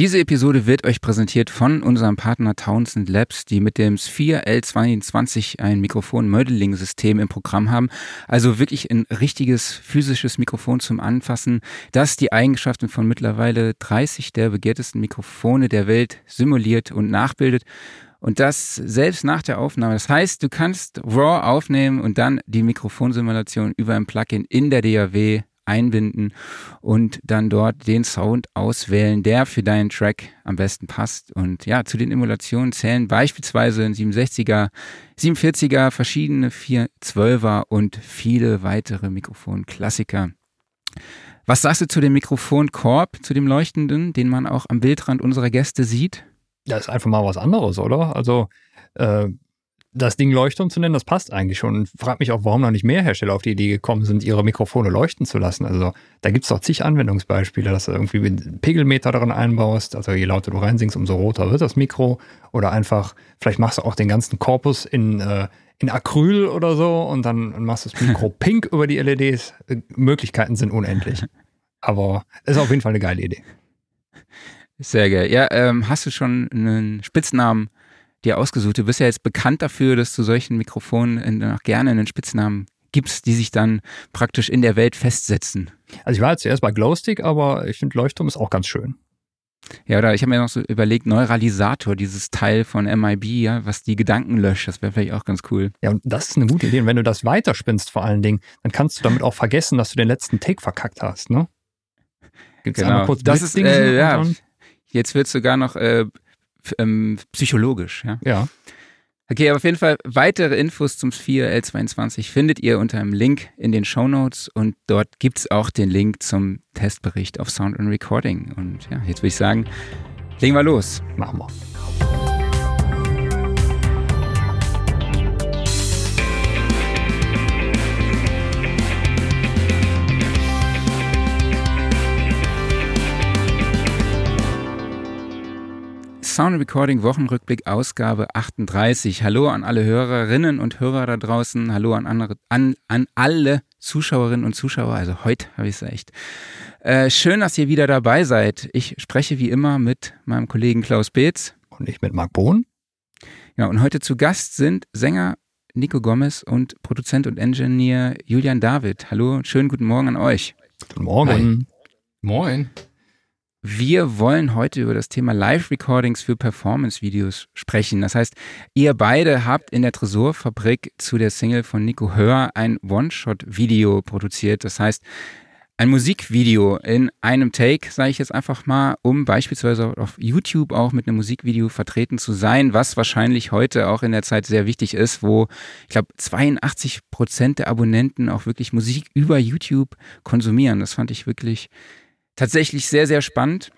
Diese Episode wird euch präsentiert von unserem Partner Townsend Labs, die mit dem Sphere L22 ein Mikrofon-Modeling-System im Programm haben. Also wirklich ein richtiges physisches Mikrofon zum Anfassen, das die Eigenschaften von mittlerweile 30 der begehrtesten Mikrofone der Welt simuliert und nachbildet. Und das selbst nach der Aufnahme. Das heißt, du kannst RAW aufnehmen und dann die Mikrofonsimulation über ein Plugin in der DAW einbinden und dann dort den Sound auswählen, der für deinen Track am besten passt. Und ja, zu den Emulationen zählen beispielsweise ein 67er, 47er, verschiedene 412er und viele weitere Mikrofonklassiker. Was sagst du zu dem Mikrofonkorb, zu dem leuchtenden, den man auch am Bildrand unserer Gäste sieht? Das ist einfach mal was anderes, oder? Also äh, das Ding Leuchtturm zu nennen, das passt eigentlich schon. Und frag mich auch, warum noch nicht mehr Hersteller auf die Idee gekommen sind, ihre Mikrofone leuchten zu lassen. Also da gibt es doch zig Anwendungsbeispiele, dass du irgendwie einen Pegelmeter darin einbaust. Also je lauter du reinsingst, umso roter wird das Mikro. Oder einfach, vielleicht machst du auch den ganzen Korpus in, äh, in Acryl oder so und dann machst du das Mikro pink über die LEDs. Möglichkeiten sind unendlich. Aber es ist auf jeden Fall eine geile Idee. Sehr geil. Ja, ähm, hast du schon einen Spitznamen dir ausgesucht. Du bist ja jetzt bekannt dafür, dass du solchen Mikrofonen auch gerne einen Spitznamen gibst, die sich dann praktisch in der Welt festsetzen. Also ich war jetzt zuerst bei Glowstick, aber ich finde Leuchtturm ist auch ganz schön. Ja, oder ich habe mir noch so überlegt, Neuralisator, dieses Teil von MIB, ja, was die Gedanken löscht, das wäre vielleicht auch ganz cool. Ja, und das ist eine gute Idee. Und wenn du das weiterspinnst vor allen Dingen, dann kannst du damit auch vergessen, dass du den letzten Take verkackt hast, ne? Gibt's genau. kurz das ist, äh, ja, Jetzt wird sogar noch äh, ähm, psychologisch. Ja? ja. Okay, aber auf jeden Fall weitere Infos zum Sphere L22 findet ihr unter einem Link in den Show Notes und dort gibt es auch den Link zum Testbericht auf Sound and Recording. Und ja, jetzt würde ich sagen, legen wir los. Machen wir. Sound Recording Wochenrückblick Ausgabe 38. Hallo an alle Hörerinnen und Hörer da draußen. Hallo an, andere, an, an alle Zuschauerinnen und Zuschauer. Also heute habe ich es echt. Äh, schön, dass ihr wieder dabei seid. Ich spreche wie immer mit meinem Kollegen Klaus Beetz. Und ich mit Marc Bohn. Ja, und heute zu Gast sind Sänger Nico Gomez und Produzent und Engineer Julian David. Hallo, schönen guten Morgen an euch. Guten Morgen. Hi. Moin. Wir wollen heute über das Thema Live-Recordings für Performance-Videos sprechen. Das heißt, ihr beide habt in der Tresorfabrik zu der Single von Nico Hör ein One-Shot-Video produziert. Das heißt, ein Musikvideo in einem Take, sage ich jetzt einfach mal, um beispielsweise auf YouTube auch mit einem Musikvideo vertreten zu sein, was wahrscheinlich heute auch in der Zeit sehr wichtig ist, wo ich glaube 82 Prozent der Abonnenten auch wirklich Musik über YouTube konsumieren. Das fand ich wirklich tatsächlich sehr, sehr spannend.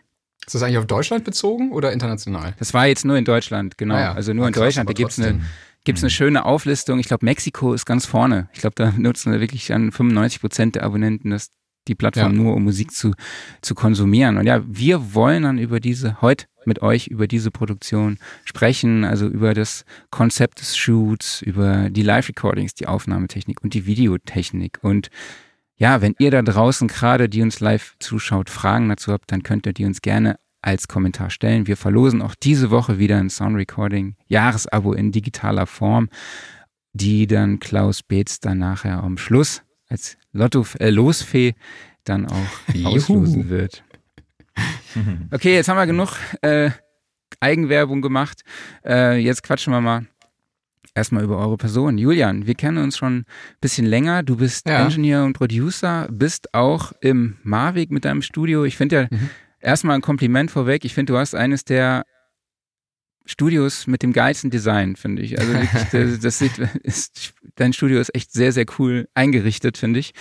Ist das eigentlich auf Deutschland bezogen oder international? Das war jetzt nur in Deutschland, genau. Ah ja. Also nur in krass, Deutschland. Da gibt es eine, gibt's eine mhm. schöne Auflistung. Ich glaube, Mexiko ist ganz vorne. Ich glaube, da nutzen wirklich dann 95 Prozent der Abonnenten das, die Plattform ja. nur, um Musik zu, zu konsumieren. Und ja, wir wollen dann über diese, heute mit euch über diese Produktion sprechen, also über das Konzept des Shoots, über die Live-Recordings, die Aufnahmetechnik und die Videotechnik. Und ja, wenn ihr da draußen gerade, die uns live zuschaut, Fragen dazu habt, dann könnt ihr die uns gerne als Kommentar stellen. Wir verlosen auch diese Woche wieder ein Sound Recording Jahresabo in digitaler Form, die dann Klaus Beetz dann nachher am Schluss als Lotto äh, Losfee dann auch auslosen wird. Okay, jetzt haben wir genug äh, Eigenwerbung gemacht. Äh, jetzt quatschen wir mal erstmal über eure Person. Julian, wir kennen uns schon ein bisschen länger. Du bist ja. Engineer und Producer, bist auch im Marweg mit deinem Studio. Ich finde ja mhm. erstmal ein Kompliment vorweg. Ich finde, du hast eines der Studios mit dem geilsten Design, finde ich. Also wirklich, das, das sieht, ist, dein Studio ist echt sehr, sehr cool eingerichtet, finde ich.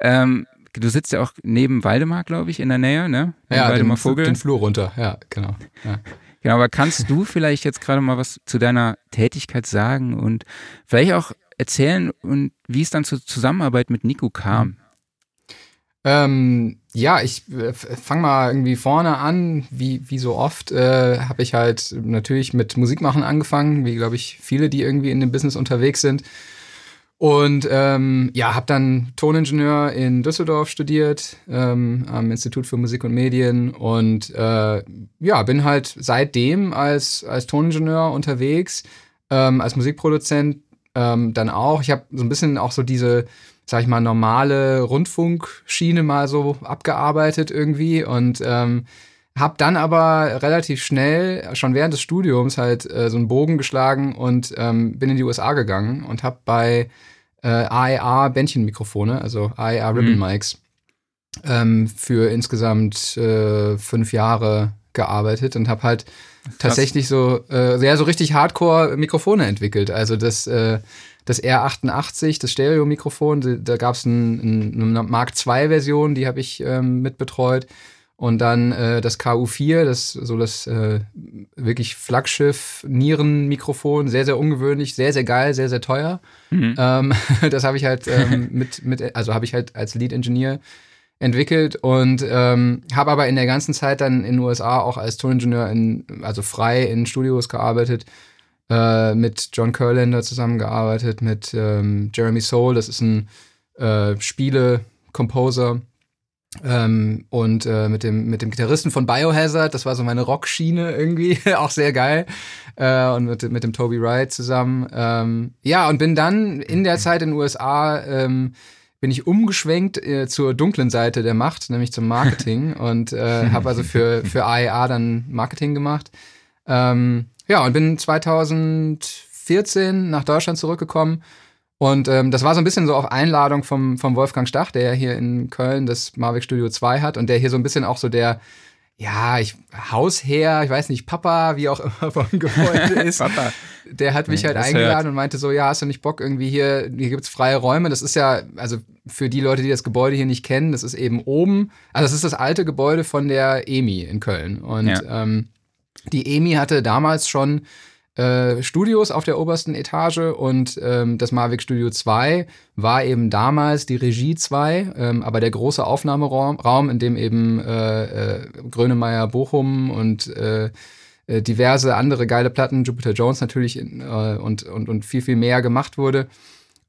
Ähm, du sitzt ja auch neben Waldemar, glaube ich, in der Nähe, ne? Ja, Waldemar den, Vogel. den Flur runter, ja, genau. Ja. Genau, aber kannst du vielleicht jetzt gerade mal was zu deiner Tätigkeit sagen und vielleicht auch erzählen und wie es dann zur Zusammenarbeit mit Nico kam? Ähm, ja, ich äh, fange mal irgendwie vorne an. Wie, wie so oft äh, habe ich halt natürlich mit Musikmachen angefangen, wie glaube ich viele, die irgendwie in dem Business unterwegs sind. Und ähm, ja, habe dann Toningenieur in Düsseldorf studiert, ähm, am Institut für Musik und Medien. Und äh, ja, bin halt seitdem als, als Toningenieur unterwegs, ähm, als Musikproduzent ähm, dann auch. Ich habe so ein bisschen auch so diese, sag ich mal, normale Rundfunkschiene mal so abgearbeitet irgendwie. Und ähm, habe dann aber relativ schnell, schon während des Studiums, halt äh, so einen Bogen geschlagen und ähm, bin in die USA gegangen und habe bei äh, AEA Bändchenmikrofone, also AEA Ribbon mhm. Mics, ähm, für insgesamt äh, fünf Jahre gearbeitet und habe halt tatsächlich so, äh, ja, so richtig Hardcore Mikrofone entwickelt. Also das, äh, das R88, das Stereo-Mikrofon, da gab es ein, ein, eine Mark II-Version, die habe ich ähm, mitbetreut. Und dann äh, das KU4, das so das äh, wirklich Flaggschiff Nierenmikrofon, sehr sehr ungewöhnlich, sehr sehr geil, sehr sehr teuer. Mhm. Ähm, das habe ich halt ähm, mit mit also habe ich halt als Lead Engineer entwickelt und ähm, habe aber in der ganzen Zeit dann in den USA auch als Toningenieur in also frei in Studios gearbeitet, äh, mit John Curlander zusammengearbeitet, mit ähm, Jeremy Soule, das ist ein äh, Spiele Composer ähm, und äh, mit, dem, mit dem Gitarristen von Biohazard, das war so meine Rockschiene irgendwie, auch sehr geil. Äh, und mit, mit dem Toby Wright zusammen. Ähm, ja, und bin dann in der Zeit in den USA, ähm, bin ich umgeschwenkt äh, zur dunklen Seite der Macht, nämlich zum Marketing. und äh, habe also für, für AEA dann Marketing gemacht. Ähm, ja, und bin 2014 nach Deutschland zurückgekommen und ähm, das war so ein bisschen so auf Einladung vom, vom Wolfgang Stach, der ja hier in Köln das Mavic Studio 2 hat und der hier so ein bisschen auch so der, ja, ich, Hausherr, ich weiß nicht, Papa, wie auch immer vom Gebäude ist. Papa. Der hat mich halt eingeladen hört. und meinte so, ja, hast du nicht Bock irgendwie hier, hier gibt's freie Räume. Das ist ja, also für die Leute, die das Gebäude hier nicht kennen, das ist eben oben, also das ist das alte Gebäude von der EMI in Köln. Und ja. ähm, die EMI hatte damals schon äh, Studios auf der obersten Etage und ähm, das Mavic Studio 2 war eben damals die Regie 2, ähm, aber der große Aufnahmeraum, Raum, in dem eben äh, äh, Grönemeyer, Bochum und äh, äh diverse andere geile Platten, Jupiter Jones natürlich in, äh, und, und, und viel, viel mehr gemacht wurde.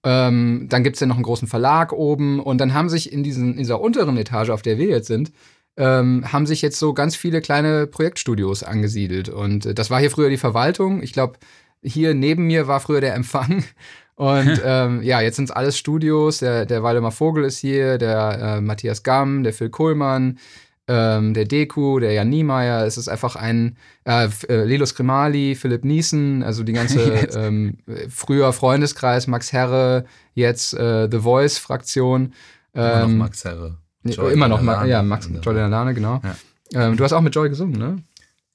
Ähm, dann gibt's ja noch einen großen Verlag oben und dann haben sich in, diesen, in dieser unteren Etage, auf der wir jetzt sind, ähm, haben sich jetzt so ganz viele kleine Projektstudios angesiedelt. Und äh, das war hier früher die Verwaltung. Ich glaube, hier neben mir war früher der Empfang. Und ähm, ja, jetzt sind es alles Studios. Der, der Waldemar Vogel ist hier, der äh, Matthias Gamm, der Phil Kohlmann, ähm, der Deku, der Jan Niemeyer. Es ist einfach ein äh, äh Lelo Skrimali, Philipp Niesen, also die ganze ähm, früher Freundeskreis, Max Herre, jetzt äh, The Voice-Fraktion. Ähm, Max Herre. Joy immer noch, Lane, ja, Max mit Joy Lane, genau. Ja. Ähm, du hast auch mit Joy gesungen, ne?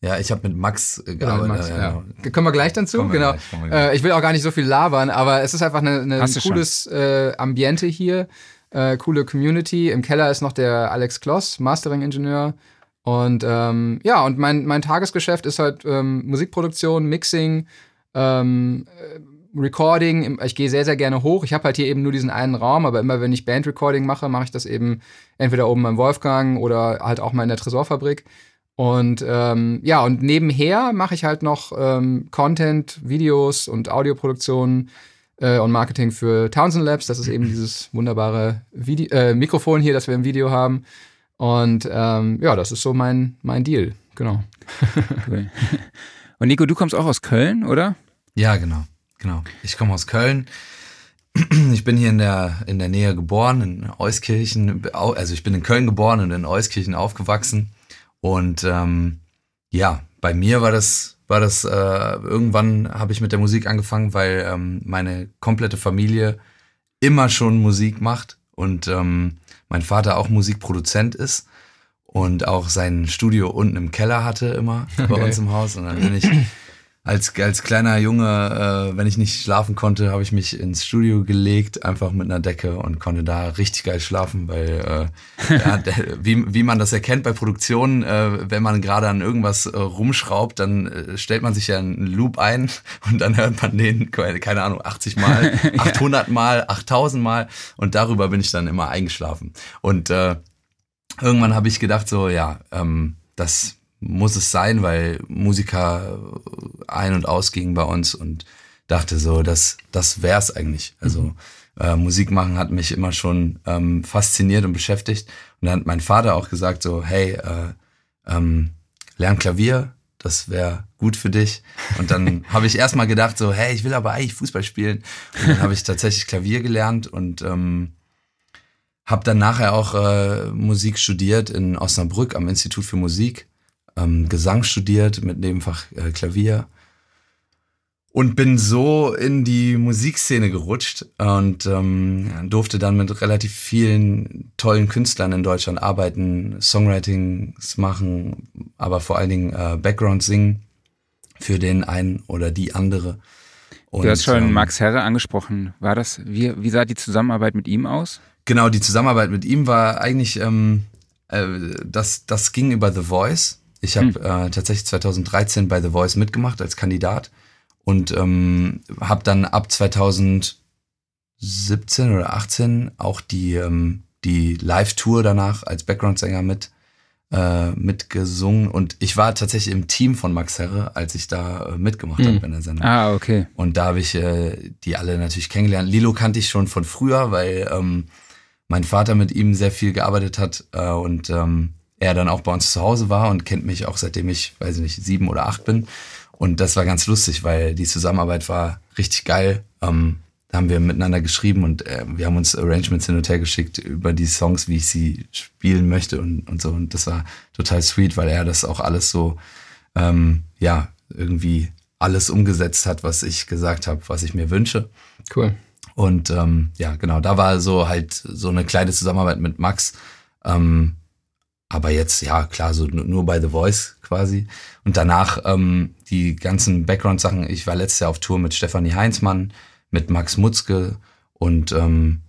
Ja, ich habe mit Max äh, gearbeitet. Genau, Max, ja, ja. Genau. Kommen wir gleich dann zu? Genau. Gleich, äh, ich will auch gar nicht so viel labern, aber es ist einfach eine, eine ein cooles äh, Ambiente hier, äh, coole Community. Im Keller ist noch der Alex Kloss, Mastering-Ingenieur. Und ähm, ja, und mein, mein Tagesgeschäft ist halt ähm, Musikproduktion, Mixing, ähm, äh, Recording, ich gehe sehr, sehr gerne hoch. Ich habe halt hier eben nur diesen einen Raum, aber immer wenn ich Band-Recording mache, mache ich das eben entweder oben beim Wolfgang oder halt auch mal in der Tresorfabrik. Und ähm, ja, und nebenher mache ich halt noch ähm, Content, Videos und Audioproduktionen äh, und Marketing für Townsend Labs. Das ist eben dieses wunderbare Vide äh, Mikrofon hier, das wir im Video haben. Und ähm, ja, das ist so mein, mein Deal, genau. Cool. Und Nico, du kommst auch aus Köln, oder? Ja, genau. Genau. Ich komme aus Köln. Ich bin hier in der, in der Nähe geboren, in Euskirchen. Also ich bin in Köln geboren und in Euskirchen aufgewachsen. Und ähm, ja, bei mir war das, war das, äh, irgendwann habe ich mit der Musik angefangen, weil ähm, meine komplette Familie immer schon Musik macht und ähm, mein Vater auch Musikproduzent ist und auch sein Studio unten im Keller hatte immer okay. bei uns im Haus. Und dann bin ich als, als kleiner Junge, äh, wenn ich nicht schlafen konnte, habe ich mich ins Studio gelegt, einfach mit einer Decke und konnte da richtig geil schlafen, weil äh, ja, wie, wie man das erkennt bei Produktionen, äh, wenn man gerade an irgendwas äh, rumschraubt, dann äh, stellt man sich ja einen Loop ein und dann hört man den, keine Ahnung, 80 Mal, 800 Mal, 8000 Mal und darüber bin ich dann immer eingeschlafen. Und äh, irgendwann habe ich gedacht so, ja, ähm, das muss es sein, weil Musiker ein- und ausgingen bei uns und dachte so, das, das wär's eigentlich. Also, äh, Musik machen hat mich immer schon ähm, fasziniert und beschäftigt. Und dann hat mein Vater auch gesagt so, hey, äh, ähm, lern Klavier, das wäre gut für dich. Und dann habe ich erstmal gedacht so, hey, ich will aber eigentlich Fußball spielen. Und dann habe ich tatsächlich Klavier gelernt und ähm, habe dann nachher auch äh, Musik studiert in Osnabrück am Institut für Musik, ähm, Gesang studiert mit Nebenfach äh, Klavier und bin so in die Musikszene gerutscht und ähm, durfte dann mit relativ vielen tollen Künstlern in Deutschland arbeiten, Songwritings machen, aber vor allen Dingen äh, Background singen für den einen oder die andere. Und, du hast schon ähm, Max Herre angesprochen. War das, wie, wie sah die Zusammenarbeit mit ihm aus? Genau, die Zusammenarbeit mit ihm war eigentlich, ähm, äh, das, das ging über The Voice. Ich habe hm. äh, tatsächlich 2013 bei The Voice mitgemacht als Kandidat und ähm, habe dann ab 2017 oder 18 auch die, ähm, die Live-Tour danach als Background-Sänger mit äh, mitgesungen und ich war tatsächlich im Team von Max Herre, als ich da äh, mitgemacht mhm. habe in der Sendung. Ah, okay. Und da habe ich äh, die alle natürlich kennengelernt. Lilo kannte ich schon von früher, weil ähm, mein Vater mit ihm sehr viel gearbeitet hat äh, und ähm, er dann auch bei uns zu Hause war und kennt mich auch seitdem ich, weiß ich nicht, sieben oder acht bin. Und das war ganz lustig, weil die Zusammenarbeit war richtig geil. Ähm, da haben wir miteinander geschrieben und äh, wir haben uns Arrangements hin und her geschickt über die Songs, wie ich sie spielen möchte und, und so. Und das war total sweet, weil er das auch alles so, ähm, ja, irgendwie alles umgesetzt hat, was ich gesagt habe, was ich mir wünsche. Cool. Und ähm, ja, genau, da war so halt so eine kleine Zusammenarbeit mit Max. Ähm, aber jetzt, ja, klar, so nur bei The Voice quasi. Und danach ähm, die ganzen Background-Sachen. Ich war letztes Jahr auf Tour mit Stefanie Heinzmann, mit Max Mutzke und ähm,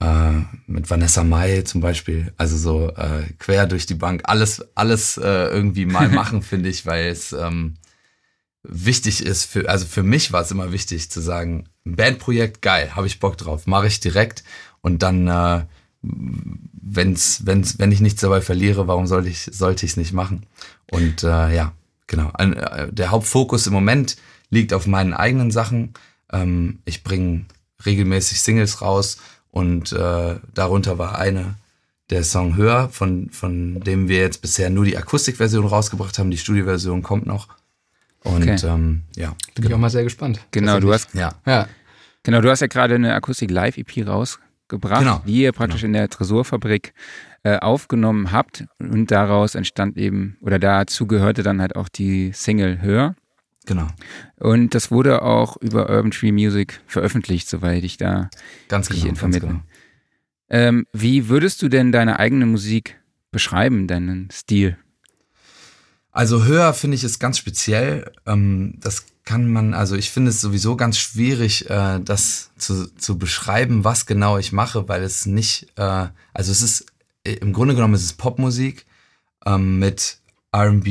äh, mit Vanessa Mai zum Beispiel. Also so äh, quer durch die Bank. Alles, alles äh, irgendwie mal machen, finde ich, weil es ähm, wichtig ist. Für, also für mich war es immer wichtig zu sagen, ein Bandprojekt, geil, habe ich Bock drauf, mache ich direkt. Und dann äh, wenn's, wenn's, wenn ich nichts dabei verliere, warum sollte ich sollte ich es nicht machen? Und äh, ja, genau. Ein, äh, der Hauptfokus im Moment liegt auf meinen eigenen Sachen. Ähm, ich bringe regelmäßig Singles raus und äh, darunter war eine der Song Höher, von, von dem wir jetzt bisher nur die Akustikversion rausgebracht haben. Die Studioversion kommt noch. Und okay. ähm, ja. Bin genau. ich auch mal sehr gespannt. Genau, du hast ja. ja. Genau, du hast ja gerade eine Akustik-Live-EP raus gebracht, genau. die ihr praktisch genau. in der Tresorfabrik äh, aufgenommen habt. Und daraus entstand eben, oder dazu gehörte dann halt auch die Single Hör. Genau. Und das wurde auch über Urban Tree Music veröffentlicht, soweit ich da ganz genau, informiert bin. Genau. Ähm, wie würdest du denn deine eigene Musik beschreiben, deinen Stil? Also höher finde ich es ganz speziell. Ähm, das kann man, also ich finde es sowieso ganz schwierig, äh, das zu, zu beschreiben, was genau ich mache, weil es nicht, äh, also es ist, im Grunde genommen ist es Popmusik ähm, mit RB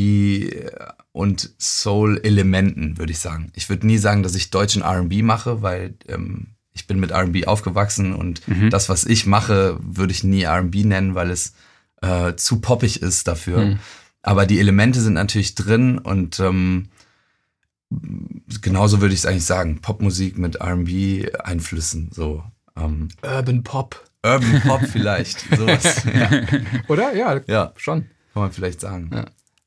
und Soul-Elementen, würde ich sagen. Ich würde nie sagen, dass ich deutschen RB mache, weil ähm, ich bin mit RB aufgewachsen und mhm. das, was ich mache, würde ich nie RB nennen, weil es äh, zu poppig ist dafür. Mhm. Aber die Elemente sind natürlich drin und ähm, genauso würde ich es eigentlich sagen. Popmusik mit RB-Einflüssen. So, ähm, Urban Pop. Urban Pop vielleicht. sowas. Ja. Oder? Ja, ja, schon. Kann man vielleicht sagen. Ja.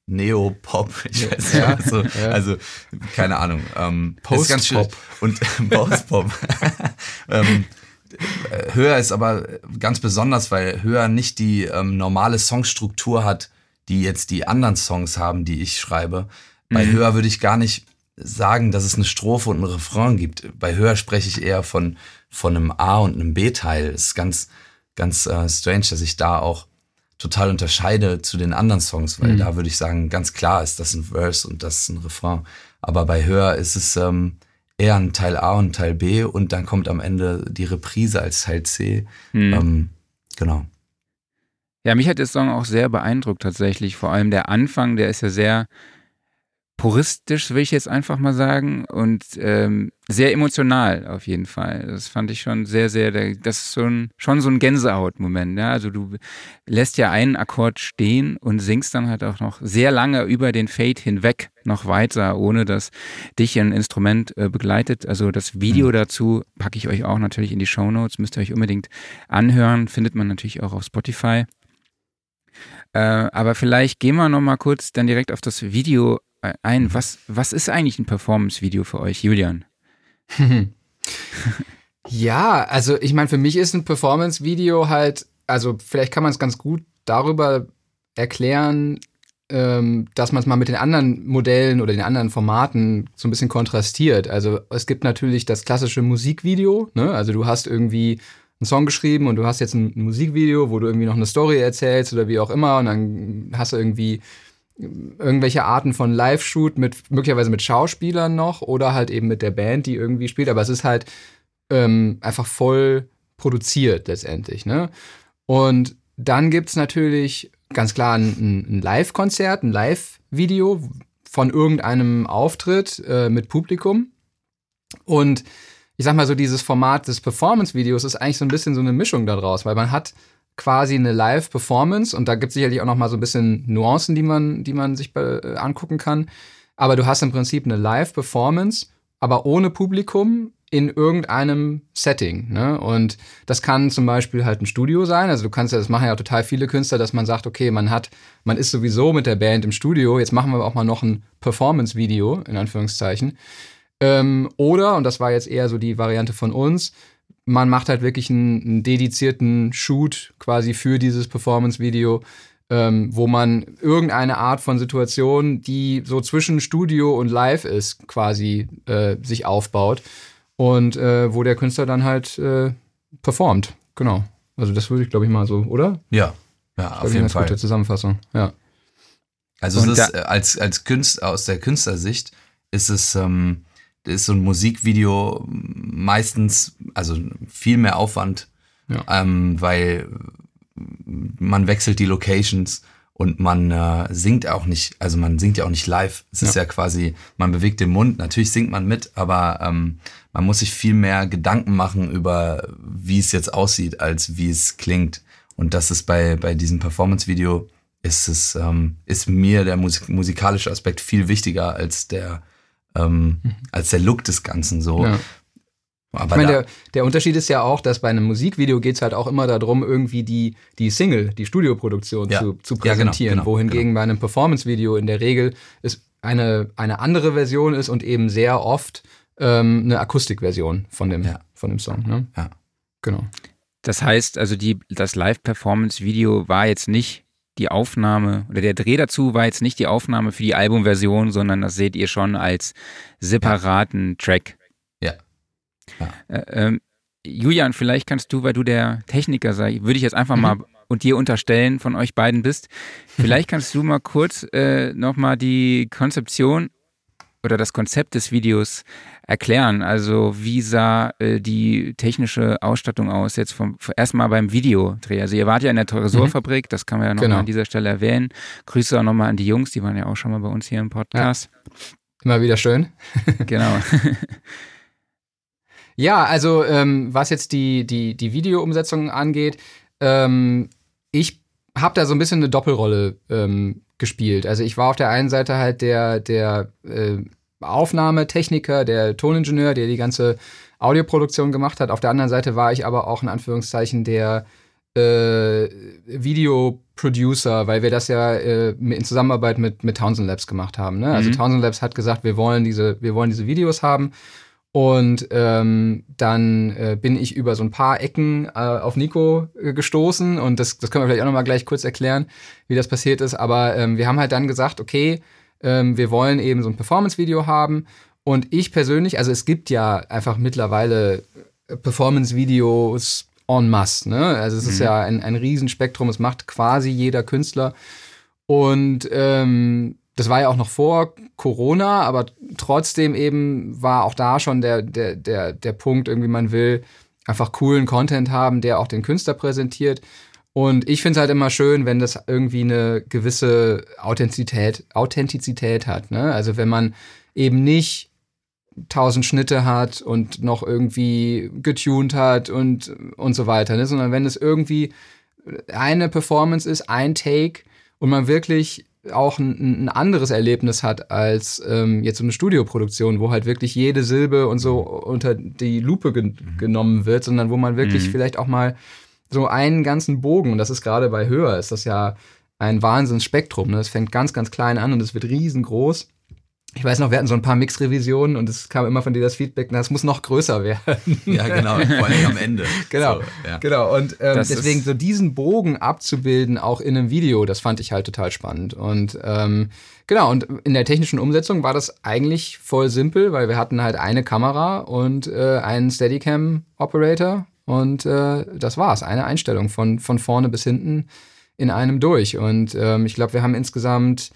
Neo-Pop, ich weiß nicht. Ja, also, also, keine Ahnung. Ähm, Post-Pop. Und Post-Pop. ähm, Höher ist aber ganz besonders, weil Höher nicht die ähm, normale Songstruktur hat, die jetzt die anderen Songs haben, die ich schreibe. Bei mhm. Höher würde ich gar nicht sagen, dass es eine Strophe und ein Refrain gibt. Bei Höher spreche ich eher von, von einem A- und einem B-Teil. Es ist ganz, ganz äh, strange, dass ich da auch total unterscheide zu den anderen Songs, weil mhm. da würde ich sagen, ganz klar ist das ein Verse und das ist ein Refrain. Aber bei Höher ist es ähm, eher ein Teil A und Teil B und dann kommt am Ende die Reprise als Teil C. Mhm. Ähm, genau. Ja, mich hat der Song auch sehr beeindruckt tatsächlich. Vor allem der Anfang, der ist ja sehr puristisch, will ich jetzt einfach mal sagen, und ähm, sehr emotional auf jeden Fall. Das fand ich schon sehr, sehr, das ist so ein, schon so ein Gänsehautmoment. Ja? Also du lässt ja einen Akkord stehen und singst dann halt auch noch sehr lange über den Fade hinweg noch weiter, ohne dass dich ein Instrument äh, begleitet. Also das Video mhm. dazu packe ich euch auch natürlich in die Show Notes, müsst ihr euch unbedingt anhören, findet man natürlich auch auf Spotify. Äh, aber vielleicht gehen wir noch mal kurz dann direkt auf das Video ein. Was, was ist eigentlich ein Performance-Video für euch, Julian? ja, also ich meine, für mich ist ein Performance-Video halt, also vielleicht kann man es ganz gut darüber erklären, ähm, dass man es mal mit den anderen Modellen oder den anderen Formaten so ein bisschen kontrastiert. Also es gibt natürlich das klassische Musikvideo, ne? also du hast irgendwie einen Song geschrieben und du hast jetzt ein Musikvideo, wo du irgendwie noch eine Story erzählst oder wie auch immer und dann hast du irgendwie irgendwelche Arten von Live-Shoot mit möglicherweise mit Schauspielern noch oder halt eben mit der Band, die irgendwie spielt. Aber es ist halt ähm, einfach voll produziert letztendlich. Ne? Und dann gibt es natürlich ganz klar ein, ein Live-Konzert, ein Live-Video von irgendeinem Auftritt äh, mit Publikum. Und ich sag mal so, dieses Format des Performance-Videos ist eigentlich so ein bisschen so eine Mischung daraus, weil man hat quasi eine Live-Performance und da gibt es sicherlich auch noch mal so ein bisschen Nuancen, die man, die man sich äh, angucken kann. Aber du hast im Prinzip eine Live-Performance, aber ohne Publikum in irgendeinem Setting. Ne? Und das kann zum Beispiel halt ein Studio sein. Also du kannst ja, das machen ja total viele Künstler, dass man sagt, okay, man hat, man ist sowieso mit der Band im Studio, jetzt machen wir auch mal noch ein Performance-Video, in Anführungszeichen. Ähm, oder, und das war jetzt eher so die Variante von uns, man macht halt wirklich einen, einen dedizierten Shoot quasi für dieses Performance-Video, ähm, wo man irgendeine Art von Situation, die so zwischen Studio und Live ist, quasi äh, sich aufbaut und äh, wo der Künstler dann halt äh, performt. Genau. Also das würde ich, glaube ich, mal so, oder? Ja, ja, auf jeden Fall. Gute Zusammenfassung. Ja. Also es ist als als Künstler aus der Künstlersicht ist es ähm, ist so ein Musikvideo meistens, also viel mehr Aufwand, ja. ähm, weil man wechselt die Locations und man äh, singt auch nicht, also man singt ja auch nicht live. Es ja. ist ja quasi, man bewegt den Mund, natürlich singt man mit, aber ähm, man muss sich viel mehr Gedanken machen über, wie es jetzt aussieht, als wie es klingt. Und das ist bei, bei diesem Performance-Video, ist es, ähm, ist mir der Musik musikalische Aspekt viel wichtiger als der ähm, mhm. als der Look des Ganzen so. Ja. Aber ich meine, der, der, Unterschied ist ja auch, dass bei einem Musikvideo geht es halt auch immer darum, irgendwie die, die Single, die Studioproduktion ja. zu, zu präsentieren. Ja, genau, genau, wohingegen genau. bei einem Performance-Video in der Regel es eine, eine andere Version ist und eben sehr oft ähm, eine Akustikversion von dem, ja. von dem Song. Ne? Ja. Genau. Das heißt, also die, das Live-Performance-Video war jetzt nicht die Aufnahme oder der Dreh dazu war jetzt nicht die Aufnahme für die Albumversion, sondern das seht ihr schon als separaten. Track. Ja. ja. Äh, ähm, Julian, vielleicht kannst du, weil du der Techniker sei, würde ich jetzt einfach mhm. mal und dir unterstellen von euch beiden bist, vielleicht kannst du mal kurz äh, nochmal die Konzeption oder das Konzept des Videos erklären. Also wie sah äh, die technische Ausstattung aus jetzt vom erstmal beim Videodreh? Also ihr wart ja in der Tresorfabrik, mhm. das kann man ja nochmal genau. an dieser Stelle erwähnen. Grüße auch nochmal an die Jungs, die waren ja auch schon mal bei uns hier im Podcast. Ja. Immer wieder schön. genau. ja, also ähm, was jetzt die, die, die Videoumsetzung angeht, ähm, ich habe da so ein bisschen eine Doppelrolle ähm, gespielt. Also ich war auf der einen Seite halt der, der äh, Aufnahmetechniker, der Toningenieur, der die ganze Audioproduktion gemacht hat. Auf der anderen Seite war ich aber auch in Anführungszeichen der äh, Videoproducer, weil wir das ja äh, in Zusammenarbeit mit, mit Townsend Labs gemacht haben. Ne? Also mhm. Townsend Labs hat gesagt, wir wollen diese, wir wollen diese Videos haben. Und ähm, dann äh, bin ich über so ein paar Ecken äh, auf Nico äh, gestoßen und das, das können wir vielleicht auch nochmal gleich kurz erklären, wie das passiert ist. Aber ähm, wir haben halt dann gesagt, okay, ähm, wir wollen eben so ein Performance-Video haben. Und ich persönlich, also es gibt ja einfach mittlerweile äh, Performance-Videos en masse. Ne? Also es mhm. ist ja ein, ein Riesenspektrum, es macht quasi jeder Künstler. Und ähm, das war ja auch noch vor Corona, aber trotzdem eben war auch da schon der, der, der, der Punkt, irgendwie man will einfach coolen Content haben, der auch den Künstler präsentiert. Und ich finde es halt immer schön, wenn das irgendwie eine gewisse Authentizität, Authentizität hat. Ne? Also wenn man eben nicht tausend Schnitte hat und noch irgendwie getuned hat und, und so weiter, ne? sondern wenn es irgendwie eine Performance ist, ein Take und man wirklich auch ein, ein anderes Erlebnis hat als ähm, jetzt so eine Studioproduktion, wo halt wirklich jede Silbe und so unter die Lupe ge mhm. genommen wird, sondern wo man wirklich mhm. vielleicht auch mal so einen ganzen Bogen, und das ist gerade bei Höher, ist das ja ein Wahnsinnsspektrum. Ne? Es fängt ganz, ganz klein an und es wird riesengroß. Ich weiß noch, wir hatten so ein paar Mix-Revisionen und es kam immer von dir das Feedback, na, es muss noch größer werden. Ja, genau, vor allem am Ende. genau, so, ja. genau. Und ähm, deswegen so diesen Bogen abzubilden, auch in einem Video, das fand ich halt total spannend. Und ähm, genau, und in der technischen Umsetzung war das eigentlich voll simpel, weil wir hatten halt eine Kamera und äh, einen Steadicam-Operator und äh, das war's. Eine Einstellung von, von vorne bis hinten in einem durch. Und ähm, ich glaube, wir haben insgesamt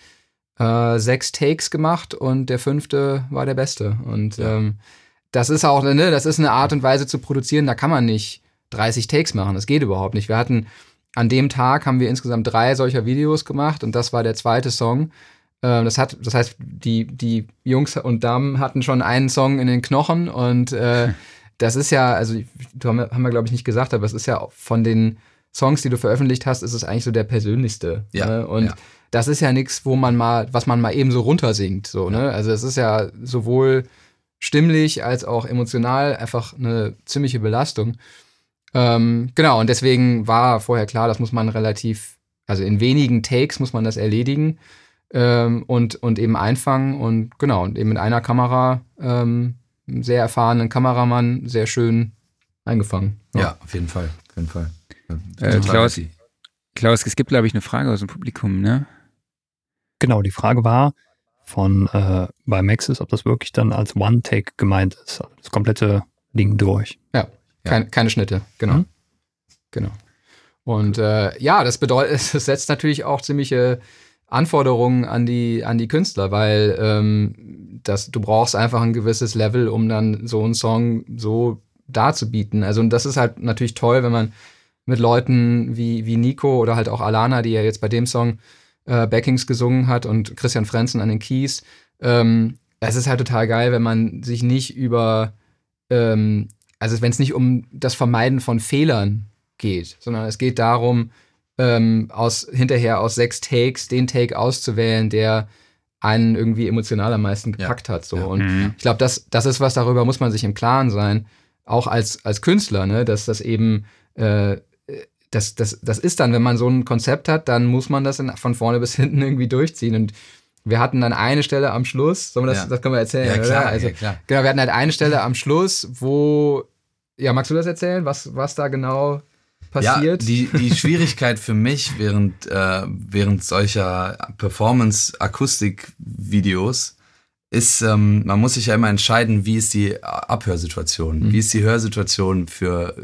äh, sechs Takes gemacht und der fünfte war der beste. Und ähm, das ist auch, ne, das ist eine Art und Weise zu produzieren, da kann man nicht 30 Takes machen. Das geht überhaupt nicht. Wir hatten an dem Tag haben wir insgesamt drei solcher Videos gemacht und das war der zweite Song. Ähm, das hat, das heißt, die, die Jungs und Damen hatten schon einen Song in den Knochen und äh, das ist ja, also haben wir, haben wir glaube ich nicht gesagt, aber es ist ja von den Songs, die du veröffentlicht hast, ist es eigentlich so der persönlichste. Ja. Ne? Und ja. Das ist ja nichts, wo man mal, was man mal eben so runtersingt. So, ne? Also es ist ja sowohl stimmlich als auch emotional einfach eine ziemliche Belastung. Ähm, genau, und deswegen war vorher klar, das muss man relativ, also in wenigen Takes muss man das erledigen ähm, und, und eben einfangen und genau, und eben mit einer Kamera ähm, sehr erfahrenen Kameramann sehr schön eingefangen. Ja, ja auf jeden Fall. Auf jeden Fall. Äh, Klaus, Klaus, es gibt, glaube ich, eine Frage aus dem Publikum, ne? Genau, die Frage war von äh, bei Maxis, ob das wirklich dann als One-Take gemeint ist. Also das komplette Ding durch. Ja, kein, ja. keine Schnitte, genau. Mhm. Genau. Und äh, ja, das bedeutet, es setzt natürlich auch ziemliche Anforderungen an die, an die Künstler, weil ähm, das, du brauchst einfach ein gewisses Level, um dann so einen Song so darzubieten. Also und das ist halt natürlich toll, wenn man mit Leuten wie, wie Nico oder halt auch Alana, die ja jetzt bei dem Song äh, Backings gesungen hat und Christian Frenzen an den Keys. Ähm, es ist halt total geil, wenn man sich nicht über, ähm, also wenn es nicht um das Vermeiden von Fehlern geht, sondern es geht darum, ähm, aus hinterher aus sechs Takes den Take auszuwählen, der einen irgendwie emotional am meisten gepackt ja. hat. So. Ja. Und mhm. ich glaube, das, das ist was, darüber muss man sich im Klaren sein, auch als, als Künstler, ne? dass das eben, äh, das, das, das ist dann, wenn man so ein Konzept hat, dann muss man das in, von vorne bis hinten irgendwie durchziehen. Und wir hatten dann eine Stelle am Schluss, sollen wir das, ja. das können wir erzählen, ja, klar? Also, ja, klar. Genau, wir hatten halt eine Stelle am Schluss, wo, ja, magst du das erzählen, was, was da genau passiert. Ja, die, die Schwierigkeit für mich während, äh, während solcher Performance-Akustik-Videos ist, ähm, man muss sich ja immer entscheiden, wie ist die Abhörsituation, mhm. wie ist die Hörsituation für,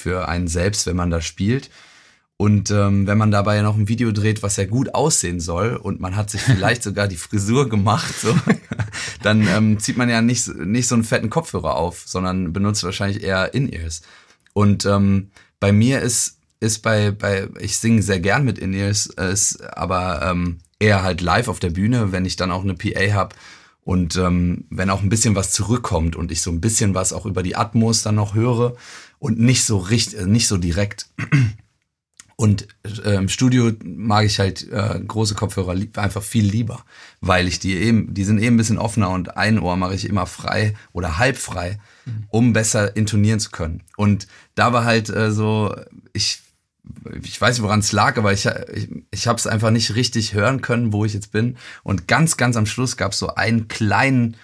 für einen selbst, wenn man da spielt. Und ähm, wenn man dabei ja noch ein Video dreht, was ja gut aussehen soll und man hat sich vielleicht sogar die Frisur gemacht, so, dann ähm, zieht man ja nicht, nicht so einen fetten Kopfhörer auf, sondern benutzt wahrscheinlich eher In-Ears. Und ähm, bei mir ist, ist bei, bei, ich singe sehr gern mit In-Ears, ist aber ähm, eher halt live auf der Bühne, wenn ich dann auch eine PA habe und ähm, wenn auch ein bisschen was zurückkommt und ich so ein bisschen was auch über die Atmos dann noch höre und nicht so richtig, nicht so direkt. Und äh, im Studio mag ich halt äh, große Kopfhörer einfach viel lieber, weil ich die eben, die sind eben ein bisschen offener und ein Ohr mache ich immer frei oder halb frei, mhm. um besser intonieren zu können. Und da war halt äh, so, ich, ich weiß nicht, woran es lag, aber ich, ich, ich habe es einfach nicht richtig hören können, wo ich jetzt bin. Und ganz, ganz am Schluss gab es so einen kleinen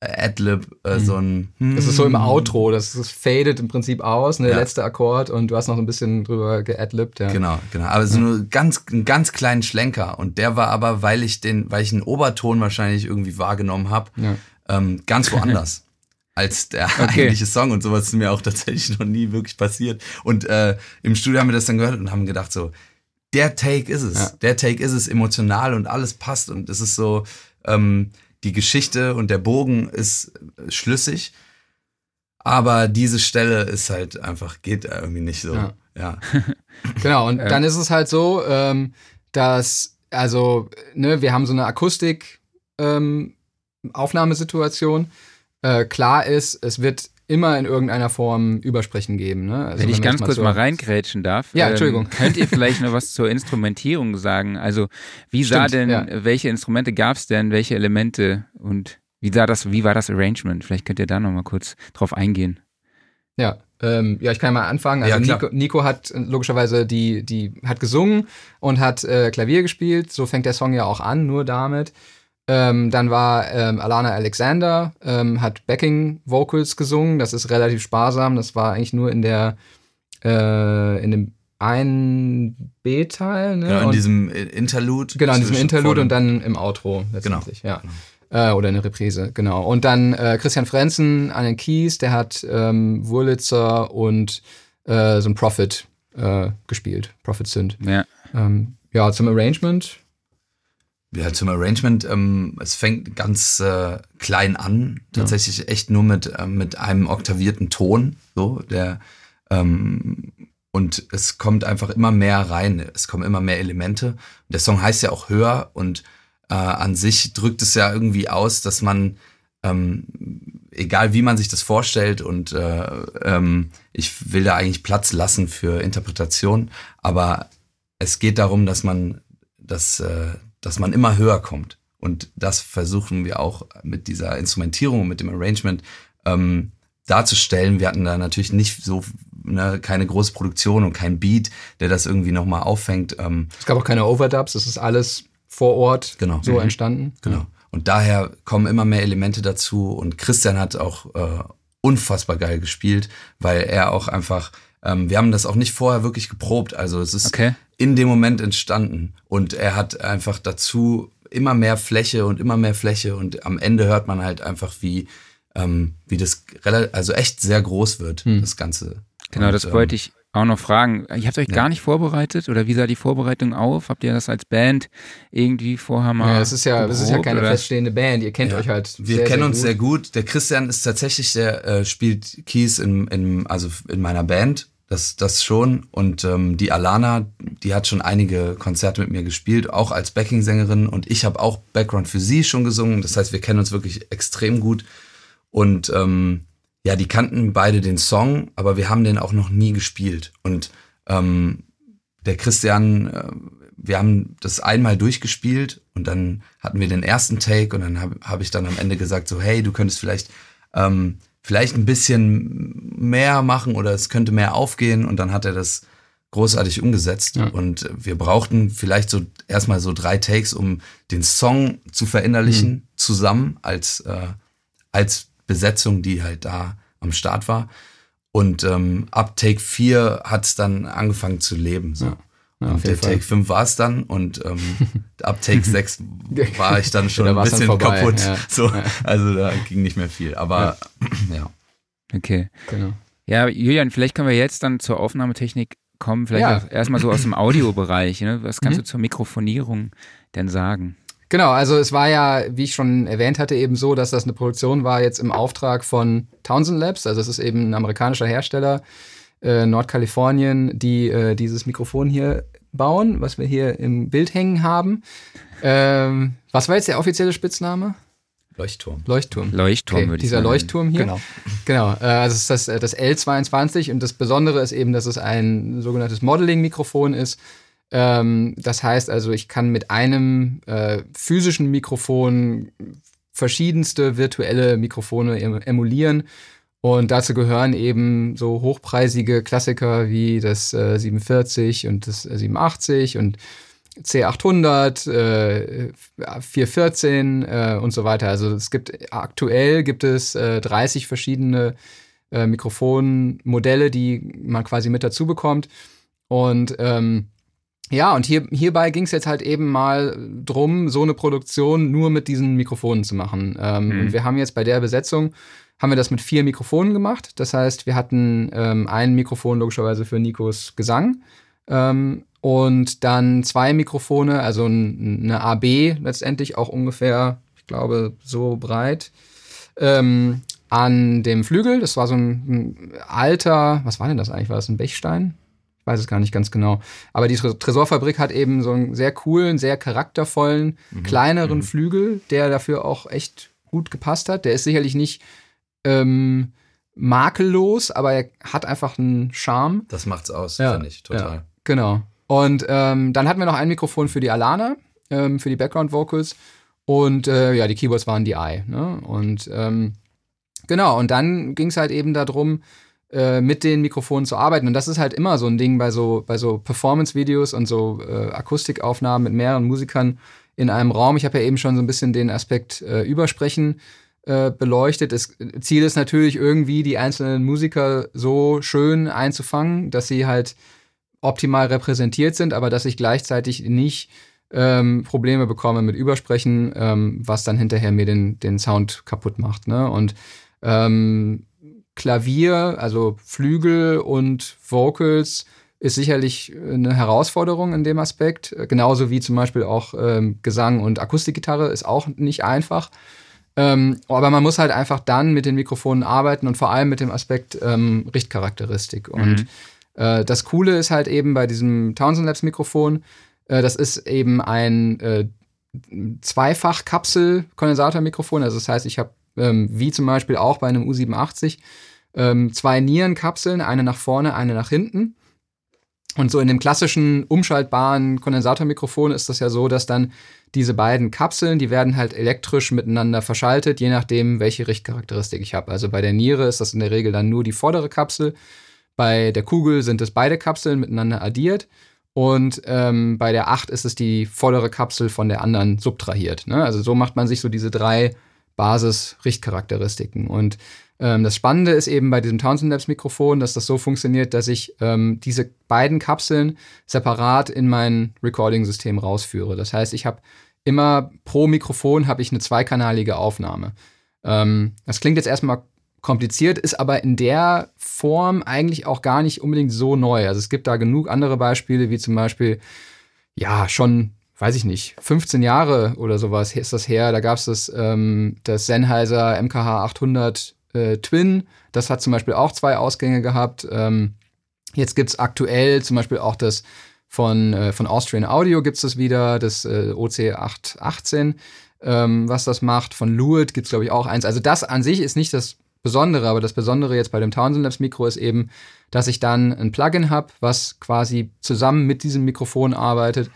Adlib, äh, so ein. Hm. Das ist so im Outro, das, das fadet im Prinzip aus, ne, der ja. letzte Akkord und du hast noch ein bisschen drüber geadlibt, ja. Genau, genau. Aber so nur ganz, einen ganz kleinen Schlenker. Und der war aber, weil ich den, weil ich einen Oberton wahrscheinlich irgendwie wahrgenommen habe, ja. ähm, ganz woanders. als der okay. eigentliche Song und sowas ist mir auch tatsächlich noch nie wirklich passiert. Und äh, im Studio haben wir das dann gehört und haben gedacht so, der Take ist es, ja. der Take ist es, emotional und alles passt und es ist so, ähm, die Geschichte und der Bogen ist schlüssig. Aber diese Stelle ist halt einfach, geht irgendwie nicht so. Ja. ja. Genau, und dann ist es halt so, ähm, dass, also, ne, wir haben so eine Akustik, ähm, Aufnahmesituation. Äh, klar ist, es wird immer in irgendeiner Form Übersprechen geben. Ne? Also wenn, wenn ich ganz kurz so mal reingrätschen darf. Ja, ähm, Entschuldigung. könnt ihr vielleicht noch was zur Instrumentierung sagen? Also wie sah Stimmt, denn, ja. welche Instrumente gab es denn, welche Elemente und wie sah das, wie war das Arrangement? Vielleicht könnt ihr da noch mal kurz drauf eingehen. Ja, ähm, ja, ich kann mal anfangen. Also ja, Nico, Nico, hat logischerweise die, die hat gesungen und hat äh, Klavier gespielt. So fängt der Song ja auch an, nur damit. Ähm, dann war ähm, Alana Alexander, ähm, hat Backing Vocals gesungen. Das ist relativ sparsam. Das war eigentlich nur in der, äh, in dem einen B-Teil. Ne? Genau, in und, diesem Interlude. Genau, in diesem Interlude und dann im Outro letztendlich, genau. ja. Äh, oder eine Reprise, genau. Und dann äh, Christian Frenzen an den Keys, der hat ähm, Wurlitzer und äh, so ein Prophet äh, gespielt, Prophet Synth. Ja. Ähm, ja, zum Arrangement ja, zum Arrangement, ähm, es fängt ganz äh, klein an, tatsächlich ja. echt nur mit, äh, mit einem oktavierten Ton, so, der, ähm, und es kommt einfach immer mehr rein, es kommen immer mehr Elemente. Der Song heißt ja auch höher und äh, an sich drückt es ja irgendwie aus, dass man, ähm, egal wie man sich das vorstellt und äh, ähm, ich will da eigentlich Platz lassen für Interpretation, aber es geht darum, dass man das, äh, dass man immer höher kommt. Und das versuchen wir auch mit dieser Instrumentierung, mit dem Arrangement ähm, darzustellen. Wir hatten da natürlich nicht so ne, keine große Produktion und kein Beat, der das irgendwie nochmal auffängt. Ähm, es gab auch keine Overdubs, es ist alles vor Ort genau. so mhm. entstanden. Genau. Und daher kommen immer mehr Elemente dazu. Und Christian hat auch äh, unfassbar geil gespielt, weil er auch einfach ähm, wir haben das auch nicht vorher wirklich geprobt. Also es ist okay. In dem Moment entstanden. Und er hat einfach dazu immer mehr Fläche und immer mehr Fläche. Und am Ende hört man halt einfach, wie, ähm, wie das also echt sehr groß wird, hm. das Ganze. Genau, und, das ähm, wollte ich auch noch fragen. Ihr habt euch ja. gar nicht vorbereitet oder wie sah die Vorbereitung auf? Habt ihr das als Band irgendwie vorher mal? Ja, es ist ja, es ist ja keine oder? feststehende Band. Ihr kennt ja. euch halt. Wir sehr, kennen sehr uns gut. sehr gut. Der Christian ist tatsächlich, der äh, spielt Keys in, in, also in meiner Band. Das, das schon. Und ähm, die Alana, die hat schon einige Konzerte mit mir gespielt, auch als Backing-Sängerin. Und ich habe auch Background für sie schon gesungen. Das heißt, wir kennen uns wirklich extrem gut. Und ähm, ja, die kannten beide den Song, aber wir haben den auch noch nie gespielt. Und ähm, der Christian, äh, wir haben das einmal durchgespielt und dann hatten wir den ersten Take und dann habe hab ich dann am Ende gesagt, so, hey, du könntest vielleicht, ähm, vielleicht ein bisschen mehr machen oder es könnte mehr aufgehen und dann hat er das großartig umgesetzt ja. und wir brauchten vielleicht so erstmal so drei Takes, um den Song zu verinnerlichen mhm. zusammen als, äh, als Besetzung, die halt da am Start war. Und ähm, ab Take 4 hat es dann angefangen zu leben. So. Ja. Ja, der Take 5 war es dann und ähm, ab Take 6 war ich dann schon ein bisschen kaputt. Ja. So, also da ging nicht mehr viel. Aber ja. Okay. Genau. Ja, Julian, vielleicht können wir jetzt dann zur Aufnahmetechnik kommen. Vielleicht erstmal so aus dem Audiobereich. Ne? Was kannst mhm. du zur Mikrofonierung denn sagen? Genau, also es war ja, wie ich schon erwähnt hatte, eben so, dass das eine Produktion war jetzt im Auftrag von Townsend Labs. Also es ist eben ein amerikanischer Hersteller, äh, Nordkalifornien, die äh, dieses Mikrofon hier bauen, was wir hier im Bild hängen haben. Ähm, was war jetzt der offizielle Spitzname? Leuchtturm. Leuchtturm. Leuchtturm, okay, würde ich Dieser sagen. Leuchtturm hier. Genau. Genau. Äh, also es ist das, äh, das L22 und das Besondere ist eben, dass es ein sogenanntes Modeling-Mikrofon ist ähm, das heißt also, ich kann mit einem physischen Mikrofon verschiedenste virtuelle Mikrofone emulieren. Und dazu gehören eben so hochpreisige Klassiker wie das äh, 47 und das äh, 87 und C800, äh, 414 äh, und so weiter. Also es gibt aktuell gibt es äh, 30 verschiedene äh, Mikrofonmodelle, die man quasi mit dazu bekommt. Und ähm, ja, und hier, hierbei ging es jetzt halt eben mal drum, so eine Produktion nur mit diesen Mikrofonen zu machen. Ähm, mhm. Und wir haben jetzt bei der Besetzung, haben wir das mit vier Mikrofonen gemacht. Das heißt, wir hatten ähm, ein Mikrofon logischerweise für Nikos Gesang ähm, und dann zwei Mikrofone, also eine AB letztendlich auch ungefähr, ich glaube, so breit. Ähm, an dem Flügel, das war so ein, ein alter, was war denn das eigentlich? War das ein Bechstein? weiß es gar nicht ganz genau. Aber die Tresorfabrik hat eben so einen sehr coolen, sehr charaktervollen, mhm. kleineren mhm. Flügel, der dafür auch echt gut gepasst hat. Der ist sicherlich nicht ähm, makellos, aber er hat einfach einen Charme. Das macht's aus, ja, finde ich, total. Ja, genau. Und ähm, dann hatten wir noch ein Mikrofon für die Alana, ähm, für die Background Vocals. Und äh, ja, die Keyboards waren die I. Ne? Und ähm, genau, und dann ging es halt eben darum, äh, mit den Mikrofonen zu arbeiten. Und das ist halt immer so ein Ding bei so, bei so Performance-Videos und so äh, Akustikaufnahmen mit mehreren Musikern in einem Raum. Ich habe ja eben schon so ein bisschen den Aspekt äh, Übersprechen äh, beleuchtet. Das Ziel ist natürlich irgendwie, die einzelnen Musiker so schön einzufangen, dass sie halt optimal repräsentiert sind, aber dass ich gleichzeitig nicht ähm, Probleme bekomme mit Übersprechen, ähm, was dann hinterher mir den, den Sound kaputt macht. Ne? Und ähm, Klavier, also Flügel und Vocals ist sicherlich eine Herausforderung in dem Aspekt. Genauso wie zum Beispiel auch ähm, Gesang und Akustikgitarre ist auch nicht einfach. Ähm, aber man muss halt einfach dann mit den Mikrofonen arbeiten und vor allem mit dem Aspekt ähm, Richtcharakteristik. Und mhm. Äh, das Coole ist halt eben bei diesem Townsend Labs Mikrofon, äh, das ist eben ein äh, Zweifach-Kapsel-Kondensatormikrofon. Also das heißt, ich habe ähm, wie zum Beispiel auch bei einem U87 ähm, zwei Nierenkapseln, eine nach vorne, eine nach hinten. Und so in dem klassischen umschaltbaren Kondensatormikrofon ist das ja so, dass dann diese beiden Kapseln, die werden halt elektrisch miteinander verschaltet, je nachdem, welche Richtcharakteristik ich habe. Also bei der Niere ist das in der Regel dann nur die vordere Kapsel bei der Kugel sind es beide Kapseln miteinander addiert. Und ähm, bei der 8 ist es die vordere Kapsel von der anderen subtrahiert. Ne? Also so macht man sich so diese drei Basis-Richtcharakteristiken. Und ähm, das Spannende ist eben bei diesem Townsend Labs Mikrofon, dass das so funktioniert, dass ich ähm, diese beiden Kapseln separat in mein Recording-System rausführe. Das heißt, ich habe immer pro Mikrofon habe ich eine zweikanalige Aufnahme. Ähm, das klingt jetzt erstmal kompliziert, ist aber in der Form eigentlich auch gar nicht unbedingt so neu. Also es gibt da genug andere Beispiele, wie zum Beispiel, ja, schon, weiß ich nicht, 15 Jahre oder sowas ist das her. Da gab es das, ähm, das Sennheiser MKH 800 äh, Twin. Das hat zum Beispiel auch zwei Ausgänge gehabt. Ähm, jetzt gibt es aktuell zum Beispiel auch das von, äh, von Austrian Audio gibt es das wieder, das äh, OC 818, ähm, was das macht. Von Lewitt gibt es, glaube ich, auch eins. Also das an sich ist nicht das Besondere, aber das Besondere jetzt bei dem Townsend Labs Mikro ist eben, dass ich dann ein Plugin habe, was quasi zusammen mit diesem Mikrofon arbeitet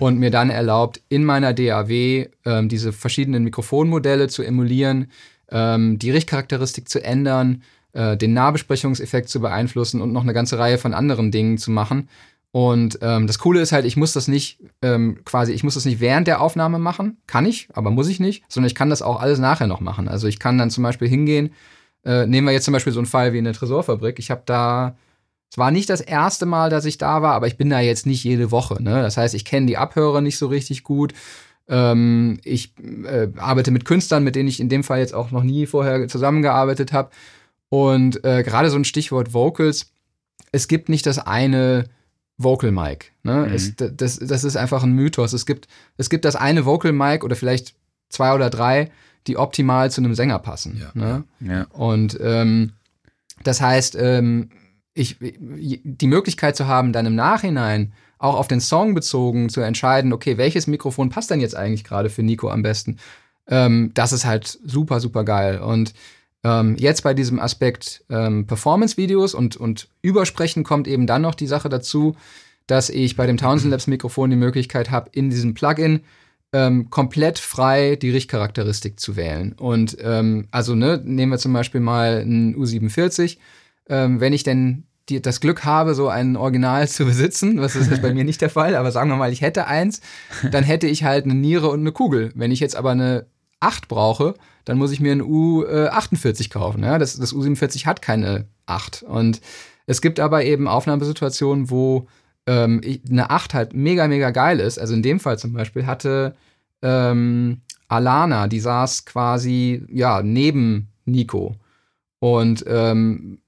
und mir dann erlaubt, in meiner DAW ähm, diese verschiedenen Mikrofonmodelle zu emulieren, ähm, die Richtcharakteristik zu ändern, äh, den Nahbesprechungseffekt zu beeinflussen und noch eine ganze Reihe von anderen Dingen zu machen. Und ähm, das Coole ist halt, ich muss das nicht ähm, quasi, ich muss das nicht während der Aufnahme machen, kann ich, aber muss ich nicht, sondern ich kann das auch alles nachher noch machen. Also ich kann dann zum Beispiel hingehen äh, nehmen wir jetzt zum Beispiel so einen Fall wie eine Tresorfabrik. Ich habe da, es war nicht das erste Mal, dass ich da war, aber ich bin da jetzt nicht jede Woche. Ne? Das heißt, ich kenne die Abhörer nicht so richtig gut. Ähm, ich äh, arbeite mit Künstlern, mit denen ich in dem Fall jetzt auch noch nie vorher zusammengearbeitet habe. Und äh, gerade so ein Stichwort Vocals, es gibt nicht das eine Vocal Mic. Ne? Mhm. Es, das, das ist einfach ein Mythos. Es gibt, es gibt das eine Vocal Mic oder vielleicht zwei oder drei, die optimal zu einem Sänger passen. Ja. Ne? ja. Und ähm, das heißt, ähm, ich, die Möglichkeit zu haben, dann im Nachhinein auch auf den Song bezogen zu entscheiden, okay, welches Mikrofon passt denn jetzt eigentlich gerade für Nico am besten, ähm, das ist halt super, super geil. Und ähm, jetzt bei diesem Aspekt ähm, Performance-Videos und, und Übersprechen kommt eben dann noch die Sache dazu, dass ich bei dem Townsend Labs Mikrofon die Möglichkeit habe, in diesem Plugin ähm, komplett frei die Richtcharakteristik zu wählen. Und ähm, also, ne, nehmen wir zum Beispiel mal ein U47. Ähm, wenn ich denn die, das Glück habe, so ein Original zu besitzen, was ist jetzt bei mir nicht der Fall, aber sagen wir mal, ich hätte eins, dann hätte ich halt eine Niere und eine Kugel. Wenn ich jetzt aber eine 8 brauche, dann muss ich mir ein U48 kaufen. Ja? Das, das U47 hat keine 8. Und es gibt aber eben Aufnahmesituationen, wo ähm, eine 8 halt mega, mega geil ist. Also in dem Fall zum Beispiel hatte ähm, Alana, die saß quasi ja neben Nico. Und ähm,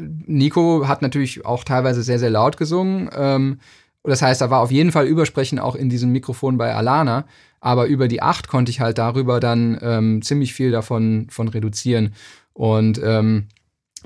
Nico hat natürlich auch teilweise sehr, sehr laut gesungen. Ähm, das heißt, da war auf jeden Fall Übersprechen auch in diesem Mikrofon bei Alana. Aber über die 8 konnte ich halt darüber dann ähm, ziemlich viel davon von reduzieren. Und ähm,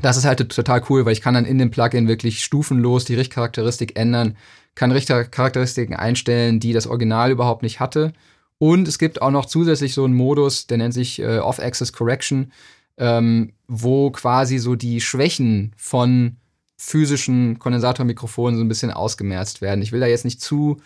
das ist halt total cool, weil ich kann dann in dem Plugin wirklich stufenlos die Richtcharakteristik ändern, kann Richtcharakteristiken einstellen, die das Original überhaupt nicht hatte. Und es gibt auch noch zusätzlich so einen Modus, der nennt sich äh, Off-Axis Correction, ähm, wo quasi so die Schwächen von physischen Kondensatormikrofonen so ein bisschen ausgemerzt werden. Ich will da jetzt nicht zu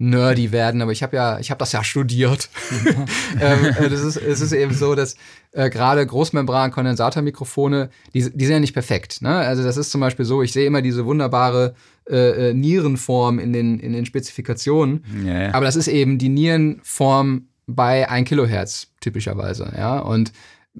nerdy werden, aber ich habe ja, ich habe das ja studiert. ähm, äh, das ist, es ist eben so, dass äh, gerade Großmembran-Kondensatormikrofone, die, die sind ja nicht perfekt. Ne? Also das ist zum Beispiel so, ich sehe immer diese wunderbare äh, äh Nierenform in den, in den Spezifikationen, ja, ja. aber das ist eben die Nierenform bei 1 Kilohertz typischerweise. Ja? Und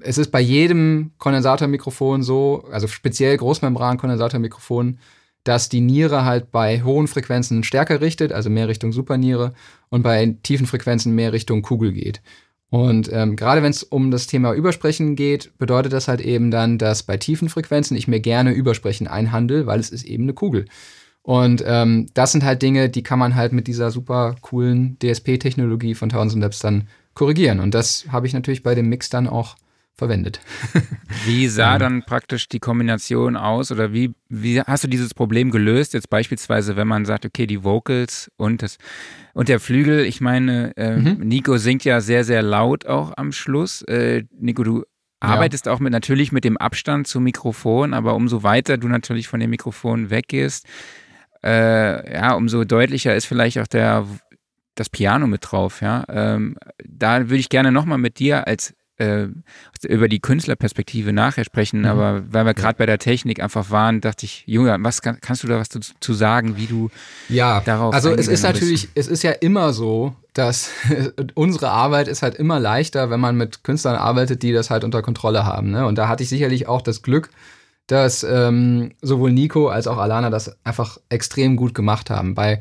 es ist bei jedem Kondensatormikrofon so, also speziell Großmembran-Kondensatormikrofonen, dass die Niere halt bei hohen Frequenzen stärker richtet, also mehr Richtung Superniere, und bei tiefen Frequenzen mehr Richtung Kugel geht. Und ähm, gerade wenn es um das Thema Übersprechen geht, bedeutet das halt eben dann, dass bei tiefen Frequenzen ich mir gerne Übersprechen einhandel, weil es ist eben eine Kugel. Und ähm, das sind halt Dinge, die kann man halt mit dieser super coolen DSP-Technologie von Townsend Labs dann korrigieren. Und das habe ich natürlich bei dem Mix dann auch verwendet. Wie sah dann praktisch die Kombination aus oder wie, wie hast du dieses Problem gelöst? Jetzt beispielsweise, wenn man sagt, okay, die Vocals und das und der Flügel, ich meine, äh, mhm. Nico singt ja sehr, sehr laut auch am Schluss. Äh, Nico, du arbeitest ja. auch mit natürlich mit dem Abstand zum Mikrofon, aber umso weiter du natürlich von dem Mikrofon weggehst, äh, ja, umso deutlicher ist vielleicht auch der das Piano mit drauf, ja. Ähm, da würde ich gerne nochmal mit dir als äh, über die Künstlerperspektive nachher sprechen, mhm. aber weil wir gerade bei der Technik einfach waren, dachte ich, Junge, was kann, kannst du da was zu, sagen, wie du ja, darauf Also es ist natürlich, bist? es ist ja immer so, dass unsere Arbeit ist halt immer leichter, wenn man mit Künstlern arbeitet, die das halt unter Kontrolle haben. Ne? Und da hatte ich sicherlich auch das Glück, dass ähm, sowohl Nico als auch Alana das einfach extrem gut gemacht haben. Bei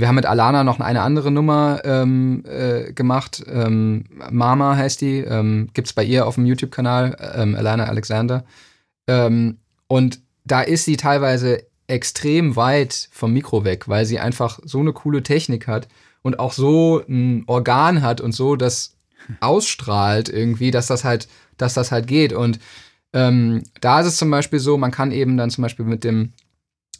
wir haben mit Alana noch eine andere Nummer ähm, äh, gemacht. Ähm, Mama heißt die. Ähm, Gibt es bei ihr auf dem YouTube-Kanal, ähm, Alana Alexander. Ähm, und da ist sie teilweise extrem weit vom Mikro weg, weil sie einfach so eine coole Technik hat und auch so ein Organ hat und so das ausstrahlt irgendwie, dass das halt, dass das halt geht. Und ähm, da ist es zum Beispiel so, man kann eben dann zum Beispiel mit dem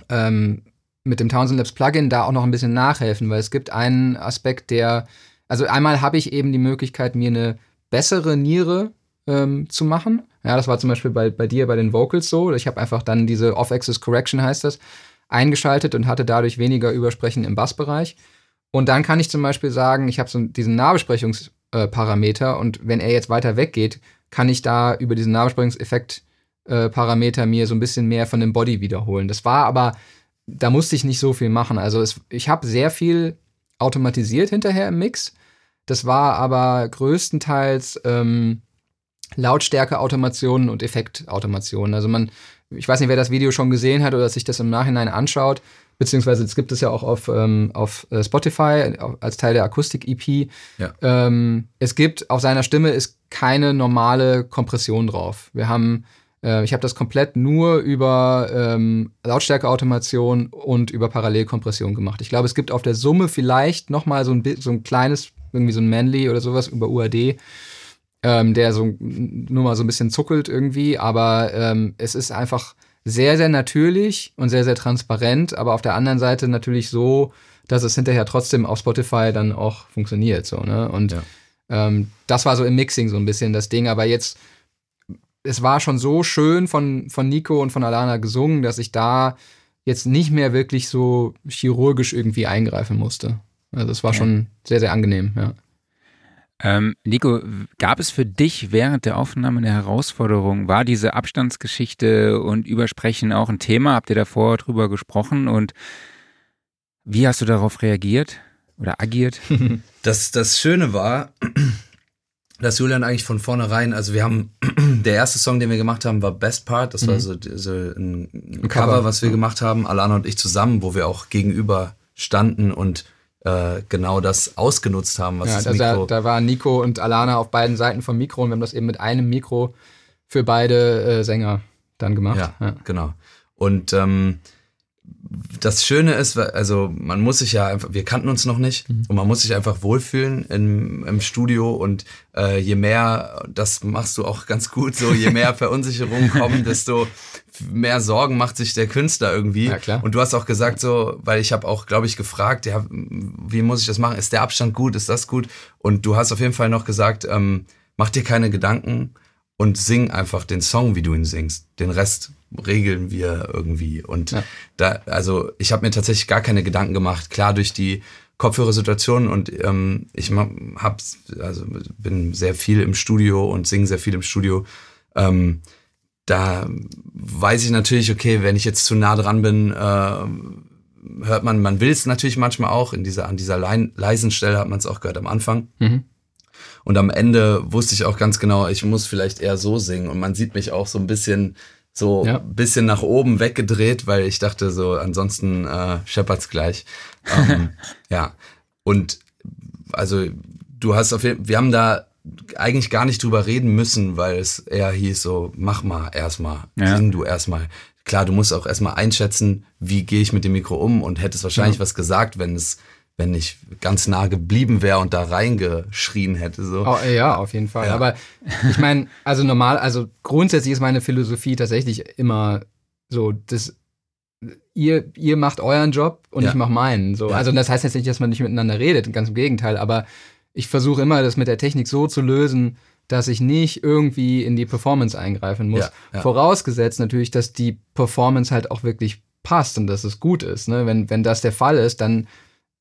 ähm, mit dem Townsend Labs Plugin da auch noch ein bisschen nachhelfen, weil es gibt einen Aspekt, der, also einmal habe ich eben die Möglichkeit, mir eine bessere Niere ähm, zu machen. Ja, das war zum Beispiel bei, bei dir bei den Vocals so. Ich habe einfach dann diese Off-Axis Correction heißt das, eingeschaltet und hatte dadurch weniger Übersprechen im Bassbereich. Und dann kann ich zum Beispiel sagen, ich habe so diesen Nahbesprechungsparameter und wenn er jetzt weiter weggeht, kann ich da über diesen Nahbesprechungseffekt äh, mir so ein bisschen mehr von dem Body wiederholen. Das war aber da musste ich nicht so viel machen. Also es, ich habe sehr viel automatisiert hinterher im Mix. Das war aber größtenteils ähm, Lautstärke-Automationen und Effekt-Automationen. Also man, ich weiß nicht, wer das Video schon gesehen hat oder sich das im Nachhinein anschaut, beziehungsweise es gibt es ja auch auf, ähm, auf äh, Spotify als Teil der Akustik-EP. Ja. Ähm, es gibt auf seiner Stimme ist keine normale Kompression drauf. Wir haben äh, ich habe das komplett nur über ähm, Lautstärkeautomation und über Parallelkompression gemacht. Ich glaube, es gibt auf der Summe vielleicht noch mal so ein, so ein kleines, irgendwie so ein Manly oder sowas über UAD, ähm, der so nur mal so ein bisschen zuckelt irgendwie, aber ähm, es ist einfach sehr, sehr natürlich und sehr, sehr transparent, aber auf der anderen Seite natürlich so, dass es hinterher trotzdem auf Spotify dann auch funktioniert. So, ne? Und ja. ähm, das war so im Mixing so ein bisschen das Ding, aber jetzt es war schon so schön von, von Nico und von Alana gesungen, dass ich da jetzt nicht mehr wirklich so chirurgisch irgendwie eingreifen musste. Also es war okay. schon sehr, sehr angenehm, ja. Ähm, Nico, gab es für dich während der Aufnahme eine Herausforderung? War diese Abstandsgeschichte und Übersprechen auch ein Thema? Habt ihr davor drüber gesprochen und wie hast du darauf reagiert oder agiert? Das, das Schöne war, dass Julian eigentlich von vornherein, also wir haben, der erste Song, den wir gemacht haben, war Best Part. Das mhm. war so, so ein, ein Cover, Cover, was wir gemacht haben, Alana und ich zusammen, wo wir auch gegenüber standen und äh, genau das ausgenutzt haben, was ja, das da, Mikro. Da, da waren Nico und Alana auf beiden Seiten vom Mikro und wir haben das eben mit einem Mikro für beide äh, Sänger dann gemacht. Ja, ja. genau. Und ähm, das Schöne ist, also man muss sich ja einfach, wir kannten uns noch nicht mhm. und man muss sich einfach wohlfühlen im, im Studio und äh, je mehr, das machst du auch ganz gut, so je mehr Verunsicherungen kommen, desto mehr Sorgen macht sich der Künstler irgendwie. Ja, klar. Und du hast auch gesagt so, weil ich habe auch, glaube ich, gefragt, ja, wie muss ich das machen? Ist der Abstand gut? Ist das gut? Und du hast auf jeden Fall noch gesagt, ähm, mach dir keine Gedanken und sing einfach den Song, wie du ihn singst. Den Rest regeln wir irgendwie. Und ja. da, also ich habe mir tatsächlich gar keine Gedanken gemacht. Klar, durch die Kopfhörersituation und ähm, ich hab, also bin sehr viel im Studio und singe sehr viel im Studio. Ähm, da weiß ich natürlich, okay, wenn ich jetzt zu nah dran bin, äh, hört man, man will es natürlich manchmal auch. In dieser, an dieser leisen Stelle hat man es auch gehört am Anfang. Mhm. Und am Ende wusste ich auch ganz genau, ich muss vielleicht eher so singen. Und man sieht mich auch so ein bisschen so ja. bisschen nach oben weggedreht, weil ich dachte so, ansonsten äh, scheppert's gleich. Ähm, ja. Und also du hast auf jeden Fall, wir haben da eigentlich gar nicht drüber reden müssen, weil es eher hieß so, mach mal erstmal, ja. sing du erstmal. Klar, du musst auch erstmal einschätzen, wie gehe ich mit dem Mikro um und hättest wahrscheinlich ja. was gesagt, wenn es wenn ich ganz nah geblieben wäre und da reingeschrien hätte. So. Oh, ja, auf jeden Fall. Ja. Aber ich meine, also normal, also grundsätzlich ist meine Philosophie tatsächlich immer so, das, ihr, ihr macht euren Job und ja. ich mache meinen. So. Ja. Also das heißt jetzt nicht, dass man nicht miteinander redet, ganz im Gegenteil, aber ich versuche immer, das mit der Technik so zu lösen, dass ich nicht irgendwie in die Performance eingreifen muss. Vorausgesetzt natürlich, dass die Performance halt auch wirklich passt und dass es gut ist. Ne? Wenn, wenn das der Fall ist, dann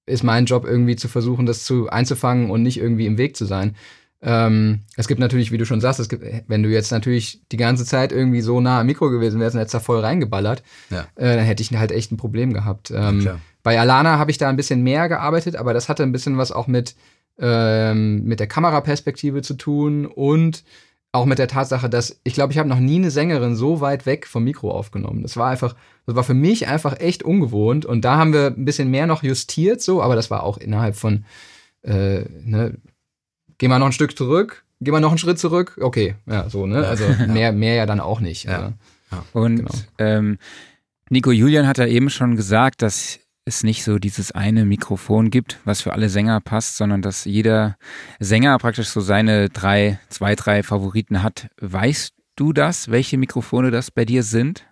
ist mein Job irgendwie zu versuchen, das zu einzufangen und nicht irgendwie im Weg zu sein. Ähm, es gibt natürlich, wie du schon sagst, es gibt, wenn du jetzt natürlich die ganze Zeit irgendwie so nah am Mikro gewesen wärst und hättest da voll reingeballert, ja. äh, dann hätte ich halt echt ein Problem gehabt. Ähm, ja, bei Alana habe ich da ein bisschen mehr gearbeitet, aber das hatte ein bisschen was auch mit, ähm, mit der Kameraperspektive zu tun und auch mit der Tatsache, dass ich glaube, ich habe noch nie eine Sängerin so weit weg vom Mikro aufgenommen. Das war einfach, das war für mich einfach echt ungewohnt. Und da haben wir ein bisschen mehr noch justiert, so, aber das war auch innerhalb von, äh, ne, geh mal noch ein Stück zurück, geh mal noch einen Schritt zurück, okay, ja, so, ne? Also mehr, mehr ja dann auch nicht. Ja. Also, Und genau. ähm, Nico Julian hat ja eben schon gesagt, dass es nicht so dieses eine Mikrofon gibt, was für alle Sänger passt, sondern dass jeder Sänger praktisch so seine drei, zwei, drei Favoriten hat. Weißt du das, welche Mikrofone das bei dir sind?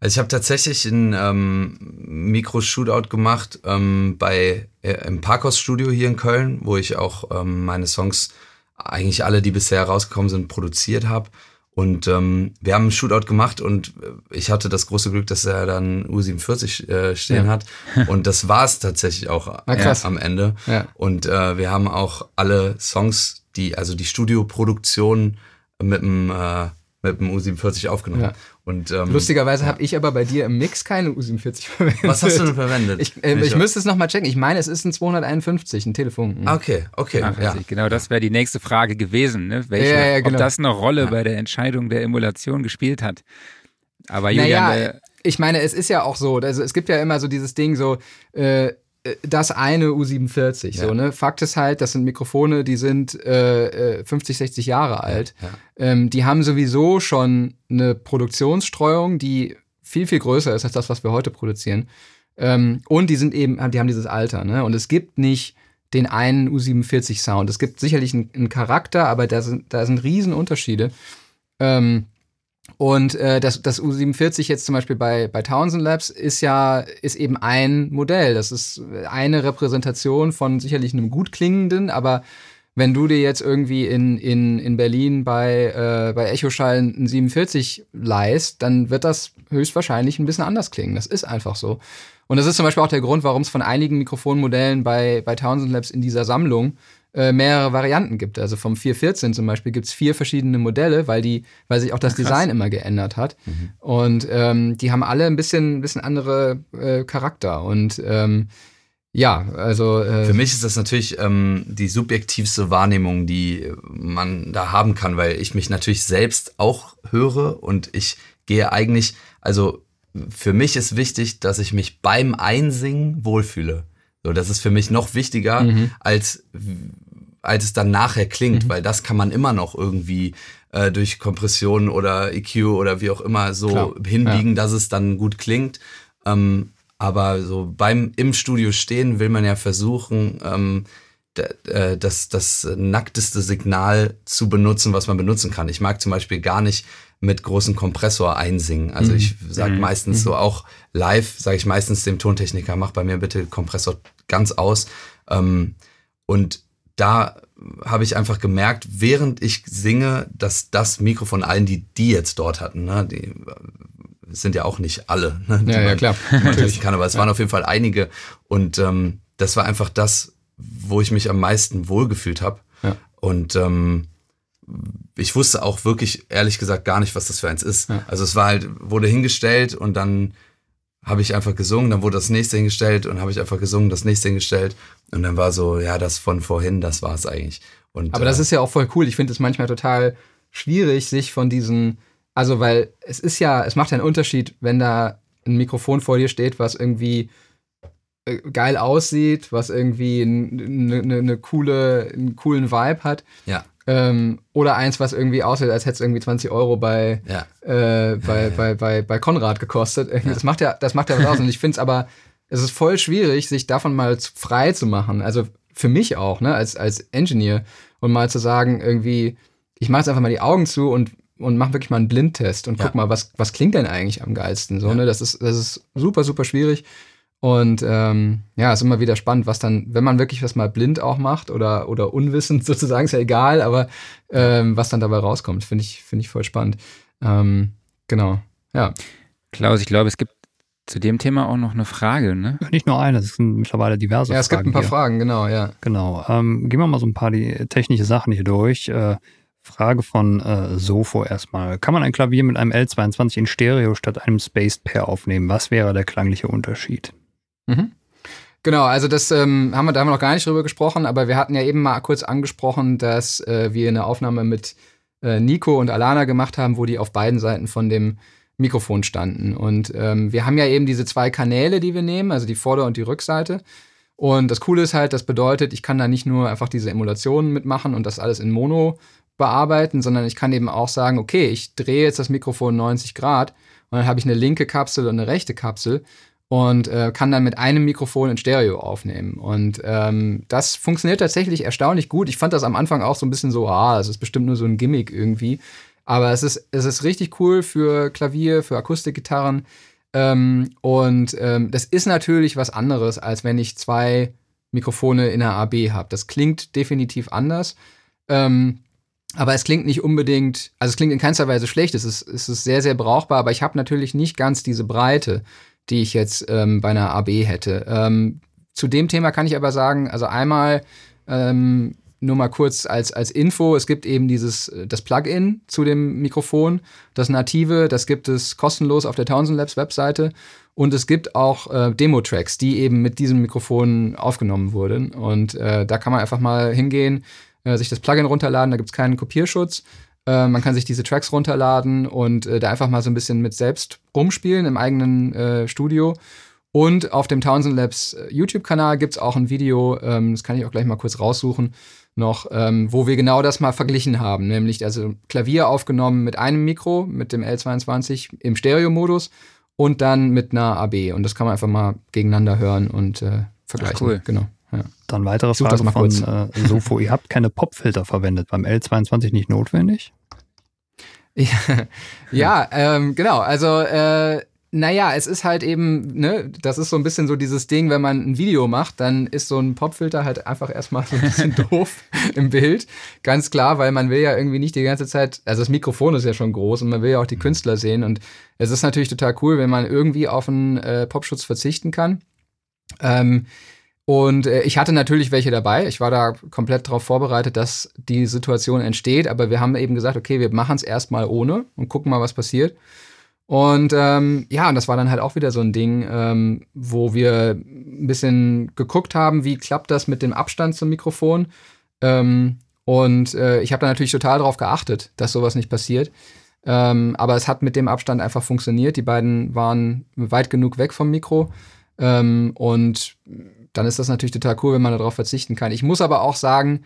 Also ich habe tatsächlich ein ähm, Mikro-Shootout gemacht ähm, bei äh, im Parkhaus-Studio hier in Köln, wo ich auch ähm, meine Songs, eigentlich alle, die bisher rausgekommen sind, produziert habe. Und ähm, wir haben einen Shootout gemacht und äh, ich hatte das große Glück, dass er dann U47 äh, stehen ja. hat. Und das war es tatsächlich auch äh, am Ende. Ja. Und äh, wir haben auch alle Songs, die, also die Studioproduktion mit dem äh, mit dem U47 aufgenommen. Ja. Und, ähm, Lustigerweise ja. habe ich aber bei dir im Mix keine U47 verwendet. Was hast du denn verwendet? Ich, äh, ich müsste es nochmal checken. Ich meine, es ist ein 251, ein Telefon. Okay, okay. Ja. Genau, das wäre die nächste Frage gewesen, ne? Welche, ja, genau. ob das eine Rolle bei der Entscheidung der Emulation gespielt hat. Aber Julian, naja, ich meine, es ist ja auch so, also es gibt ja immer so dieses Ding so, äh, äh, das eine U47. Ja. So, ne? Fakt ist halt, das sind Mikrofone, die sind äh, 50, äh, 60 Jahre alt. Ja. Ähm, die haben sowieso schon eine Produktionsstreuung, die viel, viel größer ist als das, was wir heute produzieren. Ähm, und die sind eben, die haben dieses Alter. Ne? Und es gibt nicht den einen U47-Sound. Es gibt sicherlich einen, einen, Charakter, aber da sind, da sind Riesenunterschiede. Ähm, und äh, das, das U47 jetzt zum Beispiel bei, bei Townsend Labs ist ja ist eben ein Modell. Das ist eine Repräsentation von sicherlich einem gut klingenden, aber wenn du dir jetzt irgendwie in, in, in Berlin bei, äh, bei Echoschall ein 47 leist, dann wird das höchstwahrscheinlich ein bisschen anders klingen. Das ist einfach so. Und das ist zum Beispiel auch der Grund, warum es von einigen Mikrofonmodellen bei, bei Townsend Labs in dieser Sammlung äh, mehrere Varianten gibt. Also vom 414 zum Beispiel gibt es vier verschiedene Modelle, weil die, weil sich auch das Ach, Design immer geändert hat. Mhm. Und ähm, die haben alle ein bisschen, ein bisschen andere äh, Charakter. Und ähm, ja, also. Äh, Für mich ist das natürlich ähm, die subjektivste Wahrnehmung, die man da haben kann, weil ich mich natürlich selbst auch höre und ich gehe eigentlich, also für mich ist wichtig, dass ich mich beim Einsingen wohlfühle. So, das ist für mich noch wichtiger, mhm. als, als es dann nachher klingt, mhm. weil das kann man immer noch irgendwie äh, durch Kompression oder EQ oder wie auch immer so Klar. hinbiegen, ja. dass es dann gut klingt. Ähm, Aber so beim im Studio stehen will man ja versuchen, ähm, äh, das, das nackteste Signal zu benutzen, was man benutzen kann. Ich mag zum Beispiel gar nicht mit großem Kompressor einsingen. Also ich sage mhm. meistens mhm. so auch live, sage ich meistens dem Tontechniker, mach bei mir bitte Kompressor ganz aus. Ähm, und da habe ich einfach gemerkt, während ich singe, dass das Mikro von allen, die die jetzt dort hatten, ne, die sind ja auch nicht alle, ne, die ja, man, ja, klar. Die man testen kann, aber es ja. waren auf jeden Fall einige. Und ähm, das war einfach das, wo ich mich am meisten wohlgefühlt habe. Ja. Und ähm, ich wusste auch wirklich, ehrlich gesagt, gar nicht, was das für eins ist. Ja. Also es war halt, wurde hingestellt und dann habe ich einfach gesungen, dann wurde das nächste hingestellt und habe ich einfach gesungen, das nächste hingestellt und dann war so, ja, das von vorhin, das war es eigentlich. Und, Aber das äh, ist ja auch voll cool. Ich finde es manchmal total schwierig, sich von diesen, also weil es ist ja, es macht ja einen Unterschied, wenn da ein Mikrofon vor dir steht, was irgendwie äh, geil aussieht, was irgendwie eine ne, ne coole, einen coolen Vibe hat. Ja. Ähm, oder eins, was irgendwie aussieht, als hätte es irgendwie 20 Euro bei, ja. äh, bei, ja, bei, bei, bei Konrad gekostet. Das macht ja, das macht ja was aus. Und ich finde es aber, es ist voll schwierig, sich davon mal frei zu machen. Also für mich auch, ne, als, als Engineer. Und mal zu sagen, irgendwie, ich mache jetzt einfach mal die Augen zu und, und mache wirklich mal einen Blindtest und guck mal, was, was klingt denn eigentlich am geilsten. So, ne? Das ist, das ist super, super schwierig. Und ähm, ja, ist immer wieder spannend, was dann, wenn man wirklich was mal blind auch macht oder, oder unwissend sozusagen, ist ja egal, aber ähm, was dann dabei rauskommt, finde ich, finde ich voll spannend. Ähm, genau, ja. Klaus, ich glaube, es gibt zu dem Thema auch noch eine Frage, ne? Nicht nur eine, es sind mittlerweile diverse Fragen. Ja, es Fragen gibt ein paar hier. Fragen, genau, ja. Genau. Ähm, gehen wir mal so ein paar die technische Sachen hier durch. Äh, Frage von äh, Sofo erstmal. Kann man ein Klavier mit einem L22 in Stereo statt einem Spaced Pair aufnehmen? Was wäre der klangliche Unterschied? Mhm. Genau, also das ähm, haben wir, da noch gar nicht drüber gesprochen, aber wir hatten ja eben mal kurz angesprochen, dass äh, wir eine Aufnahme mit äh, Nico und Alana gemacht haben, wo die auf beiden Seiten von dem Mikrofon standen. Und ähm, wir haben ja eben diese zwei Kanäle, die wir nehmen, also die Vorder- und die Rückseite. Und das Coole ist halt, das bedeutet, ich kann da nicht nur einfach diese Emulationen mitmachen und das alles in Mono bearbeiten, sondern ich kann eben auch sagen, okay, ich drehe jetzt das Mikrofon 90 Grad und dann habe ich eine linke Kapsel und eine rechte Kapsel und äh, kann dann mit einem Mikrofon in Stereo aufnehmen. Und ähm, das funktioniert tatsächlich erstaunlich gut. Ich fand das am Anfang auch so ein bisschen so, ah, das ist bestimmt nur so ein Gimmick irgendwie. Aber es ist, es ist richtig cool für Klavier, für Akustikgitarren. Ähm, und ähm, das ist natürlich was anderes, als wenn ich zwei Mikrofone in der AB habe. Das klingt definitiv anders. Ähm, aber es klingt nicht unbedingt, also es klingt in keinster Weise schlecht, es ist, es ist sehr, sehr brauchbar, aber ich habe natürlich nicht ganz diese Breite die ich jetzt ähm, bei einer AB hätte. Ähm, zu dem Thema kann ich aber sagen, also einmal ähm, nur mal kurz als, als Info, es gibt eben dieses, äh, das Plugin zu dem Mikrofon, das native, das gibt es kostenlos auf der Townsend Labs Webseite und es gibt auch äh, Demo-Tracks, die eben mit diesem Mikrofon aufgenommen wurden und äh, da kann man einfach mal hingehen, äh, sich das Plugin runterladen, da gibt es keinen Kopierschutz äh, man kann sich diese Tracks runterladen und äh, da einfach mal so ein bisschen mit selbst rumspielen im eigenen äh, Studio. Und auf dem Townsend Labs äh, YouTube-Kanal gibt es auch ein Video, ähm, das kann ich auch gleich mal kurz raussuchen, noch, ähm, wo wir genau das mal verglichen haben. Nämlich also Klavier aufgenommen mit einem Mikro, mit dem L22 im Stereo-Modus und dann mit einer AB. Und das kann man einfach mal gegeneinander hören und äh, vergleichen. Ach, cool. Genau. Ja. Dann weitere Frage von äh, Sofo. Ihr habt keine Popfilter verwendet, beim L22 nicht notwendig? Ja, ja ähm, genau. Also, äh, naja, es ist halt eben, ne, das ist so ein bisschen so dieses Ding, wenn man ein Video macht, dann ist so ein Popfilter halt einfach erstmal so ein bisschen doof im Bild. Ganz klar, weil man will ja irgendwie nicht die ganze Zeit, also das Mikrofon ist ja schon groß und man will ja auch die Künstler sehen und es ist natürlich total cool, wenn man irgendwie auf einen äh, Popschutz verzichten kann. Ähm, und äh, ich hatte natürlich welche dabei. Ich war da komplett darauf vorbereitet, dass die Situation entsteht. Aber wir haben eben gesagt, okay, wir machen es erstmal ohne und gucken mal, was passiert. Und ähm, ja, und das war dann halt auch wieder so ein Ding, ähm, wo wir ein bisschen geguckt haben, wie klappt das mit dem Abstand zum Mikrofon. Ähm, und äh, ich habe da natürlich total darauf geachtet, dass sowas nicht passiert. Ähm, aber es hat mit dem Abstand einfach funktioniert. Die beiden waren weit genug weg vom Mikro. Ähm, und dann ist das natürlich total cool, wenn man darauf verzichten kann. Ich muss aber auch sagen,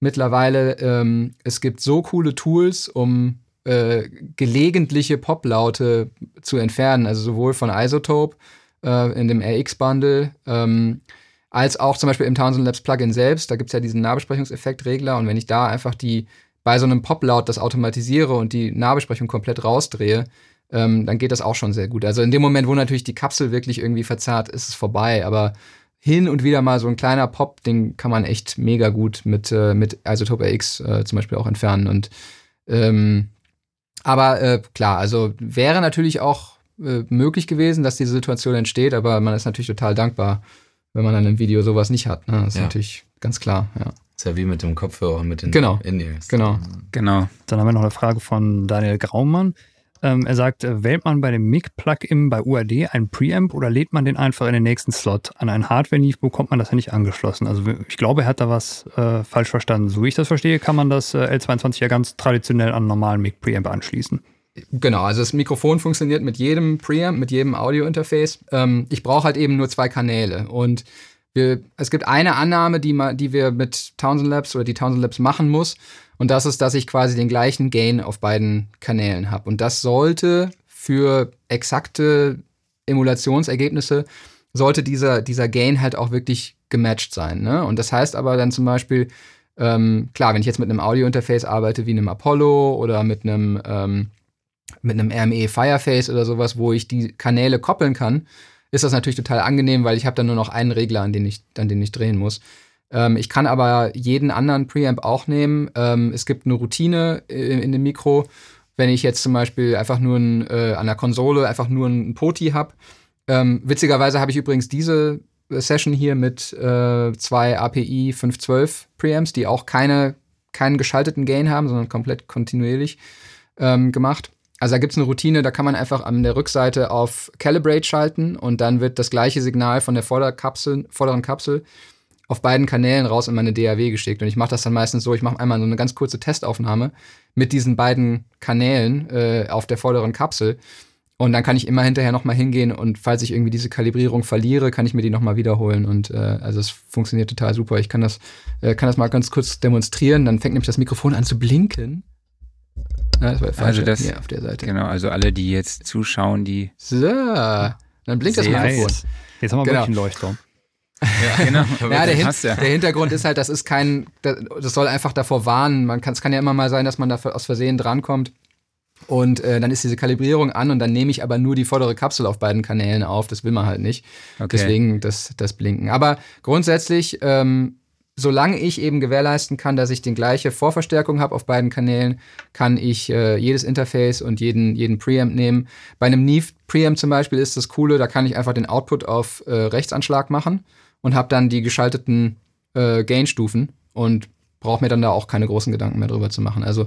mittlerweile, ähm, es gibt so coole Tools, um äh, gelegentliche Poplaute zu entfernen, also sowohl von Isotope äh, in dem RX-Bundle. Ähm, als auch zum Beispiel im Townsend Labs Plugin selbst. Da gibt es ja diesen Nahbesprechungseffekt-Regler und wenn ich da einfach die bei so einem Pop-Laut das automatisiere und die Nahbesprechung komplett rausdrehe, ähm, dann geht das auch schon sehr gut. Also in dem Moment, wo natürlich die Kapsel wirklich irgendwie verzerrt, ist es vorbei. Aber hin und wieder mal so ein kleiner Pop, den kann man echt mega gut mit, äh, mit Isotope RX äh, zum Beispiel auch entfernen. Und ähm, aber äh, klar, also wäre natürlich auch äh, möglich gewesen, dass diese Situation entsteht, aber man ist natürlich total dankbar, wenn man dann im Video sowas nicht hat. Ne? Das ist ja. natürlich ganz klar, ja. Ist ja wie mit dem Kopfhörer, mit den genau. In-Ears. Genau. genau. Dann haben wir noch eine Frage von Daniel Graumann. Ähm, er sagt, äh, wählt man bei dem Mic-Plugin bei UAD einen Preamp oder lädt man den einfach in den nächsten Slot? An ein Hardware-Leaf bekommt man das ja nicht angeschlossen. Also ich glaube, er hat da was äh, falsch verstanden. So wie ich das verstehe, kann man das äh, L22 ja ganz traditionell an einen normalen Mic-Preamp anschließen. Genau, also das Mikrofon funktioniert mit jedem Preamp, mit jedem Audio-Interface. Ähm, ich brauche halt eben nur zwei Kanäle und wir, es gibt eine Annahme, die, ma, die wir mit Townsend Labs oder die Townsend Labs machen muss und das ist, dass ich quasi den gleichen Gain auf beiden Kanälen habe und das sollte für exakte Emulationsergebnisse sollte dieser, dieser Gain halt auch wirklich gematcht sein. Ne? Und das heißt aber dann zum Beispiel, ähm, klar, wenn ich jetzt mit einem Audio-Interface arbeite wie einem Apollo oder mit einem ähm, mit einem RME Fireface oder sowas, wo ich die Kanäle koppeln kann, ist das natürlich total angenehm, weil ich habe dann nur noch einen Regler, an den ich, an den ich drehen muss. Ähm, ich kann aber jeden anderen Preamp auch nehmen. Ähm, es gibt eine Routine in, in, dem Mikro. Wenn ich jetzt zum Beispiel einfach nur ein, äh, an der Konsole einfach nur ein Poti habe. Ähm, witzigerweise habe ich übrigens diese Session hier mit äh, zwei API 512 Preamps, die auch keine, keinen geschalteten Gain haben, sondern komplett kontinuierlich ähm, gemacht. Also da gibt es eine Routine, da kann man einfach an der Rückseite auf Calibrate schalten und dann wird das gleiche Signal von der Vorderkapsel, vorderen Kapsel auf beiden Kanälen raus in meine DAW geschickt. Und ich mache das dann meistens so, ich mache einmal so eine ganz kurze Testaufnahme mit diesen beiden Kanälen äh, auf der vorderen Kapsel. Und dann kann ich immer hinterher nochmal hingehen und falls ich irgendwie diese Kalibrierung verliere, kann ich mir die nochmal wiederholen. Und äh, also es funktioniert total super. Ich kann das, äh, kann das mal ganz kurz demonstrieren. Dann fängt nämlich das Mikrofon an zu blinken. Ja, das war falsch also das, hier auf der Seite. Genau, also alle, die jetzt zuschauen, die. So, dann blinkt das Mikrofon. Jetzt haben wir genau. wirklich einen Leuchtturm. Ja, genau. ja, der, Hin ja. der, Hintergrund ist halt, das ist kein, das soll einfach davor warnen. Man kann, es kann ja immer mal sein, dass man da aus Versehen drankommt. Und äh, dann ist diese Kalibrierung an und dann nehme ich aber nur die vordere Kapsel auf beiden Kanälen auf. Das will man halt nicht. Okay. Deswegen das, das Blinken. Aber grundsätzlich ähm, solange ich eben gewährleisten kann, dass ich die gleiche Vorverstärkung habe auf beiden Kanälen, kann ich äh, jedes Interface und jeden, jeden Preamp nehmen. Bei einem Neve Preamp zum Beispiel ist das Coole, da kann ich einfach den Output auf äh, Rechtsanschlag machen und habe dann die geschalteten äh, Gain-Stufen und brauche mir dann da auch keine großen Gedanken mehr drüber zu machen. Also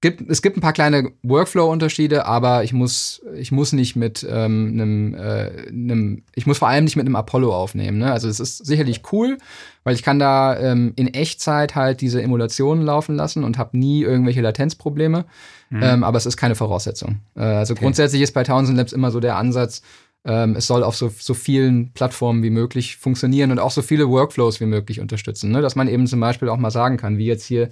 gibt, es gibt ein paar kleine Workflow-Unterschiede, aber ich muss, ich muss nicht mit ähm, einem, äh, einem, ich muss vor allem nicht mit einem Apollo aufnehmen. Ne? Also es ist sicherlich cool, weil ich kann da ähm, in Echtzeit halt diese Emulationen laufen lassen und habe nie irgendwelche Latenzprobleme. Mhm. Ähm, aber es ist keine Voraussetzung. Äh, also okay. grundsätzlich ist bei Townsend Labs immer so der Ansatz, ähm, es soll auf so, so vielen Plattformen wie möglich funktionieren und auch so viele Workflows wie möglich unterstützen. Ne? Dass man eben zum Beispiel auch mal sagen kann, wie jetzt hier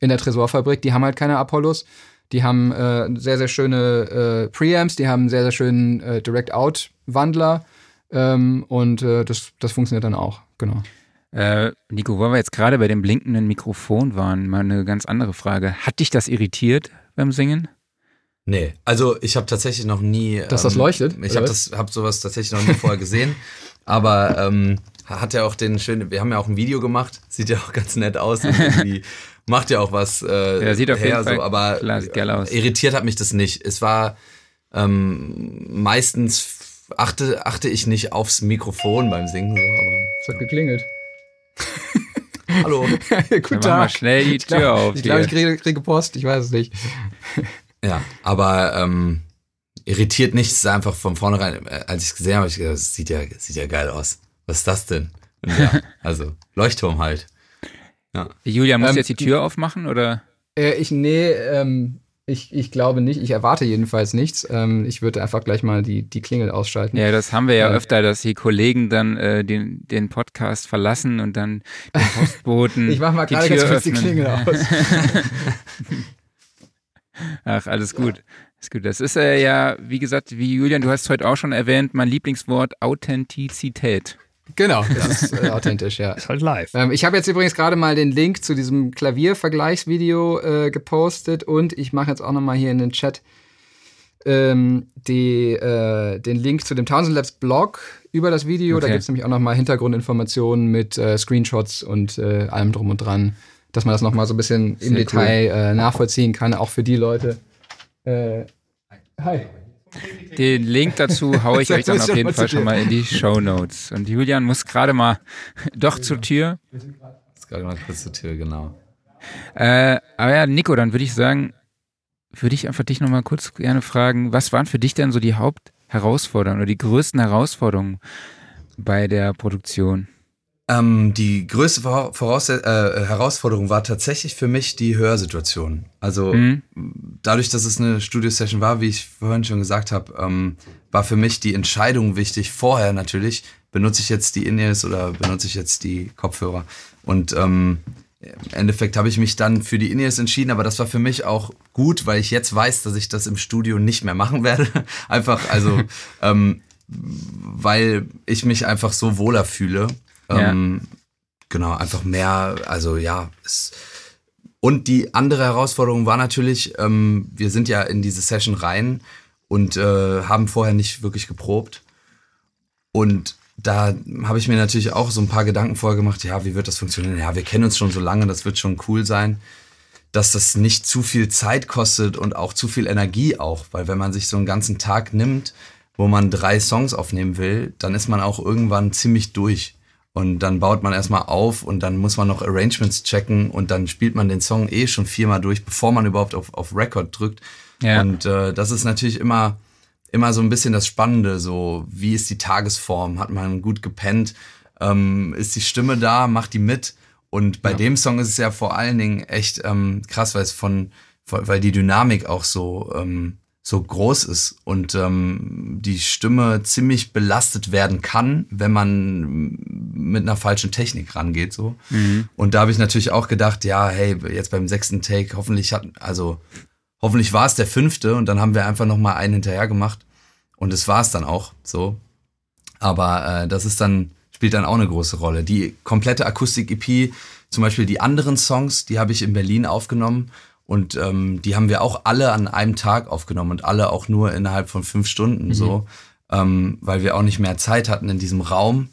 in der Tresorfabrik, die haben halt keine Apollos. Die haben äh, sehr, sehr schöne äh, Preamps, die haben sehr, sehr schönen äh, Direct-Out-Wandler ähm, und äh, das, das funktioniert dann auch, genau. Äh, Nico, wo wir jetzt gerade bei dem blinkenden Mikrofon waren, mal eine ganz andere Frage. Hat dich das irritiert beim Singen? Nee, also ich habe tatsächlich noch nie. Dass ähm, das leuchtet? Ich habe hab sowas tatsächlich noch nie vorher gesehen. Aber ähm, hat ja auch den schönen, wir haben ja auch ein Video gemacht, sieht ja auch ganz nett aus. Irgendwie macht ja auch was äh, ja, sieht auf her, jeden Fall so, aber klar, sieht geil aus. irritiert hat mich das nicht. Es war ähm, meistens achte, achte ich nicht aufs Mikrofon beim Singen. So, aber, es hat geklingelt. Hallo. Guten Tag. Mal schnell die Tür ich auf. Ich glaube, ich kriege, kriege Post, ich weiß es nicht. Ja, aber ähm, irritiert nicht, es ist einfach von vornherein, äh, als ich es gesehen habe, ich gedacht, das sieht ja, sieht ja geil aus. Was ist das denn? Ja, also Leuchtturm halt. Ja. Julia, muss ähm, jetzt die Tür aufmachen oder? Äh, ich, nee, ähm, ich, ich glaube nicht. Ich erwarte jedenfalls nichts. Ähm, ich würde einfach gleich mal die, die Klingel ausschalten. Ja, das haben wir ja äh, öfter, dass die Kollegen dann äh, den, den Podcast verlassen und dann den Postboten. ich mach mal gerade ganz kurz die Klingel aus. Ach, alles gut. Ist gut. Das ist äh, ja, wie gesagt, wie Julian, du hast heute auch schon erwähnt, mein Lieblingswort Authentizität. Genau, das ist äh, authentisch, ja. Ist halt live. Ähm, ich habe jetzt übrigens gerade mal den Link zu diesem Klaviervergleichsvideo äh, gepostet und ich mache jetzt auch nochmal hier in den Chat ähm, die, äh, den Link zu dem Townsend Labs Blog über das Video. Okay. Da gibt es nämlich auch nochmal Hintergrundinformationen mit äh, Screenshots und äh, allem drum und dran, dass man das nochmal so ein bisschen Sehr im Detail cool. Äh, nachvollziehen kann, auch für die Leute. hi. Den Link dazu haue ich euch dann auf jeden Fall schon mal in die Show Notes. Und Julian muss gerade mal doch zur Tür. Ist gerade mal kurz zur Tür, genau. Äh, aber ja, Nico, dann würde ich sagen, würde ich einfach dich nochmal kurz gerne fragen, was waren für dich denn so die Hauptherausforderungen oder die größten Herausforderungen bei der Produktion? Ähm, die größte Voraus äh, Herausforderung war tatsächlich für mich die Hörsituation. Also mhm. dadurch, dass es eine Studio-Session war, wie ich vorhin schon gesagt habe, ähm, war für mich die Entscheidung wichtig. Vorher natürlich, benutze ich jetzt die In-Ears oder benutze ich jetzt die Kopfhörer. Und ähm, im Endeffekt habe ich mich dann für die In-Ears entschieden, aber das war für mich auch gut, weil ich jetzt weiß, dass ich das im Studio nicht mehr machen werde. einfach, also, ähm, weil ich mich einfach so wohler fühle ähm, ja. Genau, einfach mehr, also ja. Es, und die andere Herausforderung war natürlich, ähm, wir sind ja in diese Session rein und äh, haben vorher nicht wirklich geprobt. Und da habe ich mir natürlich auch so ein paar Gedanken vorher gemacht, ja, wie wird das funktionieren? Ja, wir kennen uns schon so lange, das wird schon cool sein, dass das nicht zu viel Zeit kostet und auch zu viel Energie auch, weil wenn man sich so einen ganzen Tag nimmt, wo man drei Songs aufnehmen will, dann ist man auch irgendwann ziemlich durch. Und dann baut man erstmal auf und dann muss man noch Arrangements checken und dann spielt man den Song eh schon viermal durch, bevor man überhaupt auf, auf Record drückt. Ja. Und äh, das ist natürlich immer, immer so ein bisschen das Spannende, so wie ist die Tagesform? Hat man gut gepennt? Ähm, ist die Stimme da? Macht die mit? Und bei ja. dem Song ist es ja vor allen Dingen echt ähm, krass, weil es von, weil die Dynamik auch so, ähm, so groß ist und ähm, die Stimme ziemlich belastet werden kann, wenn man mit einer falschen Technik rangeht. So. Mhm. Und da habe ich natürlich auch gedacht, ja, hey, jetzt beim sechsten Take, hoffentlich hat, also hoffentlich war es der fünfte und dann haben wir einfach noch mal einen hinterher gemacht und es war es dann auch so. Aber äh, das ist dann spielt dann auch eine große Rolle. Die komplette Akustik-EP, zum Beispiel die anderen Songs, die habe ich in Berlin aufgenommen und ähm, die haben wir auch alle an einem Tag aufgenommen und alle auch nur innerhalb von fünf Stunden mhm. so, ähm, weil wir auch nicht mehr Zeit hatten in diesem Raum.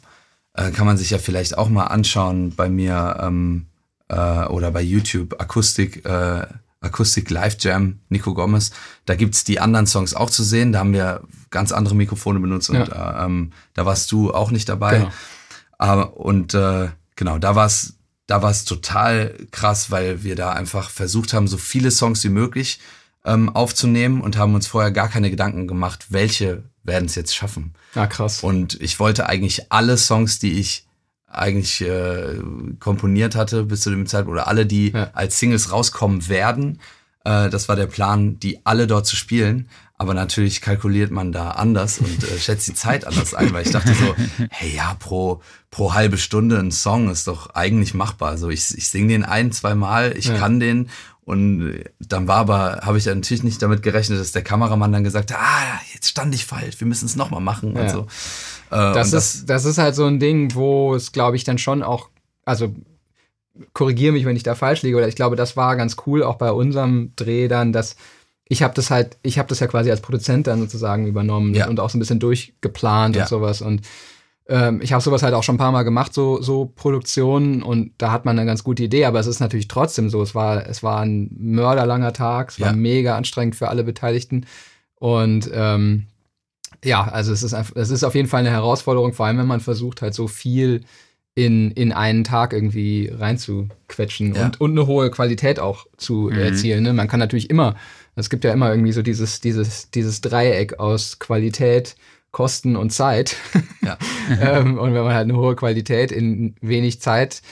Äh, kann man sich ja vielleicht auch mal anschauen bei mir ähm, äh, oder bei YouTube Akustik, äh, Akustik Live Jam, Nico Gomez. Da gibt's die anderen Songs auch zu sehen. Da haben wir ganz andere Mikrofone benutzt und ja. äh, ähm, da warst du auch nicht dabei. Genau. Aber, und äh, genau, da war es da war es total krass, weil wir da einfach versucht haben, so viele Songs wie möglich ähm, aufzunehmen und haben uns vorher gar keine Gedanken gemacht, welche werden es jetzt schaffen. Ja, krass. Und ich wollte eigentlich alle Songs, die ich eigentlich äh, komponiert hatte bis zu dem Zeitpunkt, oder alle, die ja. als Singles rauskommen werden, äh, das war der Plan, die alle dort zu spielen. Aber natürlich kalkuliert man da anders und äh, schätzt die Zeit anders ein, weil ich dachte so, hey ja, pro, pro halbe Stunde ein Song ist doch eigentlich machbar. Also ich, ich singe den ein, zwei Mal, ich ja. kann den und dann war aber, habe ich natürlich nicht damit gerechnet, dass der Kameramann dann gesagt hat, ah, jetzt stand ich falsch, wir müssen es nochmal machen ja. und so. Äh, das, und ist, das ist halt so ein Ding, wo es, glaube ich, dann schon auch, also korrigiere mich, wenn ich da falsch liege, oder ich glaube, das war ganz cool, auch bei unserem Dreh dann, dass ich habe das halt, ich habe das ja quasi als Produzent dann sozusagen übernommen ja. und auch so ein bisschen durchgeplant ja. und sowas. Und ähm, ich habe sowas halt auch schon ein paar Mal gemacht, so, so Produktionen, und da hat man eine ganz gute Idee, aber es ist natürlich trotzdem so. Es war, es war ein mörderlanger Tag, es war ja. mega anstrengend für alle Beteiligten. Und ähm, ja, also es ist, einfach, es ist auf jeden Fall eine Herausforderung, vor allem wenn man versucht, halt so viel in, in einen Tag irgendwie reinzuquetschen und, und eine hohe Qualität auch zu mhm. erzielen. Ne? Man kann natürlich immer es gibt ja immer irgendwie so dieses, dieses, dieses Dreieck aus Qualität, Kosten und Zeit. Ja. ähm, und wenn man halt eine hohe Qualität in wenig Zeit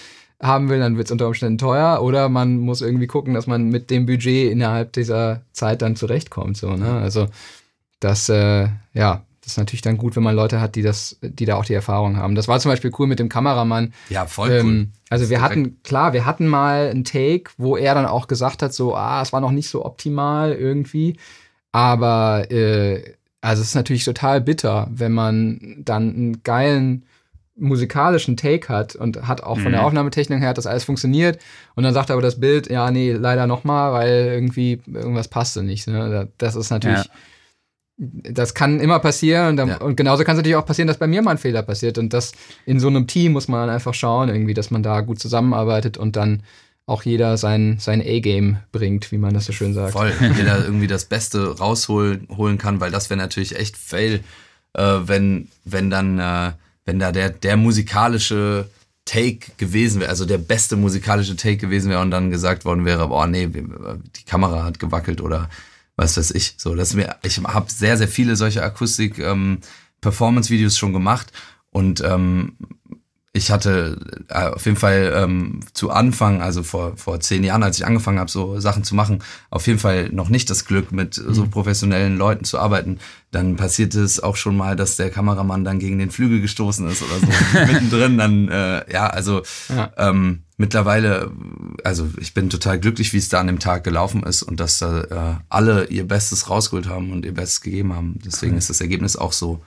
haben will, dann wird es unter Umständen teuer oder man muss irgendwie gucken, dass man mit dem Budget innerhalb dieser Zeit dann zurechtkommt. So, ne? Also das, äh, ja, das ist natürlich dann gut, wenn man Leute hat, die das, die da auch die Erfahrung haben. Das war zum Beispiel cool mit dem Kameramann. Ja, voll cool. Ähm, also wir hatten, klar, wir hatten mal einen Take, wo er dann auch gesagt hat, so, ah, es war noch nicht so optimal irgendwie. Aber äh, also es ist natürlich total bitter, wenn man dann einen geilen musikalischen Take hat und hat auch von mhm. der Aufnahmetechnik her, dass alles funktioniert. Und dann sagt aber das Bild, ja, nee, leider nochmal, weil irgendwie irgendwas passte nicht. Ne? Das ist natürlich. Ja das kann immer passieren und, dann, ja. und genauso kann es natürlich auch passieren, dass bei mir mal ein Fehler passiert und das in so einem Team muss man einfach schauen, irgendwie, dass man da gut zusammenarbeitet und dann auch jeder sein, sein A-Game bringt, wie man das so schön sagt. Voll, jeder irgendwie das Beste rausholen holen kann, weil das wäre natürlich echt fail, äh, wenn, wenn dann, äh, wenn da der, der musikalische Take gewesen wäre, also der beste musikalische Take gewesen wäre und dann gesagt worden wäre, boah, nee, die Kamera hat gewackelt oder was weiß ich. So, das mir, ich habe sehr, sehr viele solche Akustik-Performance-Videos ähm, schon gemacht und ähm, ich hatte äh, auf jeden Fall ähm, zu Anfang, also vor, vor zehn Jahren, als ich angefangen habe, so Sachen zu machen, auf jeden Fall noch nicht das Glück, mit so mhm. professionellen Leuten zu arbeiten. Dann passierte es auch schon mal, dass der Kameramann dann gegen den Flügel gestoßen ist oder so mittendrin. Dann, äh, ja, also ja. Ähm, mittlerweile, also ich bin total glücklich, wie es da an dem Tag gelaufen ist und dass da äh, alle ihr Bestes rausgeholt haben und ihr Bestes gegeben haben. Deswegen cool. ist das Ergebnis auch so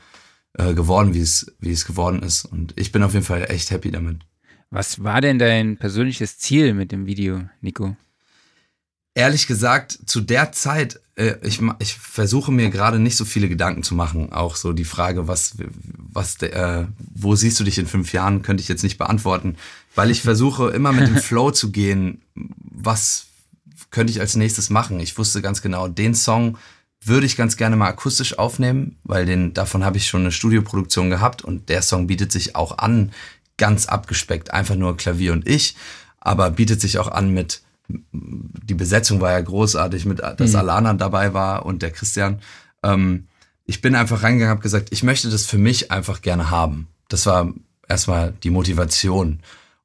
äh, geworden, wie es, wie es geworden ist. Und ich bin auf jeden Fall echt happy damit. Was war denn dein persönliches Ziel mit dem Video, Nico? Ehrlich gesagt, zu der Zeit, ich, ich versuche mir gerade nicht so viele Gedanken zu machen. Auch so die Frage, was, was, äh, wo siehst du dich in fünf Jahren, könnte ich jetzt nicht beantworten, weil ich versuche immer mit dem Flow zu gehen. Was könnte ich als nächstes machen? Ich wusste ganz genau, den Song würde ich ganz gerne mal akustisch aufnehmen, weil den, davon habe ich schon eine Studioproduktion gehabt und der Song bietet sich auch an, ganz abgespeckt, einfach nur Klavier und ich, aber bietet sich auch an mit, die Besetzung war ja großartig, mit, dass mhm. Alana dabei war und der Christian. Ähm, ich bin einfach reingegangen, habe gesagt, ich möchte das für mich einfach gerne haben. Das war erstmal die Motivation.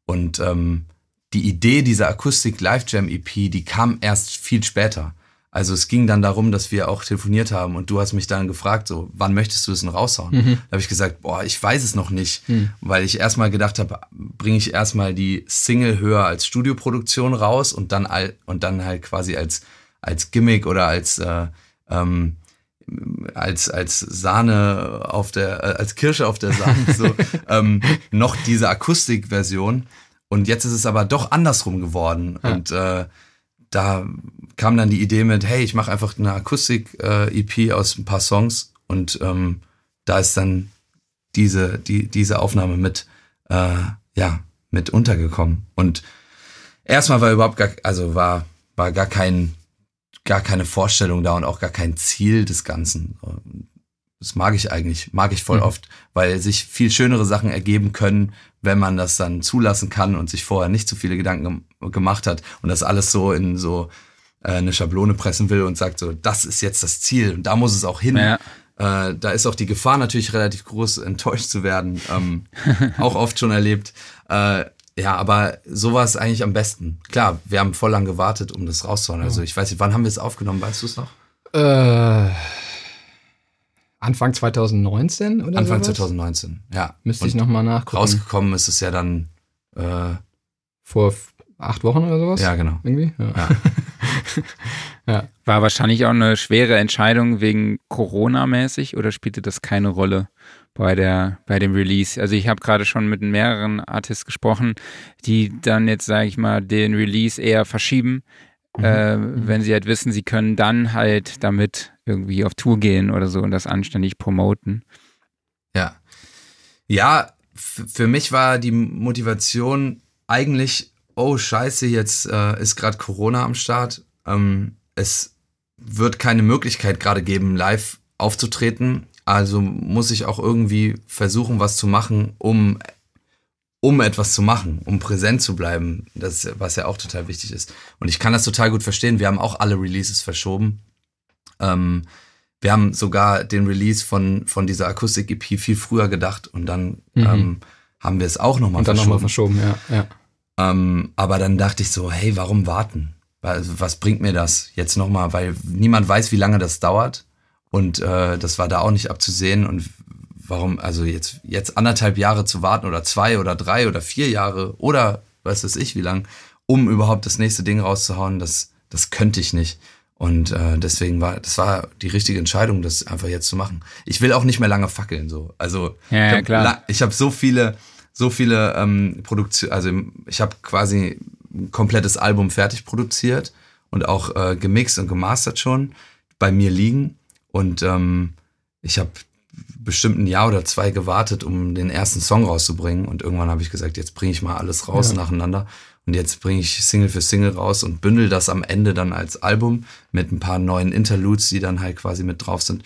Und ähm, die Idee dieser Akustik Live Jam EP, die kam erst viel später. Also es ging dann darum, dass wir auch telefoniert haben und du hast mich dann gefragt, so, wann möchtest du es denn raushauen? Mhm. Da habe ich gesagt, boah, ich weiß es noch nicht, mhm. weil ich erstmal gedacht habe, bringe ich erstmal die Single höher als Studioproduktion raus und dann und dann halt quasi als als Gimmick oder als äh, ähm, als als Sahne auf der äh, als Kirsche auf der Sahne so ähm, noch diese Akustikversion und jetzt ist es aber doch andersrum geworden ja. und äh, da kam dann die Idee mit, hey, ich mache einfach eine Akustik-EP äh, aus ein paar Songs und ähm, da ist dann diese, die, diese Aufnahme mit, äh, ja, mit untergekommen. Und erstmal war überhaupt gar, also war, war gar kein, gar keine Vorstellung da und auch gar kein Ziel des Ganzen. Das mag ich eigentlich, mag ich voll mhm. oft, weil sich viel schönere Sachen ergeben können, wenn man das dann zulassen kann und sich vorher nicht so viele Gedanken gemacht hat und das alles so in so äh, eine Schablone pressen will und sagt so, das ist jetzt das Ziel und da muss es auch hin. Ja. Äh, da ist auch die Gefahr natürlich relativ groß, enttäuscht zu werden. Ähm, auch oft schon erlebt. Äh, ja, aber so war es eigentlich am besten. Klar, wir haben voll lang gewartet, um das rauszuhauen. Also ich weiß nicht, wann haben wir es aufgenommen, weißt du es noch? Äh, Anfang 2019 oder Anfang sowas? 2019, ja. Müsste ich nochmal nachgucken. Rausgekommen ist es ja dann äh, vor acht Wochen oder sowas? Ja, genau. Irgendwie? Ja. Ja. ja. War wahrscheinlich auch eine schwere Entscheidung wegen Corona-mäßig oder spielte das keine Rolle bei, der, bei dem Release? Also ich habe gerade schon mit mehreren Artists gesprochen, die dann jetzt, sage ich mal, den Release eher verschieben, mhm. äh, mhm. wenn sie halt wissen, sie können dann halt damit irgendwie auf Tour gehen oder so und das anständig promoten. Ja. Ja, für mich war die Motivation eigentlich, oh scheiße, jetzt äh, ist gerade Corona am Start. Ähm, es wird keine Möglichkeit gerade geben, live aufzutreten. Also muss ich auch irgendwie versuchen, was zu machen, um um etwas zu machen, um präsent zu bleiben, das, was ja auch total wichtig ist. Und ich kann das total gut verstehen. Wir haben auch alle Releases verschoben. Ähm, wir haben sogar den Release von, von dieser Akustik-EP viel früher gedacht und dann mhm. ähm, haben wir es auch nochmal verschoben. Und dann nochmal verschoben, ja. ja. Ähm, aber dann dachte ich so, hey, warum warten? Was bringt mir das jetzt nochmal? Weil niemand weiß, wie lange das dauert. Und äh, das war da auch nicht abzusehen. Und warum, also jetzt, jetzt anderthalb Jahre zu warten oder zwei oder drei oder vier Jahre oder was weiß ich wie lang, um überhaupt das nächste Ding rauszuhauen, das, das könnte ich nicht. Und äh, deswegen war das war die richtige Entscheidung, das einfach jetzt zu machen. Ich will auch nicht mehr lange fackeln so. Also ja, klar. ich habe so viele so viele ähm, Produktionen, also ich habe quasi ein komplettes Album fertig produziert und auch äh, gemixt und gemastert schon bei mir liegen und ähm, ich habe bestimmt ein Jahr oder zwei gewartet, um den ersten Song rauszubringen und irgendwann habe ich gesagt, jetzt bringe ich mal alles raus ja. nacheinander und jetzt bringe ich Single für Single raus und bündel das am Ende dann als Album mit ein paar neuen Interludes, die dann halt quasi mit drauf sind.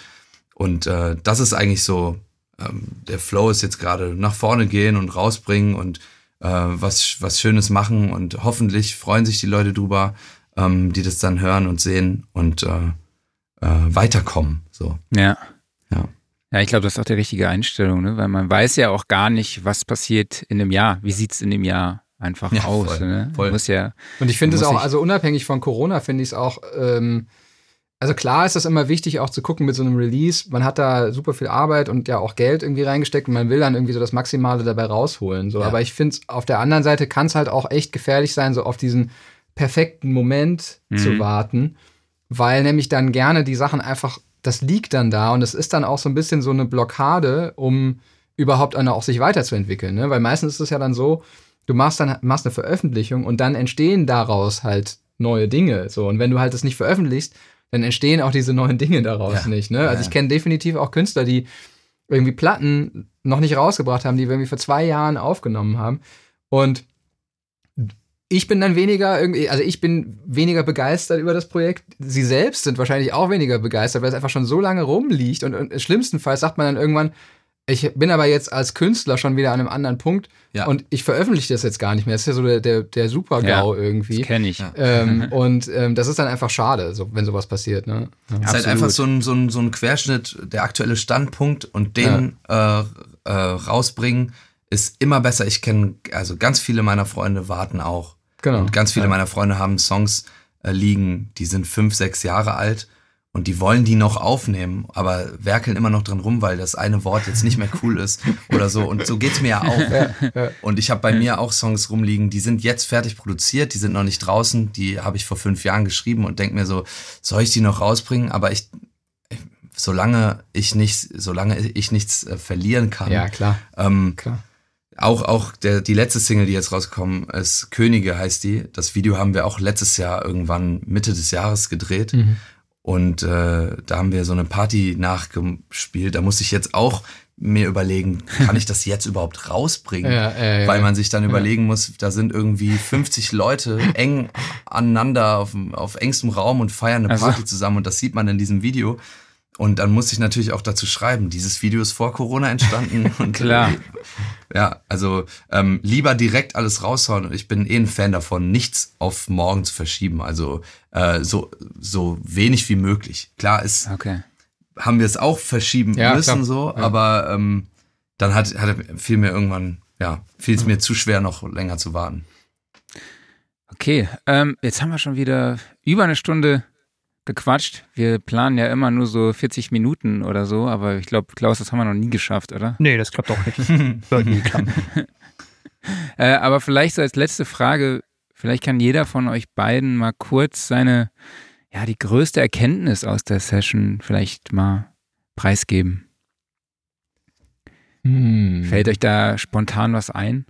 Und äh, das ist eigentlich so, ähm, der Flow ist jetzt gerade nach vorne gehen und rausbringen und äh, was, was Schönes machen und hoffentlich freuen sich die Leute drüber, ähm, die das dann hören und sehen und äh, äh, weiterkommen. So. Ja. Ja. Ja, ich glaube, das ist auch die richtige Einstellung, ne? weil man weiß ja auch gar nicht, was passiert in dem Jahr. Wie sieht es in dem Jahr einfach ja, aus. Voll, ne? voll. Muss ja, und ich finde es auch, also unabhängig von Corona, finde ich es auch, ähm, also klar ist das immer wichtig, auch zu gucken mit so einem Release. Man hat da super viel Arbeit und ja auch Geld irgendwie reingesteckt und man will dann irgendwie so das Maximale dabei rausholen. So. Ja. Aber ich finde es auf der anderen Seite kann es halt auch echt gefährlich sein, so auf diesen perfekten Moment mhm. zu warten, weil nämlich dann gerne die Sachen einfach, das liegt dann da und es ist dann auch so ein bisschen so eine Blockade, um überhaupt auch sich weiterzuentwickeln. Ne? Weil meistens ist es ja dann so, du machst dann machst eine Veröffentlichung und dann entstehen daraus halt neue Dinge. So und wenn du halt das nicht veröffentlichst, dann entstehen auch diese neuen Dinge daraus ja. nicht. Ne? Also ich kenne definitiv auch Künstler, die irgendwie Platten noch nicht rausgebracht haben, die wir irgendwie vor zwei Jahren aufgenommen haben und ich bin dann weniger irgendwie, also ich bin weniger begeistert über das Projekt. Sie selbst sind wahrscheinlich auch weniger begeistert, weil es einfach schon so lange rumliegt und, und schlimmstenfalls sagt man dann irgendwann, ich bin aber jetzt als Künstler schon wieder an einem anderen Punkt ja. und ich veröffentliche das jetzt gar nicht mehr. Das ist ja so der, der, der Super-GAU ja, irgendwie. Das kenne ich. Ähm, und ähm, das ist dann einfach schade, so, wenn sowas passiert. Ne? Ja, es ist halt einfach so ein, so, ein, so ein Querschnitt, der aktuelle Standpunkt und den äh, äh, rausbringen ist immer besser. Ich kenne, also ganz viele meiner Freunde warten auch. Genau. Und ganz viele meiner Freunde haben Songs äh, liegen, die sind fünf, sechs Jahre alt und die wollen die noch aufnehmen, aber werkeln immer noch drin rum, weil das eine Wort jetzt nicht mehr cool ist oder so. Und so geht's mir ja auch. Ja, ja. Und ich habe bei mir auch Songs rumliegen, die sind jetzt fertig produziert, die sind noch nicht draußen, die habe ich vor fünf Jahren geschrieben und denke mir so, soll ich die noch rausbringen? Aber ich, solange ich nicht, solange ich nichts äh, verlieren kann. Ja, klar. Ähm, klar. Auch, auch der, die letzte Single, die jetzt rausgekommen ist, Könige heißt die. Das Video haben wir auch letztes Jahr irgendwann Mitte des Jahres gedreht. Mhm. Und äh, da haben wir so eine Party nachgespielt. Da musste ich jetzt auch mir überlegen, kann ich das jetzt überhaupt rausbringen? Ja, ja. Weil man sich dann überlegen muss, da sind irgendwie 50 Leute eng aneinander auf, auf engstem Raum und feiern eine Party also. zusammen und das sieht man in diesem Video. Und dann muss ich natürlich auch dazu schreiben, dieses Video ist vor Corona entstanden. und Klar. Ja, also ähm, lieber direkt alles raushauen. Ich bin eh ein Fan davon, nichts auf morgen zu verschieben. Also äh, so, so wenig wie möglich. Klar ist, okay. haben wir es auch verschieben ja, müssen, klar. so, ja. aber ähm, dann hat, hat fiel mir irgendwann, ja, fiel es mir zu schwer, noch länger zu warten. Okay, ähm, jetzt haben wir schon wieder über eine Stunde gequatscht. Wir planen ja immer nur so 40 Minuten oder so, aber ich glaube, Klaus, das haben wir noch nie geschafft, oder? Nee, das klappt auch nicht. Soll nie klappen. äh, aber vielleicht so als letzte Frage, vielleicht kann jeder von euch beiden mal kurz seine, ja, die größte Erkenntnis aus der Session vielleicht mal preisgeben. Hm. Fällt euch da spontan was ein?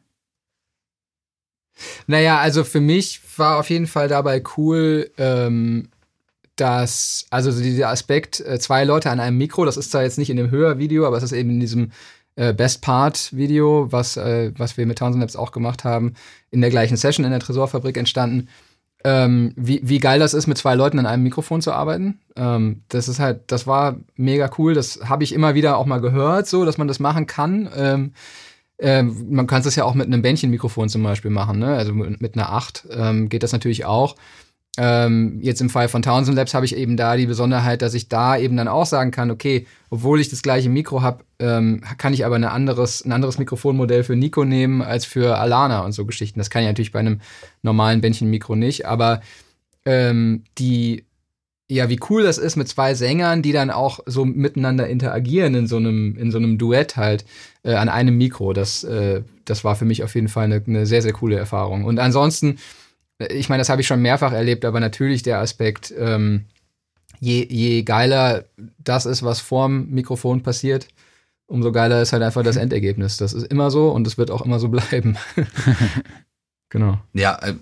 Naja, also für mich war auf jeden Fall dabei cool, ähm, dass, also dieser Aspekt, äh, zwei Leute an einem Mikro, das ist zwar jetzt nicht in dem Hörvideo, aber es ist eben in diesem äh, Best Part Video, was, äh, was wir mit Townsend Labs auch gemacht haben, in der gleichen Session in der Tresorfabrik entstanden. Ähm, wie, wie geil das ist, mit zwei Leuten an einem Mikrofon zu arbeiten. Ähm, das ist halt, das war mega cool. Das habe ich immer wieder auch mal gehört, so, dass man das machen kann. Ähm, ähm, man kann es ja auch mit einem Bändchenmikrofon zum Beispiel machen, ne? Also mit, mit einer 8 ähm, geht das natürlich auch. Ähm, jetzt im Fall von Townsend Labs habe ich eben da die Besonderheit, dass ich da eben dann auch sagen kann, okay, obwohl ich das gleiche Mikro habe, ähm, kann ich aber eine anderes, ein anderes Mikrofonmodell für Nico nehmen als für Alana und so Geschichten. Das kann ich natürlich bei einem normalen Bändchenmikro nicht, aber ähm, die ja, wie cool das ist mit zwei Sängern, die dann auch so miteinander interagieren in so einem, in so einem Duett halt äh, an einem Mikro. Das, äh, das war für mich auf jeden Fall eine, eine sehr, sehr coole Erfahrung. Und ansonsten, ich meine, das habe ich schon mehrfach erlebt, aber natürlich der Aspekt, ähm, je, je geiler das ist, was vorm Mikrofon passiert, umso geiler ist halt einfach das Endergebnis. Das ist immer so und es wird auch immer so bleiben. genau. Ja, äh,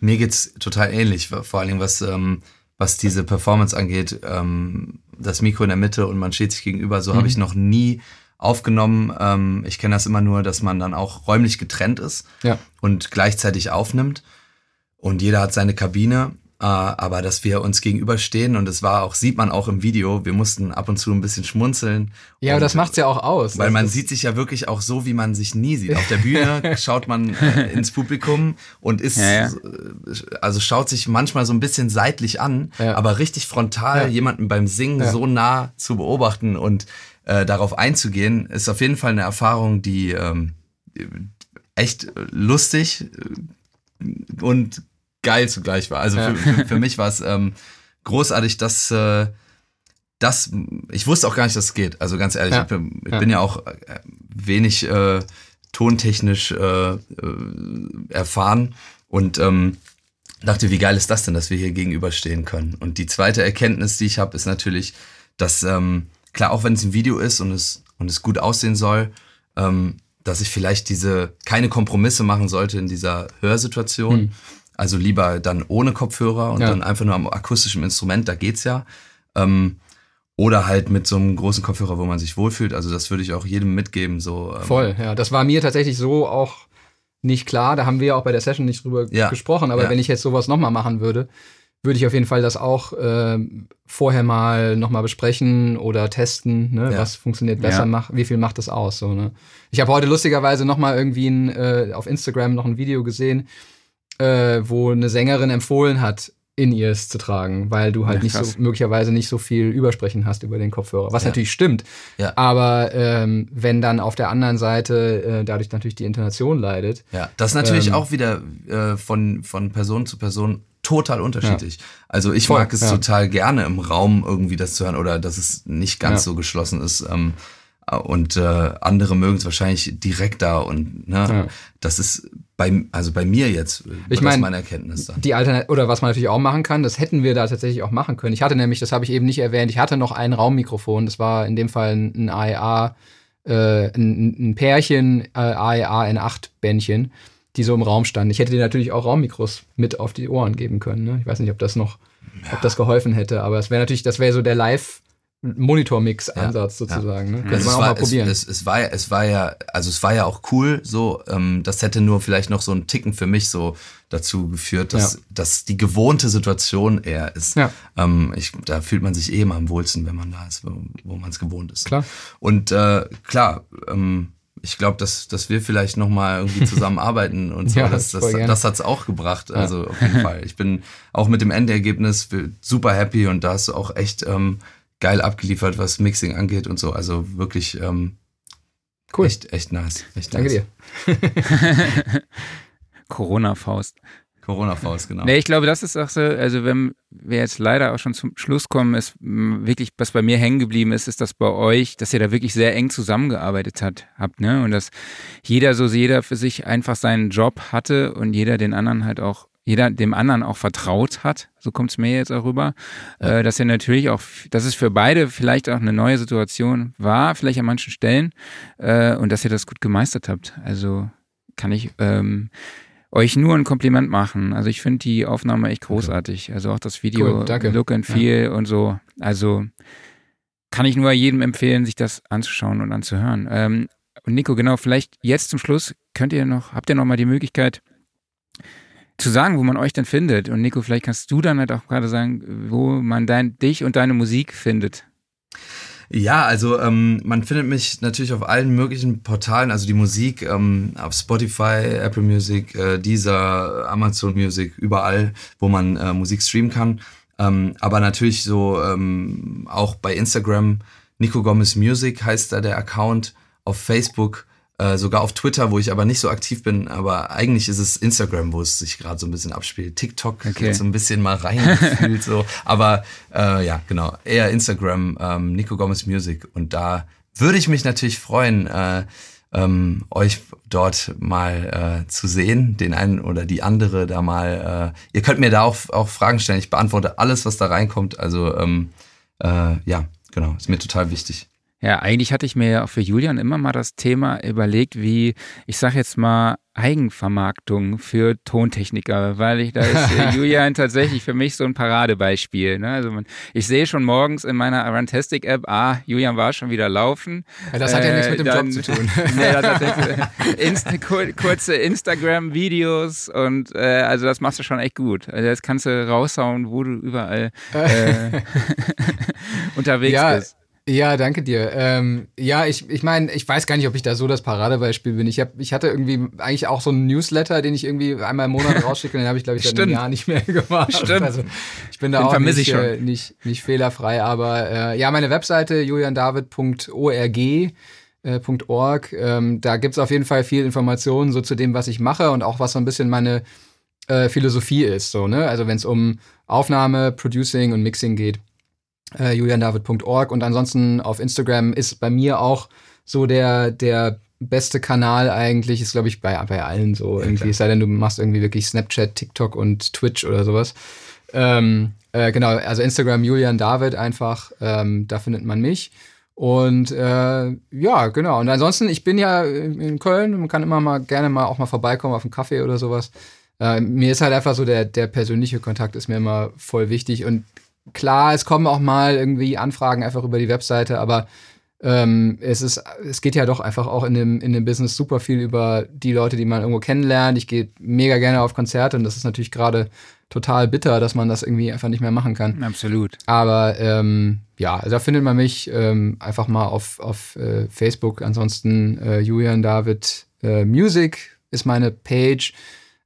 mir geht's total ähnlich, vor Dingen was ähm, was diese Performance angeht, ähm, das Mikro in der Mitte und man steht sich gegenüber, so mhm. habe ich noch nie aufgenommen. Ähm, ich kenne das immer nur, dass man dann auch räumlich getrennt ist ja. und gleichzeitig aufnimmt. Und jeder hat seine Kabine äh, aber dass wir uns gegenüberstehen und es war auch, sieht man auch im Video, wir mussten ab und zu ein bisschen schmunzeln. Ja, aber das macht's ja auch aus. Weil man sieht sich ja wirklich auch so, wie man sich nie sieht. Auf der Bühne schaut man äh, ins Publikum und ist, ja, ja. Äh, also schaut sich manchmal so ein bisschen seitlich an, ja. aber richtig frontal jemanden beim Singen so nah zu beobachten und äh, darauf einzugehen, ist auf jeden Fall eine Erfahrung, die ähm, echt lustig und geil zugleich war. Also ja. für, für, für, mich war es ähm, großartig, dass äh, das, ich wusste auch gar nicht, dass es geht. Also ganz ehrlich, ja. ich, bin, ich ja. bin ja auch äh, wenig äh, tontechnisch äh, äh, erfahren und ähm, dachte, wie geil ist das denn, dass wir hier gegenüberstehen können. Und die zweite Erkenntnis, die ich habe, ist natürlich, dass ähm, klar, auch wenn es ein Video ist und es und es gut aussehen soll, ähm, dass ich vielleicht diese keine Kompromisse machen sollte in dieser Hörsituation. Hm also lieber dann ohne Kopfhörer und ja. dann einfach nur am akustischen Instrument, da geht's ja. Ähm, oder halt mit so einem großen Kopfhörer, wo man sich wohlfühlt. Also das würde ich auch jedem mitgeben. So, ähm. Voll, ja. Das war mir tatsächlich so auch nicht klar. Da haben wir auch bei der Session nicht drüber ja. gesprochen. Aber ja. wenn ich jetzt sowas nochmal machen würde, würde ich auf jeden Fall das auch äh, vorher mal nochmal besprechen oder testen, ne? Ja. was funktioniert besser, mach, wie viel macht das aus. So, ne? Ich habe heute lustigerweise nochmal irgendwie ein, äh, auf Instagram noch ein Video gesehen, äh, wo eine Sängerin empfohlen hat, In-Ears zu tragen, weil du halt ja, nicht so, möglicherweise nicht so viel Übersprechen hast über den Kopfhörer. Was ja. natürlich stimmt. Ja. Aber ähm, wenn dann auf der anderen Seite äh, dadurch natürlich die Intonation leidet. Ja, das ist natürlich ähm, auch wieder äh, von, von Person zu Person total unterschiedlich. Ja. Also ich Voll, mag es ja. total gerne im Raum irgendwie das zu hören oder dass es nicht ganz ja. so geschlossen ist. Ähm, und äh, andere mögen es wahrscheinlich direkter und ne, das ist bei, also bei mir jetzt, äh, ich meine, meine Erkenntnis dann. Die Alternat oder was man natürlich auch machen kann, das hätten wir da tatsächlich auch machen können. Ich hatte nämlich, das habe ich eben nicht erwähnt, ich hatte noch ein Raummikrofon, das war in dem Fall ein AEA, äh, ein, ein Pärchen äh, AEA N8 Bändchen, die so im Raum standen. Ich hätte dir natürlich auch Raummikros mit auf die Ohren geben können. Ne? Ich weiß nicht, ob das noch, ja. ob das geholfen hätte, aber es wäre natürlich, das wäre so der Live- Monitor-Mix-Ansatz ja, sozusagen. Ne? Könnte also man auch war, mal probieren. Es, es, es, war, es war ja, also es war ja auch cool, so, ähm, das hätte nur vielleicht noch so einen Ticken für mich so dazu geführt, dass, ja. dass die gewohnte Situation eher ist. Ja. Ähm, ich, da fühlt man sich eh immer am wohlsten, wenn man da ist, wo, wo man es gewohnt ist. Klar. Und äh, klar, ähm, ich glaube, dass, dass wir vielleicht nochmal irgendwie zusammenarbeiten und so. ja, das das, das hat es auch gebracht. Also auf jeden Fall. Ich bin auch mit dem Endergebnis super happy und da hast du auch echt ähm, geil abgeliefert, was Mixing angeht und so. Also wirklich ähm, cool. echt, echt nice. Echt Danke nice. dir. Corona-Faust. Corona-Faust, genau. Nee, ich glaube, das ist auch so, also wenn wir jetzt leider auch schon zum Schluss kommen, ist wirklich, was bei mir hängen geblieben ist, ist, dass bei euch, dass ihr da wirklich sehr eng zusammengearbeitet hat, habt, ne? Und dass jeder so, jeder für sich einfach seinen Job hatte und jeder den anderen halt auch jeder dem anderen auch vertraut hat, so kommt es mir jetzt auch rüber, ja. äh, dass er natürlich auch, dass es für beide vielleicht auch eine neue Situation war, vielleicht an manchen Stellen, äh, und dass ihr das gut gemeistert habt. Also kann ich ähm, euch nur ein Kompliment machen. Also ich finde die Aufnahme echt großartig. Also auch das Video, cool, Look and Feel ja. und so. Also kann ich nur jedem empfehlen, sich das anzuschauen und anzuhören. Ähm, und Nico, genau, vielleicht jetzt zum Schluss könnt ihr noch, habt ihr noch mal die Möglichkeit, zu sagen, wo man euch denn findet. Und Nico, vielleicht kannst du dann halt auch gerade sagen, wo man dein, dich und deine Musik findet. Ja, also ähm, man findet mich natürlich auf allen möglichen Portalen, also die Musik ähm, auf Spotify, Apple Music, äh, Deezer, Amazon Music, überall, wo man äh, Musik streamen kann. Ähm, aber natürlich so ähm, auch bei Instagram, Nico Gomez Music heißt da der Account, auf Facebook äh, sogar auf Twitter, wo ich aber nicht so aktiv bin, aber eigentlich ist es Instagram, wo es sich gerade so ein bisschen abspielt. TikTok okay. so ein bisschen mal reingefühlt so, aber äh, ja, genau, eher Instagram, ähm, Nico Gomez Music und da würde ich mich natürlich freuen, äh, ähm, euch dort mal äh, zu sehen, den einen oder die andere da mal. Äh, ihr könnt mir da auch, auch Fragen stellen. Ich beantworte alles, was da reinkommt. Also ähm, äh, ja, genau, ist mir total wichtig. Ja, eigentlich hatte ich mir ja auch für Julian immer mal das Thema überlegt, wie, ich sag jetzt mal, Eigenvermarktung für Tontechniker, weil ich, da ist äh, Julian tatsächlich für mich so ein Paradebeispiel. Ne? Also man, ich sehe schon morgens in meiner Arantastic App, ah, Julian war schon wieder laufen. Ja, das hat ja nichts mit dem dann, Job zu tun. nee, das hat nichts, Insta, kurze Instagram-Videos und äh, also das machst du schon echt gut. Also das kannst du raushauen, wo du überall äh, unterwegs ja, bist. Ja, danke dir. Ähm, ja, ich, ich meine, ich weiß gar nicht, ob ich da so das Paradebeispiel bin. Ich, hab, ich hatte irgendwie eigentlich auch so einen Newsletter, den ich irgendwie einmal im Monat rausschicke, den habe ich, glaube ich, seit einem Jahr nicht mehr gemacht. Stimmt. Also ich bin da den auch nicht, äh, nicht, nicht fehlerfrei. Aber äh, ja, meine Webseite juliandavid.org .org. Ähm, da gibt's auf jeden Fall viel Informationen so zu dem, was ich mache und auch was so ein bisschen meine äh, Philosophie ist. So, ne? Also wenn es um Aufnahme, Producing und Mixing geht äh, juliandavid.org und ansonsten auf Instagram ist bei mir auch so der, der beste Kanal eigentlich, ist glaube ich bei, bei allen so irgendwie, ja, es sei denn, du machst irgendwie wirklich Snapchat, TikTok und Twitch oder sowas. Ähm, äh, genau, also Instagram Julian David einfach, ähm, da findet man mich. Und äh, ja, genau. Und ansonsten, ich bin ja in Köln, man kann immer mal gerne mal auch mal vorbeikommen auf einen Kaffee oder sowas. Äh, mir ist halt einfach so der, der persönliche Kontakt ist mir immer voll wichtig. Und klar, es kommen auch mal irgendwie Anfragen einfach über die Webseite, aber ähm, es ist, es geht ja doch einfach auch in dem, in dem Business super viel über die Leute, die man irgendwo kennenlernt. Ich gehe mega gerne auf Konzerte und das ist natürlich gerade total bitter, dass man das irgendwie einfach nicht mehr machen kann. Absolut. Aber ähm, ja, also da findet man mich ähm, einfach mal auf, auf äh, Facebook. Ansonsten äh, Julian David äh, Music ist meine Page,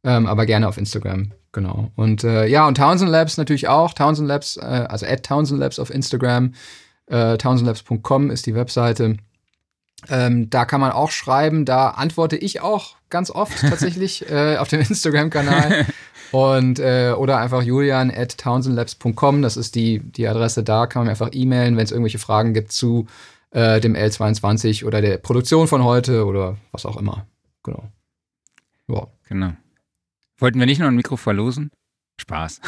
ähm, aber gerne auf Instagram Genau. Und äh, ja, und Townsend Labs natürlich auch. Townsend Labs, äh, also at Townsend Labs auf Instagram. Äh, townsendlabs.com ist die Webseite. Ähm, da kann man auch schreiben. Da antworte ich auch ganz oft tatsächlich äh, auf dem Instagram-Kanal. Und äh, oder einfach julian at townsendlabs.com. Das ist die, die Adresse da. Kann man mir einfach e-mailen, wenn es irgendwelche Fragen gibt zu äh, dem L22 oder der Produktion von heute oder was auch immer. Genau. Ja. Genau. Wollten wir nicht noch ein Mikro verlosen? Spaß.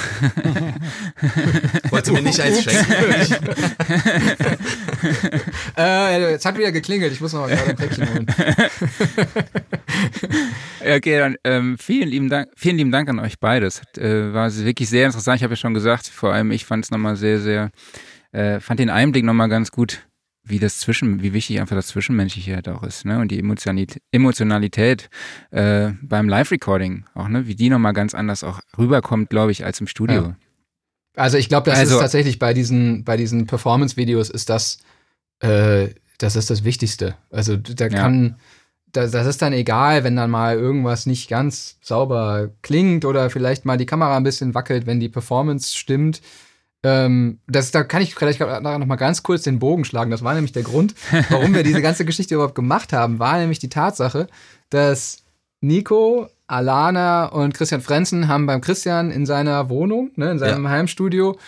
Wolltest du mir nicht eins schenken? äh, es hat wieder geklingelt, ich muss noch mal gerade ein Päckchen holen. okay, dann ähm, vielen, lieben Dank, vielen lieben Dank an euch beides. Äh, war wirklich sehr interessant. Ich habe ja schon gesagt, vor allem ich fand es nochmal sehr, sehr, äh, fand den Einblick nochmal ganz gut wie das Zwischen, wie wichtig einfach das Zwischenmenschliche halt auch ist, ne? Und die Emotionalität, Emotionalität äh, beim Live-Recording auch, ne? Wie die nochmal ganz anders auch rüberkommt, glaube ich, als im Studio. Ja. Also ich glaube, das also, ist tatsächlich bei diesen, bei diesen Performance-Videos ist das, äh, das ist das Wichtigste. Also da kann, ja. das, das ist dann egal, wenn dann mal irgendwas nicht ganz sauber klingt oder vielleicht mal die Kamera ein bisschen wackelt, wenn die Performance stimmt ähm, das, da kann ich vielleicht noch mal ganz kurz den Bogen schlagen. Das war nämlich der Grund, warum wir diese ganze Geschichte überhaupt gemacht haben, war nämlich die Tatsache, dass Nico, Alana und Christian Frenzen haben beim Christian in seiner Wohnung, ne, in seinem ja. Heimstudio,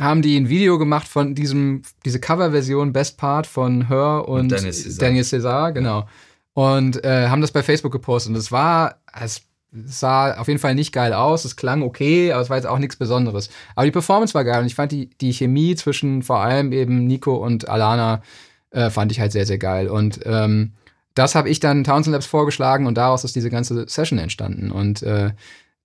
haben die ein Video gemacht von diesem, diese Coverversion Best Part von Her und, und Daniel Cesar, genau. Und äh, haben das bei Facebook gepostet. Und es war, es sah auf jeden Fall nicht geil aus, es klang okay, aber es war jetzt auch nichts Besonderes. Aber die Performance war geil und ich fand die, die Chemie zwischen vor allem eben Nico und Alana äh, fand ich halt sehr, sehr geil. Und ähm, das habe ich dann Townsend Labs vorgeschlagen und daraus ist diese ganze Session entstanden. Und äh,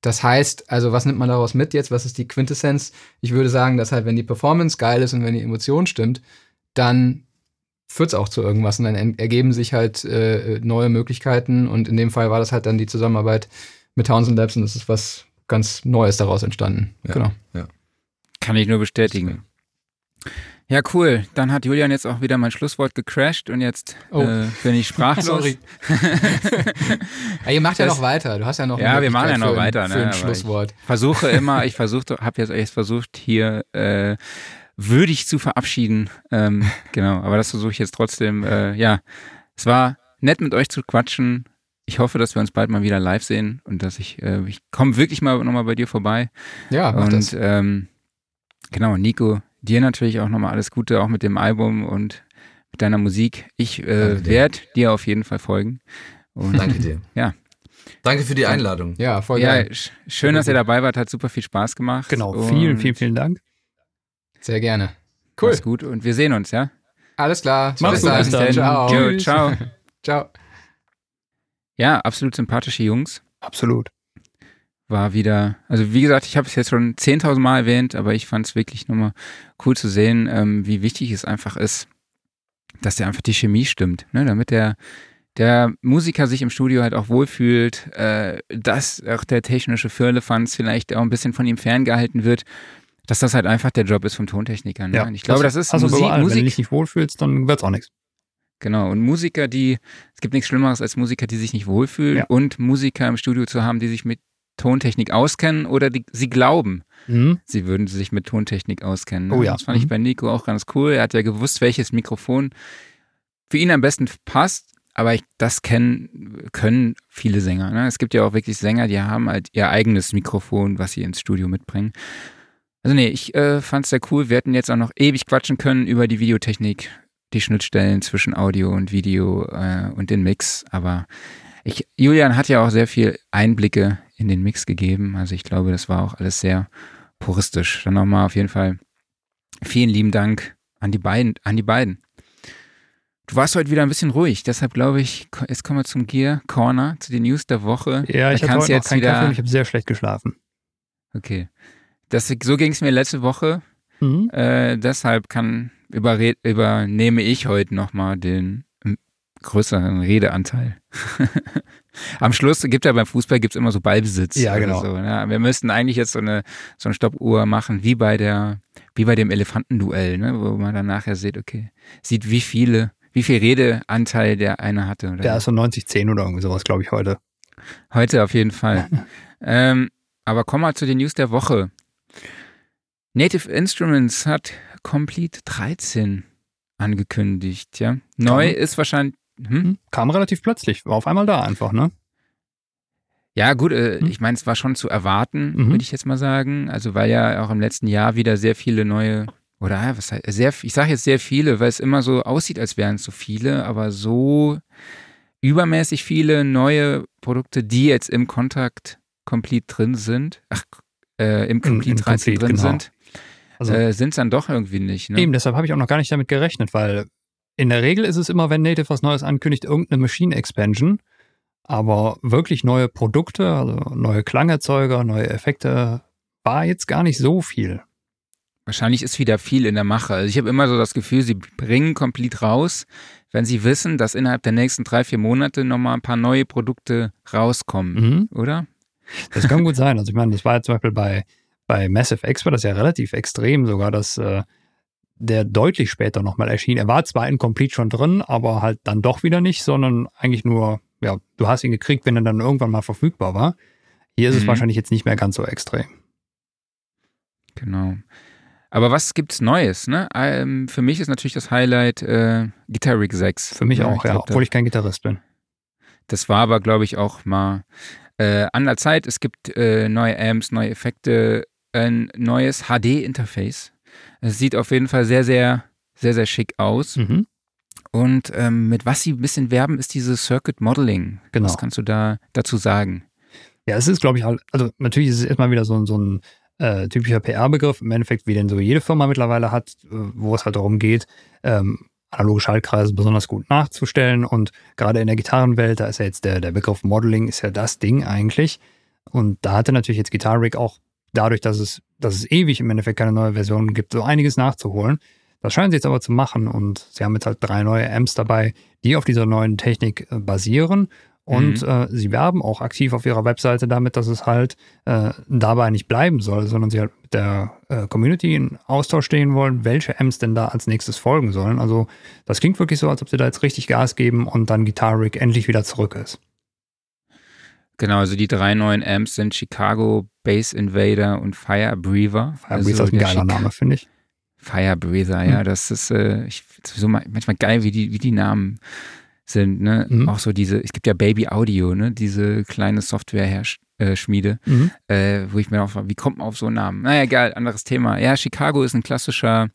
das heißt, also was nimmt man daraus mit jetzt? Was ist die Quintessenz? Ich würde sagen, dass halt, wenn die Performance geil ist und wenn die Emotion stimmt, dann führt es auch zu irgendwas und dann ergeben sich halt äh, neue Möglichkeiten und in dem Fall war das halt dann die Zusammenarbeit mit Townsend Labs und es ist was ganz Neues daraus entstanden. Ja, genau. Ja. Kann ich nur bestätigen. Ja, cool. Dann hat Julian jetzt auch wieder mein Schlusswort gecrashed und jetzt oh. äh, bin ich sprachlos. Sorry. ja, ihr macht das, ja noch weiter. Du hast ja noch Ja, wir machen ja noch weiter. Ein, ne, für ein Schlusswort. Ich versuche immer, ich versuche, habe jetzt echt versucht, hier äh, würdig zu verabschieden. Ähm, genau, aber das versuche ich jetzt trotzdem. Äh, ja, es war nett mit euch zu quatschen. Ich hoffe, dass wir uns bald mal wieder live sehen und dass ich, äh, ich komme wirklich mal nochmal bei dir vorbei. Ja, mach und das. Ähm, genau, Nico, dir natürlich auch nochmal alles Gute, auch mit dem Album und mit deiner Musik. Ich äh, werde dir auf jeden Fall folgen. Und, Danke dir. Ja. Danke für die Einladung. Ja, voll ja, geil. Schön, dass ihr dabei wart, hat super viel Spaß gemacht. Genau, vielen, vielen, vielen Dank. Sehr gerne. Cool. Mach's gut und wir sehen uns, ja? Alles klar. Mach's gut. Bis dann. Ciao. Ciao. ciao. Ja, absolut sympathische Jungs. Absolut. War wieder, also wie gesagt, ich habe es jetzt schon 10.000 Mal erwähnt, aber ich fand es wirklich nochmal cool zu sehen, ähm, wie wichtig es einfach ist, dass der einfach die Chemie stimmt, ne? damit der, der Musiker sich im Studio halt auch wohlfühlt, äh, dass auch der technische Firlefanz vielleicht auch ein bisschen von ihm ferngehalten wird, dass das halt einfach der Job ist vom Tontechniker. Ne? Ja, ich glaube, das, das ist also Musik, überall. Musik. Wenn du dich nicht wohlfühlst, dann wird's auch nichts. Genau, und Musiker, die, es gibt nichts Schlimmeres als Musiker, die sich nicht wohlfühlen Ja. und Musiker im Studio zu haben, die sich mit Tontechnik auskennen oder die, sie glauben, Mhm. sie würden sich mit Tontechnik auskennen. Ne? Oh ja. Das fand ich Mhm. bei Nico auch ganz cool. Er hat ja gewusst, welches Mikrofon für ihn am besten passt, aber ich, das kennen, können viele Sänger. Ne? Es gibt ja auch wirklich Sänger, die haben halt ihr eigenes Mikrofon, was sie ins Studio mitbringen. Also nee, ich äh, fand es sehr cool. Wir hätten jetzt auch noch ewig quatschen können über die Videotechnik, die Schnittstellen zwischen Audio und Video äh, und den Mix. Aber ich, Julian hat ja auch sehr viel Einblicke in den Mix gegeben. Also ich glaube, das war auch alles sehr puristisch. Dann nochmal auf jeden Fall vielen lieben Dank an die beiden, an die beiden. Du warst heute wieder ein bisschen ruhig, deshalb glaube ich, jetzt kommen wir zum Gear Corner, zu den News der Woche. Ja, ich noch jetzt keinen wieder- Kaffee und ich habe sehr schlecht geschlafen. Okay. Das, so ging es mir letzte Woche. Mhm. Äh, deshalb kann übernehme ich heute nochmal den ähm, größeren Redeanteil. Am Schluss gibt ja beim Fußball gibt's immer so Ballbesitz. Ja, genau. So, ja. Wir müssten eigentlich jetzt so eine, so eine Stoppuhr machen, wie bei der, wie bei dem Elefantenduell, ne, wo man dann nachher sieht, okay, sieht wie viele, wie viel Redeanteil der eine hatte. Oder Der ist so 90-10 oder irgendwie sowas, glaube ich, heute. Heute auf jeden Fall. ähm, aber kommen wir zu den News der Woche. Native Instruments hat Complete 13 angekündigt, ja. Neu Kam- ist wahrscheinlich. Hm? Hm? Kam relativ plötzlich, war auf einmal da einfach, ne? Ja, gut, äh, Hm? ich meine, es war schon zu erwarten, Mhm. würde ich jetzt mal sagen. Also, weil ja auch im letzten Jahr wieder sehr viele neue, oder ja, was heißt, sehr, ich sage jetzt sehr viele, weil es immer so aussieht, als wären es so viele, aber so übermäßig viele neue Produkte, die jetzt im Kontakt Complete drin sind, ach, äh, im Complete im 13 Complete, drin genau. sind, Also äh, sind es dann doch irgendwie nicht. Ne? eben, deshalb habe ich auch noch gar nicht damit gerechnet, weil in der Regel ist es immer, wenn Native was Neues ankündigt, irgendeine Machine Expansion. Aber wirklich neue Produkte, also neue Klangerzeuger, neue Effekte, war jetzt gar nicht so viel. Wahrscheinlich ist wieder viel in der Mache. Also ich habe immer so das Gefühl, sie bringen Complete raus, wenn sie wissen, dass innerhalb der nächsten drei, vier Monate nochmal ein paar neue Produkte rauskommen, Mhm. oder? Das kann gut sein. Also ich meine, das war ja zum Beispiel bei, bei Massive X war das ja relativ extrem sogar, dass äh, der deutlich später nochmal erschien. Er war zwar in Complete schon drin, aber halt dann doch wieder nicht, sondern eigentlich nur, ja, du hast ihn gekriegt, wenn er dann irgendwann mal verfügbar war. Hier ist es Mhm. wahrscheinlich jetzt nicht mehr ganz so extrem. Genau. Aber was gibt's Neues? Ne? Ähm, für mich ist natürlich das Highlight äh, Guitar Rig 6. Für mich Ja, auch, ich ja, obwohl ich kein Gitarrist bin. Das war aber, glaube ich, auch mal äh, an der Zeit. Es gibt äh, neue Amps, neue Effekte, ein neues HD-Interface. Es sieht auf jeden Fall sehr, sehr, sehr, sehr schick aus. Mhm. Und ähm, mit was sie ein bisschen werben, ist dieses Circuit Modeling. Genau. Was kannst du da dazu sagen? Ja, es ist, glaube ich, halt, also natürlich ist es erstmal wieder so, ein- so ein äh, typischer PR-Begriff, im Endeffekt, wie den so jede Firma mittlerweile hat, äh, wo es halt darum geht, ähm, analoge Schaltkreise besonders gut nachzustellen. Und gerade in der Gitarrenwelt, da ist ja jetzt der, der Begriff Modeling, ist ja das Ding eigentlich. Und da hatte natürlich jetzt Guitar Rig auch dadurch, dass es, dass es ewig im Endeffekt keine neue Version gibt, so einiges nachzuholen. Das scheinen sie jetzt aber zu machen und sie haben jetzt halt drei neue Amps dabei, die auf dieser neuen Technik äh, basieren. Und äh, sie werben auch aktiv auf ihrer Webseite damit, dass es halt äh, dabei nicht bleiben soll, sondern sie halt mit der äh, Community in Austausch stehen wollen, welche Amps denn da als nächstes folgen sollen. Also das klingt wirklich so, als ob sie da jetzt richtig Gas geben und dann Guitar Rig endlich wieder zurück ist. Genau, also die drei neuen Amps sind Chicago, Bass Invader und Fire Breather. Fire also Breather ist ein geiler Chica- Name, finde ich. Fire Breather, ja, Hm. das ist äh, ich, ma- manchmal geil, wie die, wie die Namen sind, ne? Mhm. Auch so diese, es gibt ja Baby Audio, ne? Diese kleine Software-Schmiede, mhm. äh, wo ich mir auch frage, wie kommt man auf so einen Namen? Naja, egal, anderes Thema. Ja, Chicago ist ein klassischer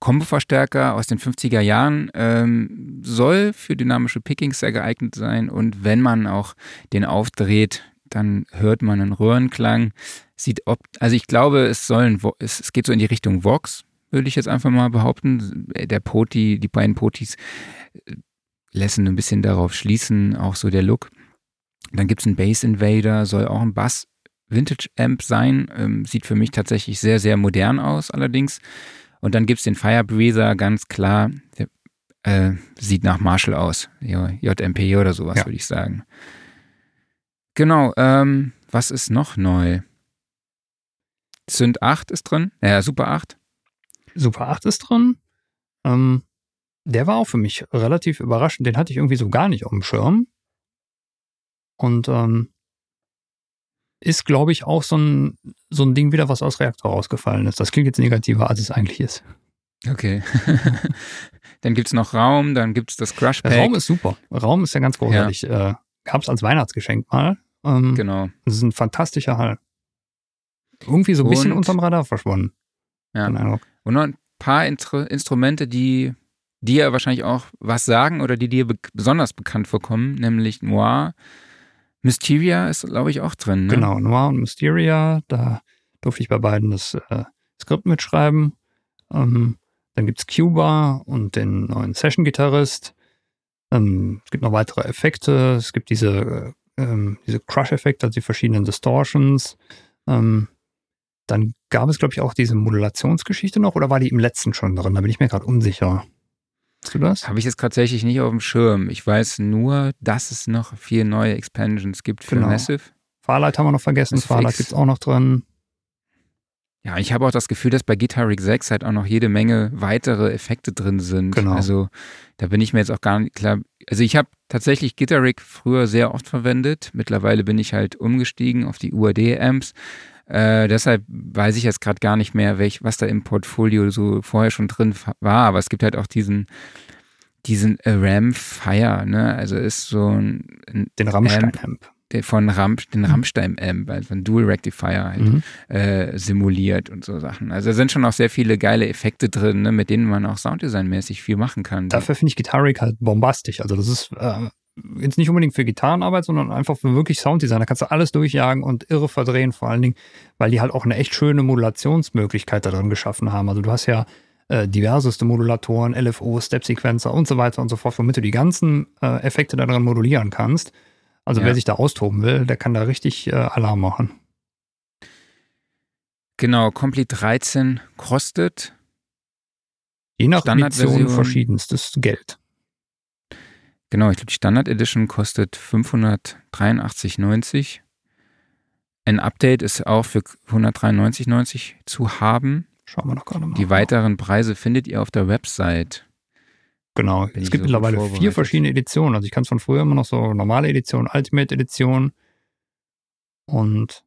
Kombo-Verstärker aus den 50er Jahren, ähm, soll für dynamische Pickings sehr geeignet sein und wenn man auch den aufdreht, dann hört man einen Röhrenklang. Sieht ob, also ich glaube, es sollen, es, es geht so in die Richtung Vox, würde ich jetzt einfach mal behaupten. Der Poti, die beiden Potis äh, lassen ein bisschen darauf schließen, auch so der Look. Dann gibt es einen Bass Invader, soll auch ein Bass Vintage Amp sein. Ähm, sieht für mich tatsächlich sehr, sehr modern aus, allerdings. Und dann gibt es den Fire Breather, ganz klar. Der äh, sieht nach Marshall aus. JMP oder sowas, ja. würde ich sagen. Genau, ähm, was ist noch neu? Synth 8 ist drin. Ja, Super 8. Super 8 ist drin. Ähm, der war auch für mich relativ überraschend. Den hatte ich irgendwie so gar nicht auf dem Schirm. Und ähm, ist, glaube ich, auch so ein, so ein Ding wieder, was aus Reaktor rausgefallen ist. Das klingt jetzt negativer, als es eigentlich ist. Okay. dann gibt es noch Raum, dann gibt es das Crush Pack. Raum ist super. Raum ist ja ganz großartig. Ja. Äh, Gab es als Weihnachtsgeschenk mal. Ähm, genau. Das ist ein fantastischer Hall. Irgendwie so ein bisschen unterm Radar verschwunden. Ja. Und noch ein paar Instru Instrumente, die dir wahrscheinlich auch was sagen oder die dir be besonders bekannt vorkommen, nämlich Noir. Mysteria ist, glaube ich, auch drin. Ne? Genau, Noir und Mysteria. Da durfte ich bei beiden das äh, Skript mitschreiben. Ähm, dann gibt es Cuba und den neuen Session-Gitarrist. Ähm, es gibt noch weitere Effekte. Es gibt diese, äh, ähm, diese Crush-Effekte, also die verschiedenen Distortions. Ähm, dann gab es, glaube ich, auch diese Modulationsgeschichte noch oder war die im letzten schon drin? Da bin ich mir gerade unsicher. Weißt du das? Habe ich jetzt tatsächlich nicht auf dem Schirm. Ich weiß nur, dass es noch vier neue Expansions gibt für genau. Massive. Fahrlight haben wir noch vergessen. Massive Fahrlight gibt es auch noch drin. Ja, ich habe auch das Gefühl, dass bei Guitar Rig 6 halt auch noch jede Menge weitere Effekte drin sind. Genau. Also da bin ich mir jetzt auch gar nicht klar. Also ich habe tatsächlich Guitar Rig früher sehr oft verwendet. Mittlerweile bin ich halt umgestiegen auf die UAD-Amps. Äh, deshalb weiß ich jetzt gerade gar nicht mehr, welch, was da im Portfolio so vorher schon drin war. Aber es gibt halt auch diesen, diesen Ram Fire, ne? Also ist so ein, ein den Rammstein-Amp. Von Ram, den mhm. Rammstein-Amp, also ein Dual Rectifier halt, mhm. äh, simuliert und so Sachen. Also da sind schon auch sehr viele geile Effekte drin, ne, mit denen man auch Sounddesign-mäßig viel machen kann. Dafür finde ich Guitaric halt bombastisch. Also das ist äh, jetzt nicht unbedingt für Gitarrenarbeit, sondern einfach für wirklich Sounddesign. Da kannst du alles durchjagen und irre verdrehen, vor allen Dingen, weil die halt auch eine echt schöne Modulationsmöglichkeit da drin geschaffen haben. Also du hast ja äh, diverseste Modulatoren, LFO, Step-Sequencer und so weiter und so fort, womit du die ganzen äh, Effekte da drin modulieren kannst. Also ja. wer sich da austoben will, der kann da richtig äh, Alarm machen. Genau, Complete 13 kostet je nach Edition verschiedenstes Geld. Genau, ich glaube, die Standard Edition kostet 583,90. Ein Update ist auch für 193,90 zu haben. Schauen wir noch gerade mal. Die weiteren Preise findet ihr auf der Website. Genau, Bin es gibt so mittlerweile vier verschiedene Editionen. Also ich kann es von früher immer noch so normale Edition, Ultimate Edition und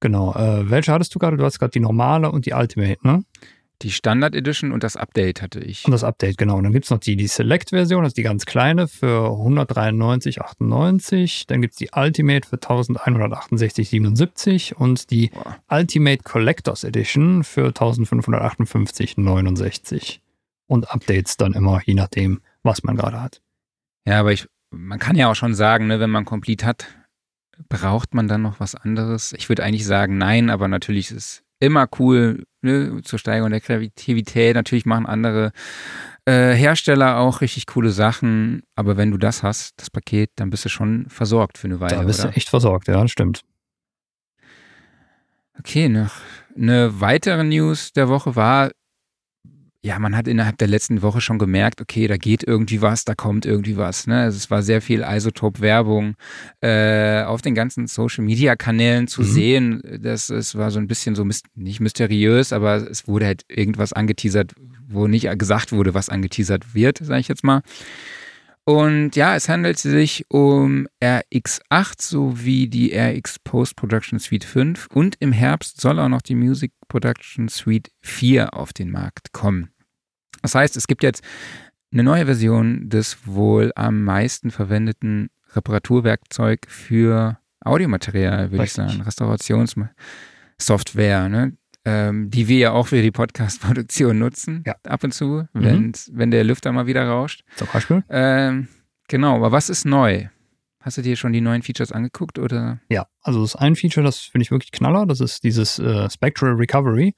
genau. Äh, welche hattest du gerade? Du hast gerade die normale und die Ultimate, ne? Die Standard Edition und das Update hatte ich. Und das Update, genau. Und dann gibt es noch die, die Select-Version, das ist die ganz kleine für 193,98. Dann gibt es die Ultimate für 1168,77 und die Boah. Ultimate Collectors Edition für 1558,69. Und Updates dann immer, je nachdem, was man gerade hat. Ja, aber ich, man kann ja auch schon sagen, ne, wenn man Complete hat, braucht man dann noch was anderes? Ich würde eigentlich sagen, nein, aber natürlich ist es immer cool ne, zur Steigerung der Kreativität. Natürlich machen andere äh, Hersteller auch richtig coole Sachen, aber wenn du das hast, das Paket, dann bist du schon versorgt für eine Weile. Da bist oder? du echt versorgt, ja, das stimmt. Okay, noch eine weitere News der Woche war ja, man hat innerhalb der letzten Woche schon gemerkt, okay, da geht irgendwie was, da kommt irgendwie was. Ne? Also es war sehr viel Isotop-Werbung äh, auf den ganzen Social-Media-Kanälen zu mhm. sehen. Das, es war so ein bisschen so nicht mysteriös, aber es wurde halt irgendwas angeteasert, wo nicht gesagt wurde, was angeteasert wird, sage ich jetzt mal. Und ja, es handelt sich um RX8 sowie die RX Post Production Suite 5 und im Herbst soll auch noch die Music Production Suite 4 auf den Markt kommen. Das heißt, es gibt jetzt eine neue Version des wohl am meisten verwendeten Reparaturwerkzeug für Audiomaterial, würde ich sagen. Restaurationssoftware, ne? ähm, die wir ja auch für die Podcast-Produktion nutzen, ja. ab und zu, wenn, mhm. wenn der Lüfter mal wieder rauscht. Zum Beispiel? Ähm, genau, aber was ist neu? Hast du dir schon die neuen Features angeguckt oder? Ja, also das ist ein Feature, das finde ich wirklich knaller, das ist dieses äh, Spectral Recovery,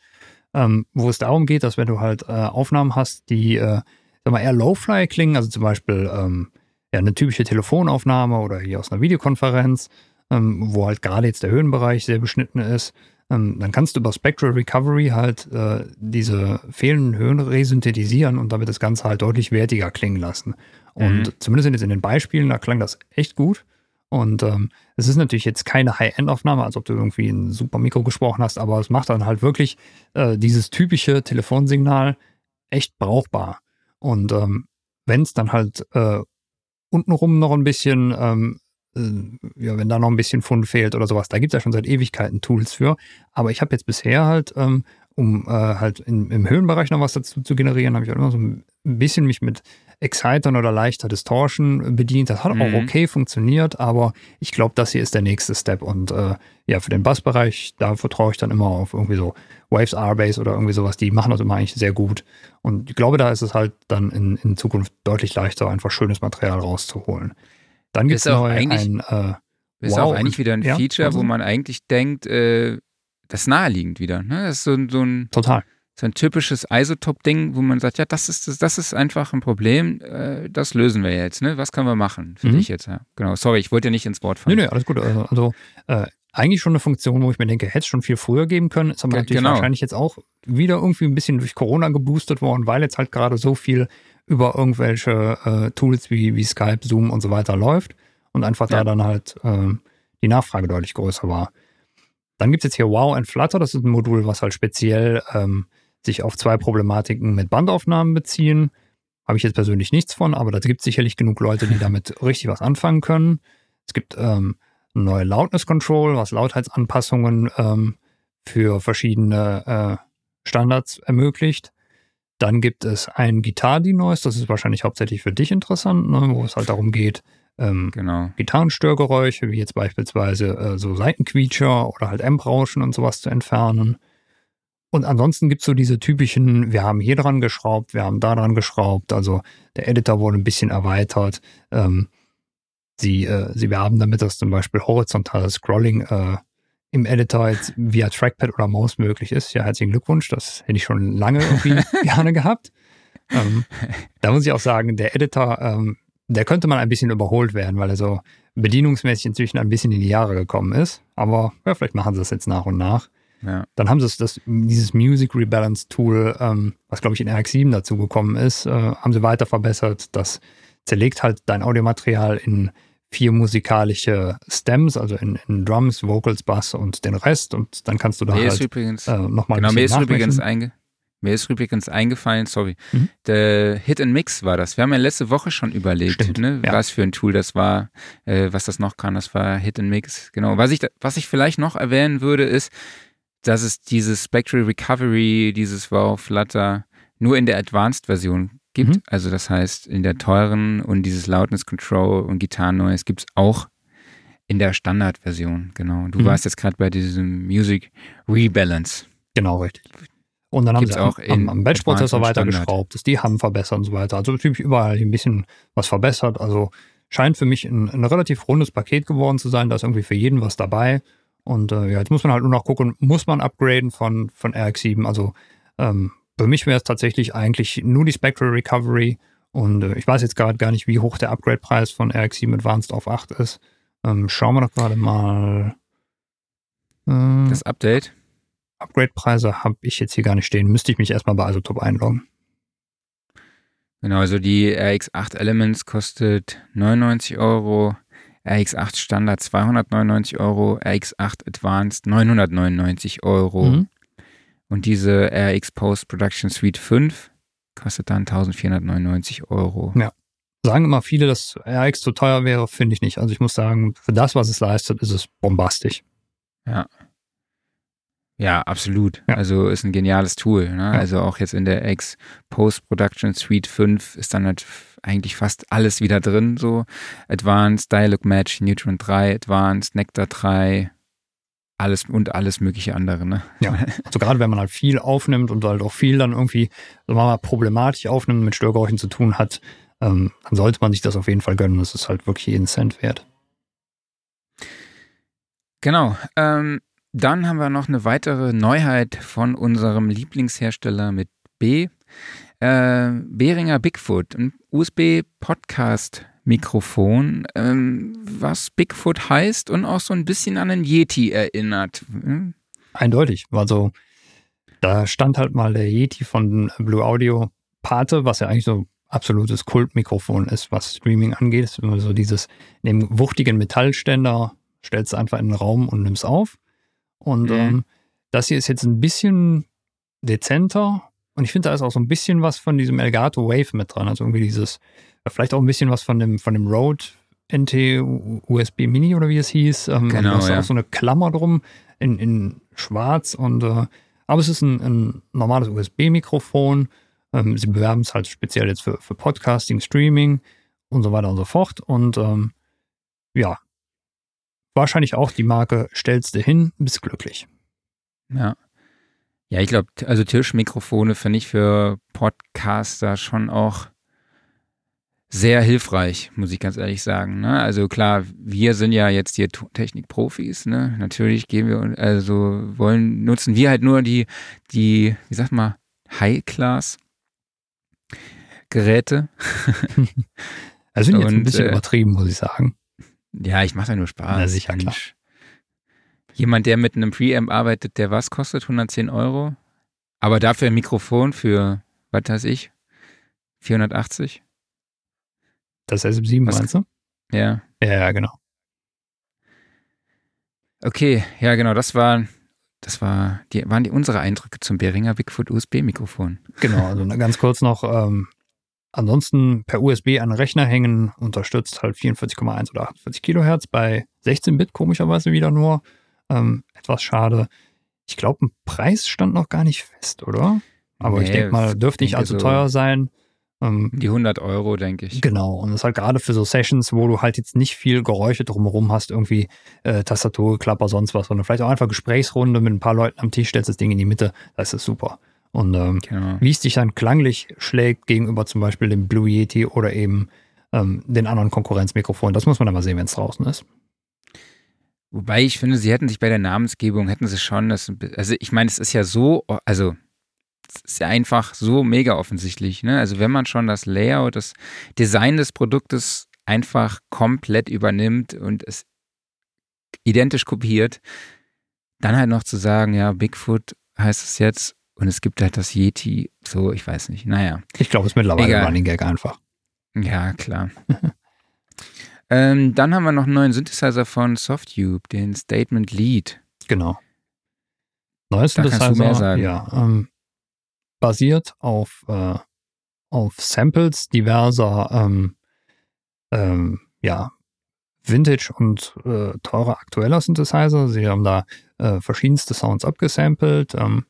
ähm, wo es darum geht, dass wenn du halt äh, Aufnahmen hast, die äh, sag mal, eher Low-Fly klingen, also zum Beispiel ähm, ja, eine typische Telefonaufnahme oder hier aus einer Videokonferenz, ähm, wo halt gerade jetzt der Höhenbereich sehr beschnitten ist, ähm, dann kannst du über Spectral Recovery halt äh, diese fehlenden Höhen resynthetisieren und damit das Ganze halt deutlich wertiger klingen lassen. Und mhm. zumindest jetzt in den Beispielen, da klang das echt gut. Und ähm, es ist natürlich jetzt keine High-End-Aufnahme, als ob du irgendwie ein super Mikro gesprochen hast, aber es macht dann halt wirklich äh, dieses typische Telefonsignal echt brauchbar. Und ähm, wenn es dann halt äh, untenrum noch ein bisschen ähm, äh, ja, wenn da noch ein bisschen Fund fehlt oder sowas, da gibt es ja schon seit Ewigkeiten Tools für. Aber ich habe jetzt bisher halt, ähm, um äh, halt in, im Höhenbereich noch was dazu zu generieren, habe ich halt immer so ein bisschen mich mit Excitern oder leichter Distortion bedient. Das hat mhm. auch okay funktioniert, aber ich glaube, das hier ist der nächste Step. Und äh, ja, für den Bassbereich, da vertraue ich dann immer auf irgendwie so Waves R-Bass oder irgendwie sowas. Die machen das immer eigentlich sehr gut. Und ich glaube, da ist es halt dann in, in Zukunft deutlich leichter, einfach schönes Material rauszuholen. Dann gibt es noch ein. Äh, ist wow, auch eigentlich wieder ein ja, Feature, also? wo man eigentlich denkt, äh, das ist naheliegend wieder. Ne? Das ist so, so ein. Total. So ein typisches Isotop-Ding, wo man sagt, ja, das ist, das, das ist einfach ein Problem, äh, das lösen wir jetzt. Ne? Was können wir machen für mhm. dich jetzt? Ja, genau. Sorry, ich wollte ja nicht ins Wort fallen. Nee, nee, alles gut. Also, also äh, eigentlich schon eine Funktion, wo ich mir denke, hätte es schon viel früher geben können. Ist aber ja, natürlich genau. wahrscheinlich jetzt auch wieder irgendwie ein bisschen durch Corona geboostet worden, weil jetzt halt gerade so viel über irgendwelche äh, Tools wie, wie Skype, Zoom und so weiter läuft und einfach ja. da dann halt äh, die Nachfrage deutlich größer war. Dann gibt es jetzt hier Wow and Flutter, das ist ein Modul, was halt speziell ähm, sich auf zwei Problematiken mit Bandaufnahmen beziehen. Habe ich jetzt persönlich nichts von, aber da gibt es sicherlich genug Leute, die damit richtig was anfangen können. Es gibt ähm, neue Loudness Control, was Lautheitsanpassungen ähm, für verschiedene äh, Standards ermöglicht. Dann gibt es ein Guitar-Denoise, das ist wahrscheinlich hauptsächlich für dich interessant, ne, wo es halt darum geht, ähm, genau. Gitarrenstörgeräusche, wie jetzt beispielsweise äh, so Seitenquietscher oder halt Amp-Rauschen und sowas zu entfernen. Und ansonsten gibt es so diese typischen, wir haben hier dran geschraubt, wir haben da dran geschraubt, also der Editor wurde ein bisschen erweitert. Ähm, sie, äh, sie werben damit, dass zum Beispiel horizontales Scrolling äh, im Editor jetzt via Trackpad oder Maus möglich ist. Ja, herzlichen Glückwunsch, das hätte ich schon lange irgendwie gerne gehabt. Ähm, da muss ich auch sagen, der Editor ähm, der könnte mal ein bisschen überholt werden, weil er so bedienungsmäßig inzwischen ein bisschen in die Jahre gekommen ist. Aber ja, vielleicht machen sie das jetzt nach und nach. Ja. Dann haben sie das, dieses Music Rebalance Tool, ähm, was glaube ich in RX7 dazu gekommen ist, äh, haben sie weiter verbessert. Das zerlegt halt dein Audiomaterial in vier musikalische Stems, also in, in Drums, Vocals, Bass und den Rest. Und dann kannst du da mir halt übrigens, äh, nochmal Genau, mir ist übrigens einge mir ist übrigens eingefallen, sorry, mhm. der Hit and Mix war das. Wir haben ja letzte Woche schon überlegt, ne, ja. was für ein Tool das war, äh, was das noch kann. Das war Hit and Mix, genau. Was ich, was ich vielleicht noch erwähnen würde, ist, dass es dieses Spectral Recovery, dieses Wow Flutter nur in der Advanced-Version gibt. Mhm. Also das heißt, in der teuren und dieses Loudness Control und Gitarren Noise gibt es auch in der Standard-Version, genau. Du mhm. warst jetzt gerade bei diesem Music Rebalance. Genau, richtig. Und dann Gibt's haben sie auch am, am Batch-Prozessor weitergeschraubt, das die haben verbessert und so weiter. Also natürlich überall ein bisschen was verbessert. Also scheint für mich ein, ein, relativ rundes Paket geworden zu sein. Da ist irgendwie für jeden was dabei. Und äh, ja, jetzt muss man halt nur noch gucken, muss man upgraden von, von RX7. Also ähm, für mich wäre es tatsächlich eigentlich nur die Spectral Recovery. Und äh, ich weiß jetzt gerade gar nicht, wie hoch der Upgrade-Preis von RX7 Advanced auf 8 ist. Ähm, schauen wir doch gerade mal. Äh, das Update? Upgrade-Preise habe ich jetzt hier gar nicht stehen. Müsste ich mich erstmal bei Isotop einloggen. Genau, also die RX8 Elements kostet 99 Euro, RX8 Standard 299 Euro, RX8 Advanced 999 Euro. Mhm. Und diese RX Post Production Suite 5 kostet dann 1499 Euro. Ja. Sagen immer viele, dass RX zu teuer wäre, finde ich nicht. Also ich muss sagen, für das, was es leistet, ist es bombastisch. Ja. Ja, absolut. Ja. Also ist ein geniales Tool. Ne? Ja. Also auch jetzt in der X Post-Production Suite 5 ist dann halt eigentlich fast alles wieder drin. So Advanced, Dialog Match, Neutron 3, Advanced, Nectar 3, alles und alles mögliche andere. Ne? Ja, also gerade wenn man halt viel aufnimmt und halt auch viel dann irgendwie, sagen wir mal, problematisch aufnimmt, mit Störgeräuschen zu tun hat, ähm, dann sollte man sich das auf jeden Fall gönnen. Das ist halt wirklich jeden Cent wert. Genau. Ähm, dann haben wir noch eine weitere Neuheit von unserem Lieblingshersteller mit B. Äh, Behringer Bigfoot, ein USB-Podcast-Mikrofon, ähm, was Bigfoot heißt und auch so ein bisschen an einen Yeti erinnert. Hm? Eindeutig. Also da stand halt mal der Yeti von Blue Audio Pate, was ja eigentlich so absolutes Kultmikrofon ist, was Streaming angeht. So dieses, neben wuchtigen Metallständer stellst du einfach in den Raum und nimmst auf. Und mhm. ähm, das hier ist jetzt ein bisschen dezenter. Und ich finde, da ist auch so ein bisschen was von diesem Elgato Wave mit dran. Also irgendwie dieses, vielleicht auch ein bisschen was von dem, von dem Rode NT USB Mini oder wie es hieß. Ähm, genau, da ist ja. auch so eine Klammer drum in, in schwarz. Und, äh, aber es ist ein, ein normales USB-Mikrofon. Ähm, sie bewerben es halt speziell jetzt für, für Podcasting, Streaming und so weiter und so fort. Und ähm, ja, wahrscheinlich auch die Marke stellst du hin, bist glücklich. Ja. Ja, ich glaube, also Tischmikrofone finde ich für Podcaster schon auch sehr hilfreich, muss ich ganz ehrlich sagen. Ne? Also klar, wir sind ja jetzt hier Technikprofis, ne? Natürlich gehen wir, also wollen, nutzen wir halt nur die, die, wie sagt man, High-Class Geräte. also sind jetzt ein bisschen äh, übertrieben, muss ich sagen. Ja, ich mache da nur Spaß. Na sicher, klar. Jemand, der mit einem Preamp arbeitet, der was kostet? 110 Euro? Aber dafür ein Mikrofon für, was weiß ich, 480? Das SM7 was, meinst du? Ja. Ja, ja, genau. Okay, ja, genau, das war, das war, die, waren die unsere Eindrücke zum Behringer Bigfoot USB-Mikrofon. Genau, also ganz kurz noch, ähm, Ansonsten per USB an den Rechner hängen, unterstützt halt 44,1 oder 48 Kilohertz bei 16-Bit, komischerweise wieder nur. Ähm, etwas schade. Ich glaube, ein Preis stand noch gar nicht fest, oder? Aber nee, ich denke mal, dürfte nicht allzu so teuer sein. Ähm, die 100 Euro, denke ich. Genau. Und das ist halt gerade für so Sessions, wo du halt jetzt nicht viel Geräusche drumherum hast, irgendwie äh, Tastaturklapper, sonst was, sondern vielleicht auch einfach Gesprächsrunde mit ein paar Leuten am Tisch, stellst das Ding in die Mitte, das ist super. Und ähm, genau. wie es sich dann klanglich schlägt gegenüber zum Beispiel dem Blue Yeti oder eben ähm, den anderen Konkurrenzmikrofonen, das muss man dann mal sehen, wenn es draußen ist. Wobei ich finde, sie hätten sich bei der Namensgebung, hätten sie schon das, also ich meine, es ist ja so, also es ist ja einfach so mega offensichtlich, ne? Also wenn man schon das Layout, das Design des Produktes einfach komplett übernimmt und es identisch kopiert, dann halt noch zu sagen, ja, Bigfoot heißt es jetzt und es gibt halt das Yeti, so, ich weiß nicht. Naja. Ich glaube, es ist mittlerweile Egal. Running Gag einfach. Ja, klar. ähm, dann haben wir noch einen neuen Synthesizer von Softube, den Statement Lead. Genau. Neues Synthesizer, ja, ähm, basiert auf, äh, auf Samples diverser, ähm, ähm, ja, Vintage und äh, teurer aktueller Synthesizer. Sie haben da äh, verschiedenste Sounds abgesampelt. Ähm,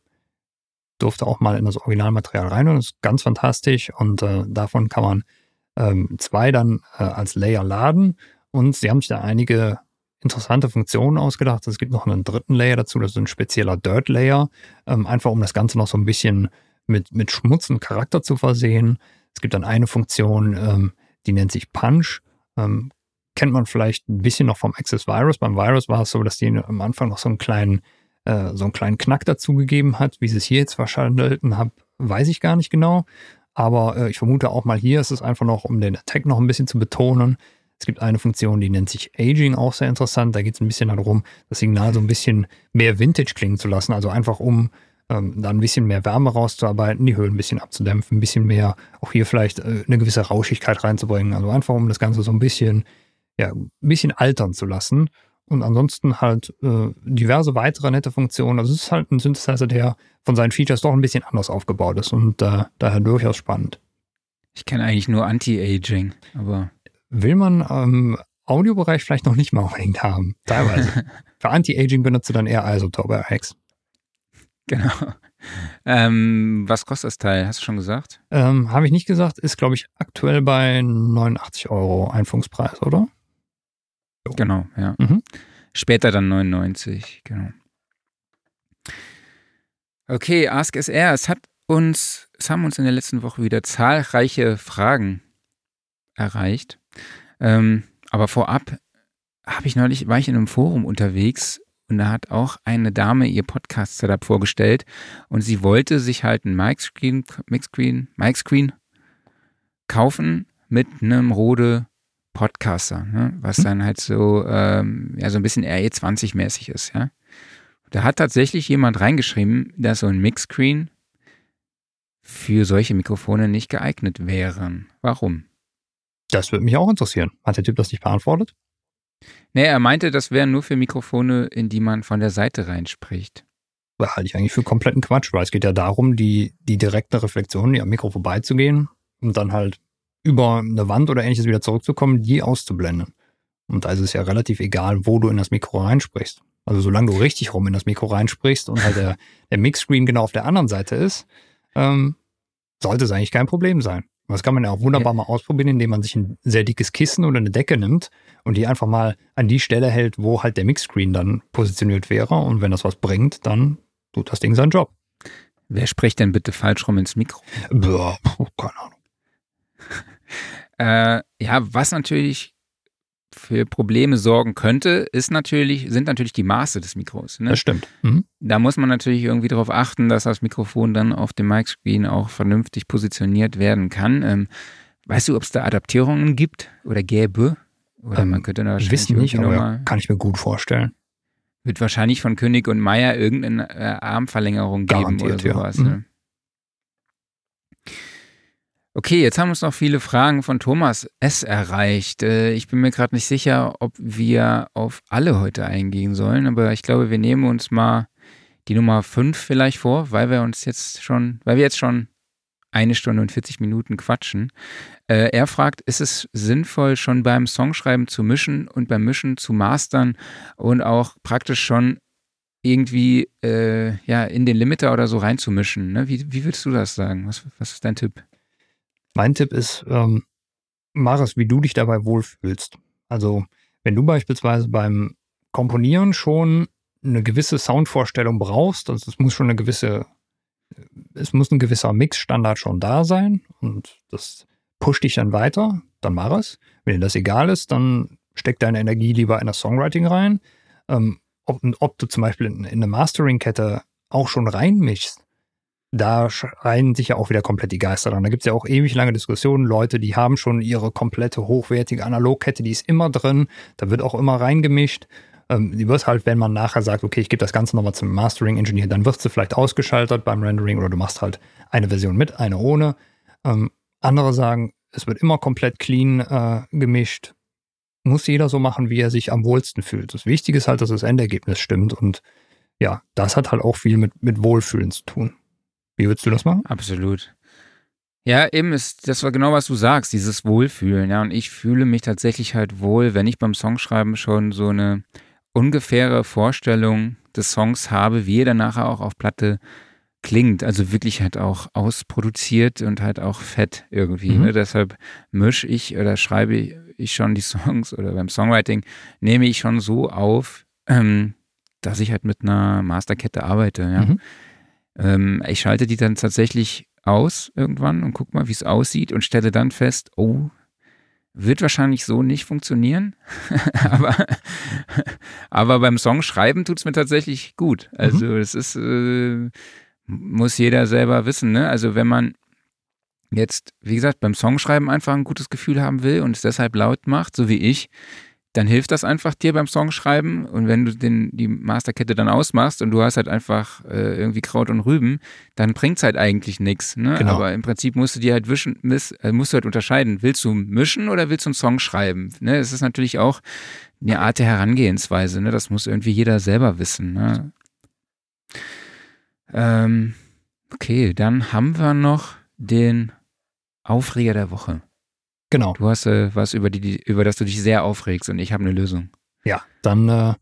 durfte auch mal in das Originalmaterial rein und das ist ganz fantastisch. Und äh, davon kann man ähm, zwei dann äh, als Layer laden. Und sie haben sich da einige interessante Funktionen ausgedacht. Es gibt noch einen dritten Layer dazu, das ist ein spezieller Dirt Layer, ähm, einfach um das Ganze noch so ein bisschen mit, mit Schmutz und Charakter zu versehen. Es gibt dann eine Funktion, ähm, die nennt sich Punch. Ähm, kennt man vielleicht ein bisschen noch vom Access Virus. Beim Virus war es so, dass die am Anfang noch so einen kleinen äh, so einen kleinen Knack dazugegeben hat. Wie es hier jetzt verstanden habe, weiß ich gar nicht genau. Aber äh, ich vermute auch mal hier ist es einfach noch, um den Attack noch ein bisschen zu betonen. Es gibt eine Funktion, die nennt sich Aging, auch sehr interessant. Da geht es ein bisschen darum, das Signal so ein bisschen mehr Vintage klingen zu lassen. Also einfach um ähm, da ein bisschen mehr Wärme rauszuarbeiten, die Höhen ein bisschen abzudämpfen, ein bisschen mehr, auch hier vielleicht äh, eine gewisse Rauschigkeit reinzubringen. Also einfach um das Ganze so ein bisschen, ja, ein bisschen altern zu lassen. Und ansonsten halt äh, diverse weitere nette Funktionen. Also es ist halt ein Synthesizer, der von seinen Features doch ein bisschen anders aufgebaut ist und äh, daher durchaus spannend. Ich kenne eigentlich nur Anti-Aging, aber. Will man im Audiobereich vielleicht noch nicht mal unbedingt haben, teilweise. Für Anti-Aging benutzt du dann eher Isotope RX. Genau. Ähm, was kostet das Teil? Hast du schon gesagt? Ähm, Habe ich nicht gesagt. Ist, glaube ich, aktuell bei 89 Euro Einführungspreis, oder? Genau, ja. Mhm. Später dann 99, genau. Okay, Ask SR. Es hat uns, es haben uns in der letzten Woche wieder zahlreiche Fragen erreicht. Ähm, aber vorab habe ich neulich, war ich in einem Forum unterwegs und da hat auch eine Dame ihr Podcast-Setup vorgestellt und sie wollte sich halt ein Mic-Screen, Mic-Screen, Mic-Screen kaufen mit einem Rode Podcaster, ne? was hm. dann halt so, ähm, ja, so ein bisschen RE20-mäßig ist, ja. Da hat tatsächlich jemand reingeschrieben, dass so ein Mix-Screen für solche Mikrofone nicht geeignet wären. Warum? Das würde mich auch interessieren. Hat der Typ das nicht beantwortet? Nee, er meinte, das wären nur für Mikrofone, in die man von der Seite reinspricht. Das halte ich eigentlich für kompletten Quatsch, weil es geht ja darum, die, die direkte Reflexion die am Mikro vorbeizugehen und dann halt über eine Wand oder ähnliches wieder zurückzukommen, die auszublenden. Und da ist es ja relativ egal, wo du in das Mikro reinsprichst. Also solange du richtig rum in das Mikro reinsprichst und halt der, der Mixscreen genau auf der anderen Seite ist, ähm, sollte es eigentlich kein Problem sein. Das kann man ja auch wunderbar ja. mal ausprobieren, indem man sich ein sehr dickes Kissen oder eine Decke nimmt und die einfach mal an die Stelle hält, wo halt der Mixscreen dann positioniert wäre. Und wenn das was bringt, dann tut das Ding seinen Job. Wer spricht denn bitte falsch rum ins Mikro? Boah, keine Ahnung. Äh, ja, was natürlich für Probleme sorgen könnte, ist natürlich, sind natürlich die Maße des Mikros. Ne? Das stimmt. Mhm. Da muss man natürlich irgendwie darauf achten, dass das Mikrofon dann auf dem Mic-Screen auch vernünftig positioniert werden kann. Ähm, weißt du, ob es da Adaptierungen gibt oder gäbe? Oder ähm, man könnte da wahrscheinlich wissen nicht, aber ja, kann ich mir gut vorstellen. Wird wahrscheinlich von König und Meier irgendeine äh, Armverlängerung geben Garantiert, oder sowas. Ja. Mhm. Ne? Okay, jetzt haben uns noch viele Fragen von Thomas S. erreicht. Äh, ich bin mir gerade nicht sicher, ob wir auf alle heute eingehen sollen, aber ich glaube, wir nehmen uns mal die Nummer 5 vielleicht vor, weil wir uns jetzt schon, weil wir jetzt schon eine Stunde und 40 Minuten quatschen. Äh, er fragt, ist es sinnvoll, schon beim Songschreiben zu mischen und beim Mischen zu mastern und auch praktisch schon irgendwie äh, ja, in den Limiter oder so reinzumischen? Ne? Wie, wie würdest du das sagen? Was, was ist dein Tipp? Mein Tipp ist, ähm, mach es, wie du dich dabei wohlfühlst. Also, wenn du beispielsweise beim Komponieren schon eine gewisse Soundvorstellung brauchst, also es muss schon eine gewisse, es muss ein gewisser Mixstandard schon da sein und das pusht dich dann weiter, dann mach es. Wenn dir das egal ist, dann steck deine Energie lieber in das Songwriting rein. Ähm, ob, ob, du zum Beispiel in, in eine Mastering-Kette auch schon reinmischst, da schreien sich ja auch wieder komplett die Geister dran. Da gibt es ja auch ewig lange Diskussionen. Leute, die haben schon ihre komplette hochwertige Analogkette, die ist immer drin. Da wird auch immer reingemischt. Ähm, die wird halt, wenn man nachher sagt, okay, ich gebe das Ganze nochmal zum Mastering-Engineer, dann wird sie vielleicht ausgeschaltet beim Rendering oder du machst halt eine Version mit, eine ohne. Ähm, andere sagen, es wird immer komplett clean äh, gemischt. Muss jeder so machen, wie er sich am wohlsten fühlt. Das Wichtige ist halt, dass das Endergebnis stimmt und ja, das hat halt auch viel mit, mit Wohlfühlen zu tun. Wie würdest du das machen? Absolut. Ja, eben ist, das war genau, was du sagst, dieses Wohlfühlen. Ja, und ich fühle mich tatsächlich halt wohl, wenn ich beim Songschreiben schon so eine ungefähre Vorstellung des Songs habe, wie er dann nachher auch auf Platte klingt. Also wirklich halt auch ausproduziert und halt auch fett irgendwie. Mhm. Ne? Deshalb mische ich oder schreibe ich schon die Songs oder beim Songwriting nehme ich schon so auf, ähm, dass ich halt mit einer Masterkette arbeite. Ja. Mhm. Ähm, ich schalte die dann tatsächlich aus irgendwann und gucke mal, wie es aussieht und stelle dann fest, oh, wird wahrscheinlich so nicht funktionieren. aber, aber beim Songschreiben tut es mir tatsächlich gut. Also mhm. es ist, äh, muss jeder selber wissen. Ne? Also wenn man jetzt, wie gesagt, beim Songschreiben einfach ein gutes Gefühl haben will und es deshalb laut macht, so wie ich, dann hilft das einfach dir beim Songschreiben. Und wenn du den, die Masterkette dann ausmachst und du hast halt einfach äh, irgendwie Kraut und Rüben, dann bringt es halt eigentlich nichts. Ne? Genau. Aber im Prinzip musst du dir halt wischen, miss, äh, musst du halt unterscheiden, willst du mischen oder willst du einen Song schreiben? Ne? Es ist natürlich auch eine Art der Herangehensweise. Ne? Das muss irgendwie jeder selber wissen. Ne? Ähm, okay, dann haben wir noch den Aufreger der Woche. Genau. Du hast äh, was, über, die, über das du dich sehr aufregst und ich habe eine Lösung. Ja, dann äh,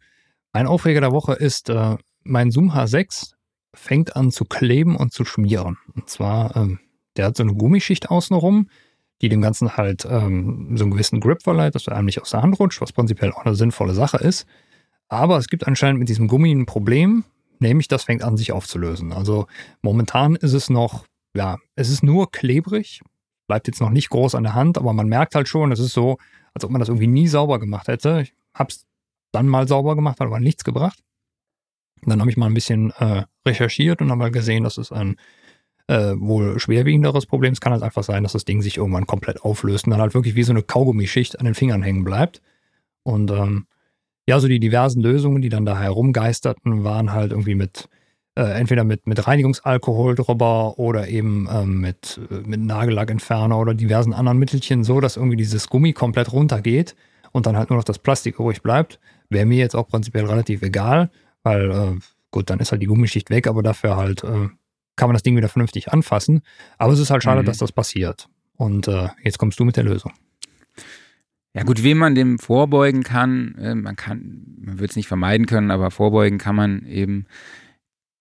mein Aufreger der Woche ist äh, mein Zoom H6 fängt an zu kleben und zu schmieren. Und zwar, ähm, der hat so eine Gummischicht außenrum, die dem Ganzen halt ähm, so einen gewissen Grip verleiht, dass er einem nicht aus der Hand rutscht, was prinzipiell auch eine sinnvolle Sache ist. Aber es gibt anscheinend mit diesem Gummi ein Problem, nämlich das fängt an sich aufzulösen. Also momentan ist es noch, ja, es ist nur klebrig, bleibt jetzt noch nicht groß an der Hand, aber man merkt halt schon, es ist so, als ob man das irgendwie nie sauber gemacht hätte. Ich hab's dann mal sauber gemacht, hat aber nichts gebracht. Dann habe ich mal ein bisschen äh, recherchiert und habe mal gesehen, dass es ein äh, wohl schwerwiegenderes Problem. Es kann halt einfach sein, dass das Ding sich irgendwann komplett auflöst und dann halt wirklich wie so eine Kaugummischicht an den Fingern hängen bleibt. Und ähm, ja, so die diversen Lösungen, die dann da herumgeisterten, waren halt irgendwie mit äh, entweder mit, mit Reinigungsalkohol drüber oder eben ähm, mit, mit Nagellackentferner oder diversen anderen Mittelchen, so dass irgendwie dieses Gummi komplett runtergeht und dann halt nur noch das Plastik übrig bleibt. Wäre mir jetzt auch prinzipiell relativ egal, weil äh, gut, dann ist halt die Gummischicht weg, aber dafür halt äh, kann man das Ding wieder vernünftig anfassen. Aber es ist halt schade, mhm. dass das passiert. Und äh, jetzt kommst du mit der Lösung. Ja gut, wie man dem vorbeugen kann, äh, man kann, man wird es nicht vermeiden können, aber vorbeugen kann man eben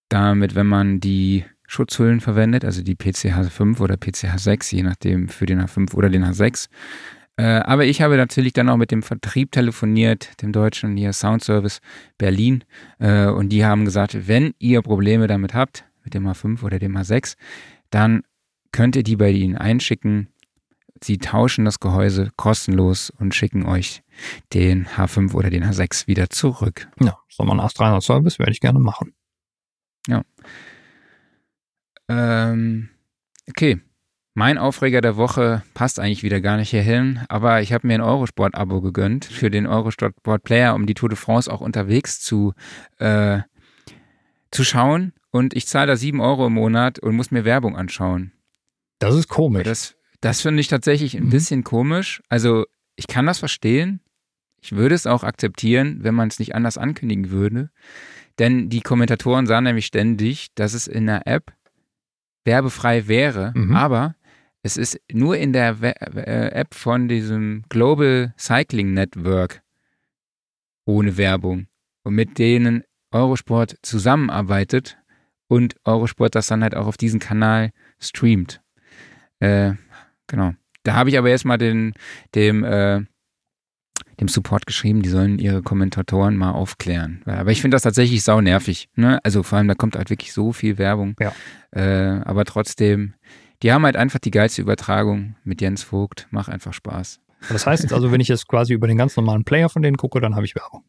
damit, wenn man die Schutzhüllen verwendet, also die PCH 5 oder PCH 6, je nachdem für den H5 oder den H6. Äh, aber ich habe natürlich dann auch mit dem Vertrieb telefoniert, dem deutschen hier Sound Service Berlin, äh, und die haben gesagt, wenn ihr Probleme damit habt, mit dem H5 oder dem H6, dann könnt ihr die bei ihnen einschicken Sie tauschen das Gehäuse kostenlos und schicken euch den H5 oder den H6 wieder zurück. Ja, so ein Ast 300 Service werde ich gerne machen. Ja. Ähm, okay. Mein Aufreger der Woche passt eigentlich wieder gar nicht hierhin, aber ich habe mir ein Eurosport-Abo gegönnt für den Eurosport-Player, um die Tour de France auch unterwegs zu, äh, zu schauen. Und ich zahle da 7 Euro im Monat und muss mir Werbung anschauen. Das ist komisch. Das, das finde ich tatsächlich ein mhm. bisschen komisch. Also ich kann das verstehen. Ich würde es auch akzeptieren, wenn man es nicht anders ankündigen würde. Denn die Kommentatoren sahen nämlich ständig, dass es in der App werbefrei wäre, mhm. aber es ist nur in der äh, App von diesem Global Cycling Network ohne Werbung und mit denen Eurosport zusammenarbeitet und Eurosport das dann halt auch auf diesen Kanal streamt. Äh, Genau. Da habe ich aber erstmal den, dem, äh, dem Support geschrieben, die sollen ihre Kommentatoren mal aufklären. Aber ich finde das tatsächlich sau nervig. Ne? Also vor allem, da kommt halt wirklich so viel Werbung. Ja. Äh, aber trotzdem, die haben halt einfach die geilste Übertragung mit Jens Vogt. Macht einfach Spaß. Das heißt also, wenn ich jetzt quasi über den ganz normalen Player von denen gucke, dann habe ich Werbung.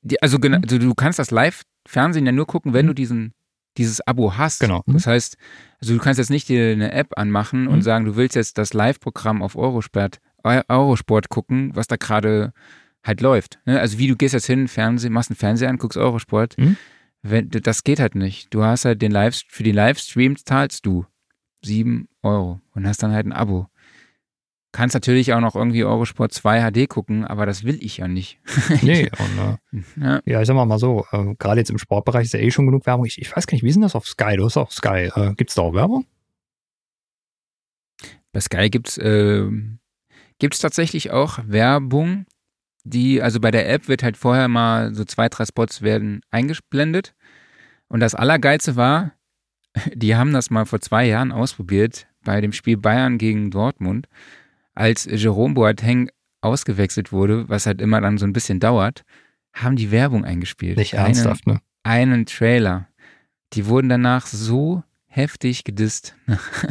Die, also, mhm. also, du kannst das Live-Fernsehen ja nur gucken, wenn mhm. du diesen dieses Abo hast. Genau. Das heißt, also du kannst jetzt nicht dir eine App anmachen mhm. und sagen, du willst jetzt das Live-Programm auf Eurosport, Eurosport gucken, was da gerade halt läuft. Ne? Also wie du gehst jetzt hin, Fernsehen, machst einen Fernseher an, guckst Eurosport. Mhm. Wenn, das geht halt nicht. Du hast halt den Live, für die Livestreams zahlst du sieben Euro und hast dann halt ein Abo. Kannst natürlich auch noch irgendwie Eurosport 2 HD gucken, aber das will ich ja nicht. nee, und, äh, ja. ja. ich sag mal, mal so, äh, gerade jetzt im Sportbereich ist ja eh schon genug Werbung. Ich, ich weiß gar nicht, wie ist denn das auf Sky? Du hast auch Sky. Äh, gibt es da auch Werbung? Bei Sky gibt es äh, gibt's tatsächlich auch Werbung, die, also bei der App wird halt vorher mal so zwei, drei Spots werden eingeblendet. Und das Allergeilste war, die haben das mal vor zwei Jahren ausprobiert bei dem Spiel Bayern gegen Dortmund als Jerome Boateng ausgewechselt wurde, was halt immer dann so ein bisschen dauert, haben die Werbung eingespielt. Nicht ernsthaft, einen, ne? Einen Trailer. Die wurden danach so heftig gedisst.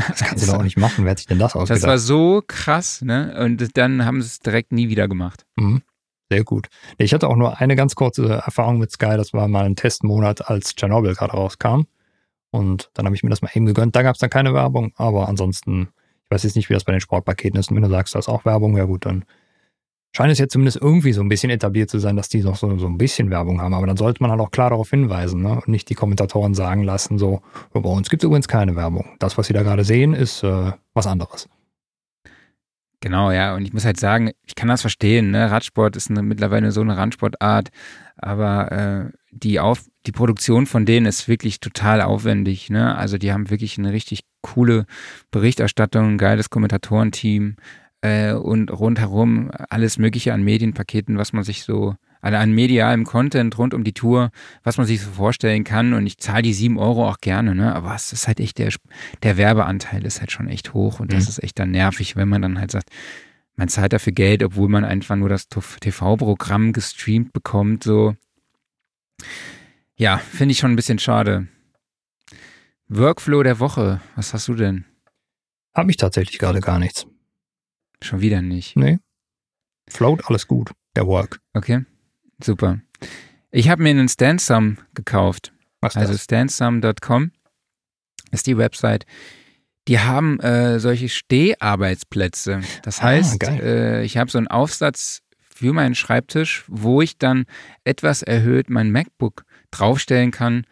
Das kannst du doch auch nicht machen. Wer hat sich denn das ausgedacht? Das war so krass, ne? Und dann haben sie es direkt nie wieder gemacht. Mhm. Sehr gut. Ich hatte auch nur eine ganz kurze Erfahrung mit Sky. Das war mal ein Testmonat, als Tschernobyl gerade rauskam. Und dann habe ich mir das mal eben gegönnt. Da gab es dann keine Werbung, aber ansonsten weiß jetzt nicht, wie das bei den Sportpaketen ist. Und wenn du sagst, da ist auch Werbung, ja gut, dann scheint es jetzt zumindest irgendwie so ein bisschen etabliert zu sein, dass die noch so, so ein bisschen Werbung haben. Aber dann sollte man halt auch klar darauf hinweisen ne? und nicht die Kommentatoren sagen lassen, so, oh, bei uns gibt es übrigens keine Werbung. Das, was sie da gerade sehen, ist äh, was anderes. Genau, ja. Und ich muss halt sagen, ich kann das verstehen. Ne? Radsport ist eine, mittlerweile so eine Randsportart, aber äh, die, Auf die Produktion von denen ist wirklich total aufwendig. Ne? Also die haben wirklich eine richtig coole Berichterstattung, ein geiles Kommentatorenteam äh, und rundherum alles Mögliche an Medienpaketen, was man sich so an, an medialem Content rund um die Tour, was man sich so vorstellen kann. Und ich zahle die sieben Euro auch gerne, ne? Aber es ist halt echt, der, der Werbeanteil ist halt schon echt hoch und das mhm. ist echt dann nervig, wenn man dann halt sagt, man zahlt dafür Geld, obwohl man einfach nur das TV-Programm gestreamt bekommt, so. Ja, finde ich schon ein bisschen schade. Workflow der Woche, was hast du denn? Hab ich tatsächlich gerade gar nichts. Schon wieder nicht. Nee. Float, alles gut. Der Work. Okay, super. Ich habe mir einen Stansum gekauft. Was also stansum.com ist die Website. Die haben äh, solche Steharbeitsplätze. Das ah, heißt, ah, äh, ich habe so einen Aufsatz für meinen Schreibtisch, wo ich dann etwas erhöht mein MacBook draufstellen kann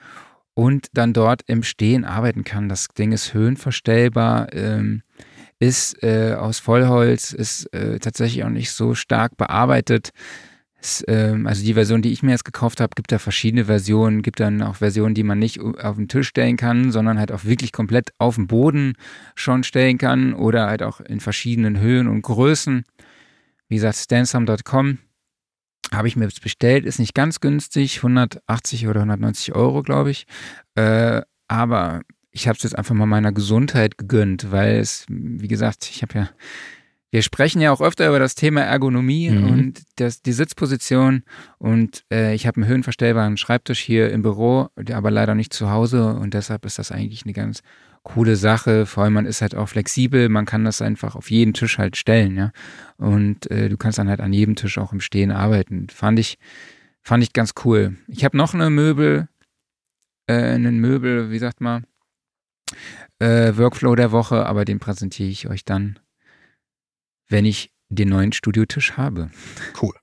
und dann dort im Stehen arbeiten kann. Das Ding ist höhenverstellbar, ähm, ist äh, aus Vollholz, ist äh, tatsächlich auch nicht so stark bearbeitet. Ist, ähm, also die Version, die ich mir jetzt gekauft habe, gibt da verschiedene Versionen, gibt dann auch Versionen, die man nicht auf den Tisch stellen kann, sondern halt auch wirklich komplett auf dem Boden schon stellen kann oder halt auch in verschiedenen Höhen und Größen. Wie gesagt, stansum.com habe ich mir jetzt bestellt, ist nicht ganz günstig, 180 oder 190 Euro, glaube ich. Äh, aber ich habe es jetzt einfach mal meiner Gesundheit gegönnt, weil es, wie gesagt, ich habe ja, wir sprechen ja auch öfter über das Thema Ergonomie mhm. und das, die Sitzposition und äh, ich habe einen höhenverstellbaren Schreibtisch hier im Büro, aber leider nicht zu Hause und deshalb ist das eigentlich eine ganz coole Sache. Vor allem man ist halt auch flexibel, man kann das einfach auf jeden Tisch halt stellen, ja. Und äh, du kannst dann halt an jedem Tisch auch im Stehen arbeiten. Fand ich, fand ich ganz cool. Ich habe noch eine Möbel, äh, einen Möbel, wie sagt man, äh, Workflow der Woche, aber den präsentiere ich euch dann, wenn ich den neuen Studiotisch habe. Cool.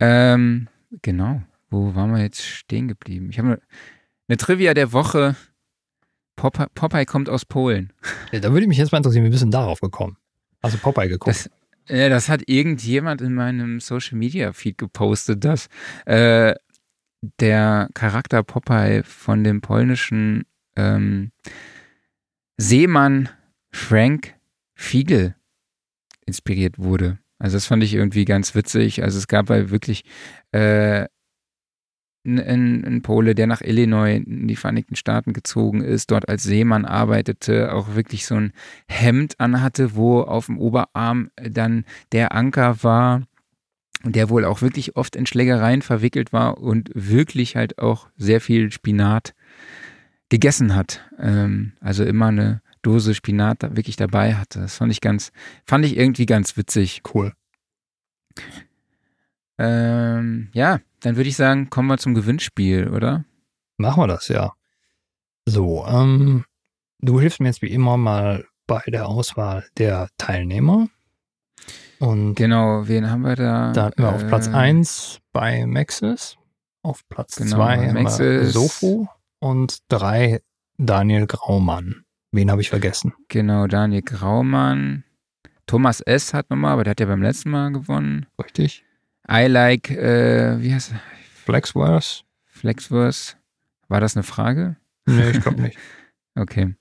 Ähm, genau. Wo waren wir jetzt stehen geblieben? Ich habe eine, eine Trivia der Woche. Popeye, Popeye kommt aus Polen. Ja, da würde mich jetzt mal interessieren, wie bist du darauf gekommen? Also Popeye geguckt? Das, ja, das hat irgendjemand in meinem Social Media Feed gepostet, dass äh, der Charakter Popeye von dem polnischen ähm, Seemann Frank Fiegel inspiriert wurde. Also das fand ich irgendwie ganz witzig. Also es gab halt wirklich äh, einen Pole, der nach Illinois in die Vereinigten Staaten gezogen ist, dort als Seemann arbeitete, auch wirklich so ein Hemd anhatte, wo auf dem Oberarm dann der Anker war der wohl auch wirklich oft in Schlägereien verwickelt war und wirklich halt auch sehr viel Spinat gegessen hat. Ähm, also immer eine Dose Spinat wirklich dabei hatte. Das fand ich ganz, fand ich irgendwie ganz witzig. Cool. Ähm, ja, dann würde ich sagen, kommen wir zum Gewinnspiel, oder? Machen wir das, ja. So, ähm, du hilfst mir jetzt wie immer mal bei der Auswahl der Teilnehmer. Und genau, wen haben wir da? Da hatten wir äh, auf Platz 1 bei Maxis, auf Platz 2 genau, haben wir Sofo und 3 Daniel Graumann. Wen habe ich vergessen? Genau, Daniel Graumann. Thomas S. hat nochmal, aber der hat ja beim letzten Mal gewonnen. Richtig. I like, äh, wie heißt er? Flexverse. Flexverse. War das eine Frage? Nee, ich glaube nicht. okay.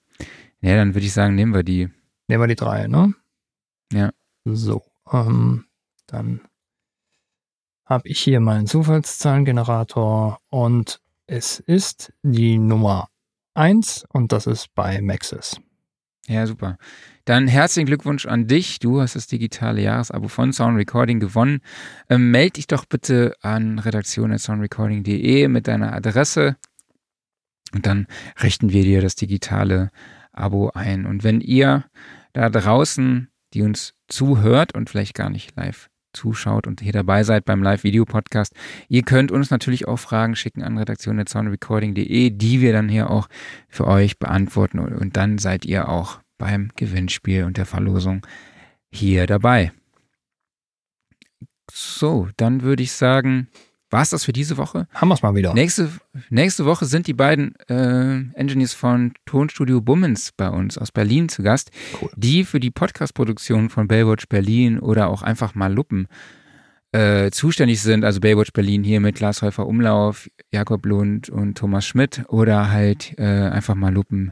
Ja, dann würde ich sagen, nehmen wir die. Nehmen wir die drei, ne? Ja. So, ähm, dann habe ich hier meinen Zufallszahlengenerator und es ist die Nummer 1 und das ist bei Maxis. Ja, super. Dann herzlichen Glückwunsch an dich. Du hast das digitale Jahresabo von Sound Recording gewonnen. Ähm, meld dich doch bitte an redaktion.soundrecording.de mit deiner Adresse und dann richten wir dir das digitale Abo ein. Und wenn ihr da draußen, die uns zuhört und vielleicht gar nicht live zuschaut und hier dabei seid beim Live-Video-Podcast. Ihr könnt uns natürlich auch Fragen schicken an redaktion.soundrecording.de, die wir dann hier auch für euch beantworten und dann seid ihr auch beim Gewinnspiel und der Verlosung hier dabei. So, dann würde ich sagen, war es das für diese Woche? Haben wir es mal wieder. Nächste, nächste Woche sind die beiden äh, Engineers von Tonstudio Bummens bei uns aus Berlin zu Gast, cool. die für die Podcast-Produktion von Baywatch Berlin oder auch einfach mal Luppen äh, zuständig sind. Also Baywatch Berlin hier mit Lars Häufer Umlauf, Jakob Lund und Thomas Schmidt oder halt äh, einfach mal Luppen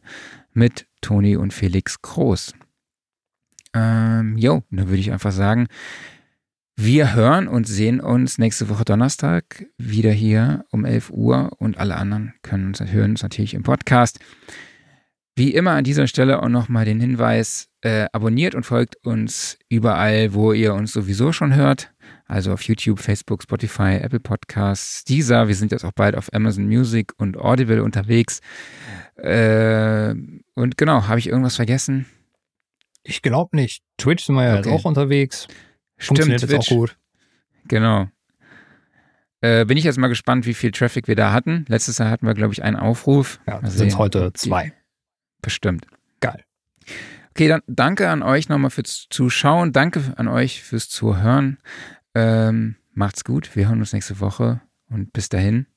mit Toni und Felix Groß. Ähm, jo, dann würde ich einfach sagen, Wir hören und sehen uns nächste Woche Donnerstag wieder hier um 11 Uhr und alle anderen können uns hören uns natürlich im Podcast. Wie immer an dieser Stelle auch nochmal den Hinweis, äh, abonniert und folgt uns überall, wo ihr uns sowieso schon hört. Also auf YouTube, Facebook, Spotify, Apple Podcasts, Deezer. Wir sind jetzt auch bald auf Amazon Music und Audible unterwegs. Äh, und genau, habe ich irgendwas vergessen? Ich glaube nicht. Twitch sind wir ja okay. jetzt auch unterwegs. Funktioniert Stimmt, Twitch. auch gut. Genau. Äh, bin ich jetzt mal gespannt, wie viel Traffic wir da hatten. Letztes Jahr hatten wir, glaube ich, einen Aufruf. Ja, das sind heute zwei. Bestimmt. Geil. Okay, dann danke an euch nochmal fürs Zuschauen. Danke an euch fürs Zuhören. Ähm, macht's gut. Wir hören uns nächste Woche und bis dahin.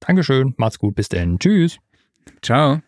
Dankeschön. Macht's gut. Bis dahin. Tschüss. Ciao.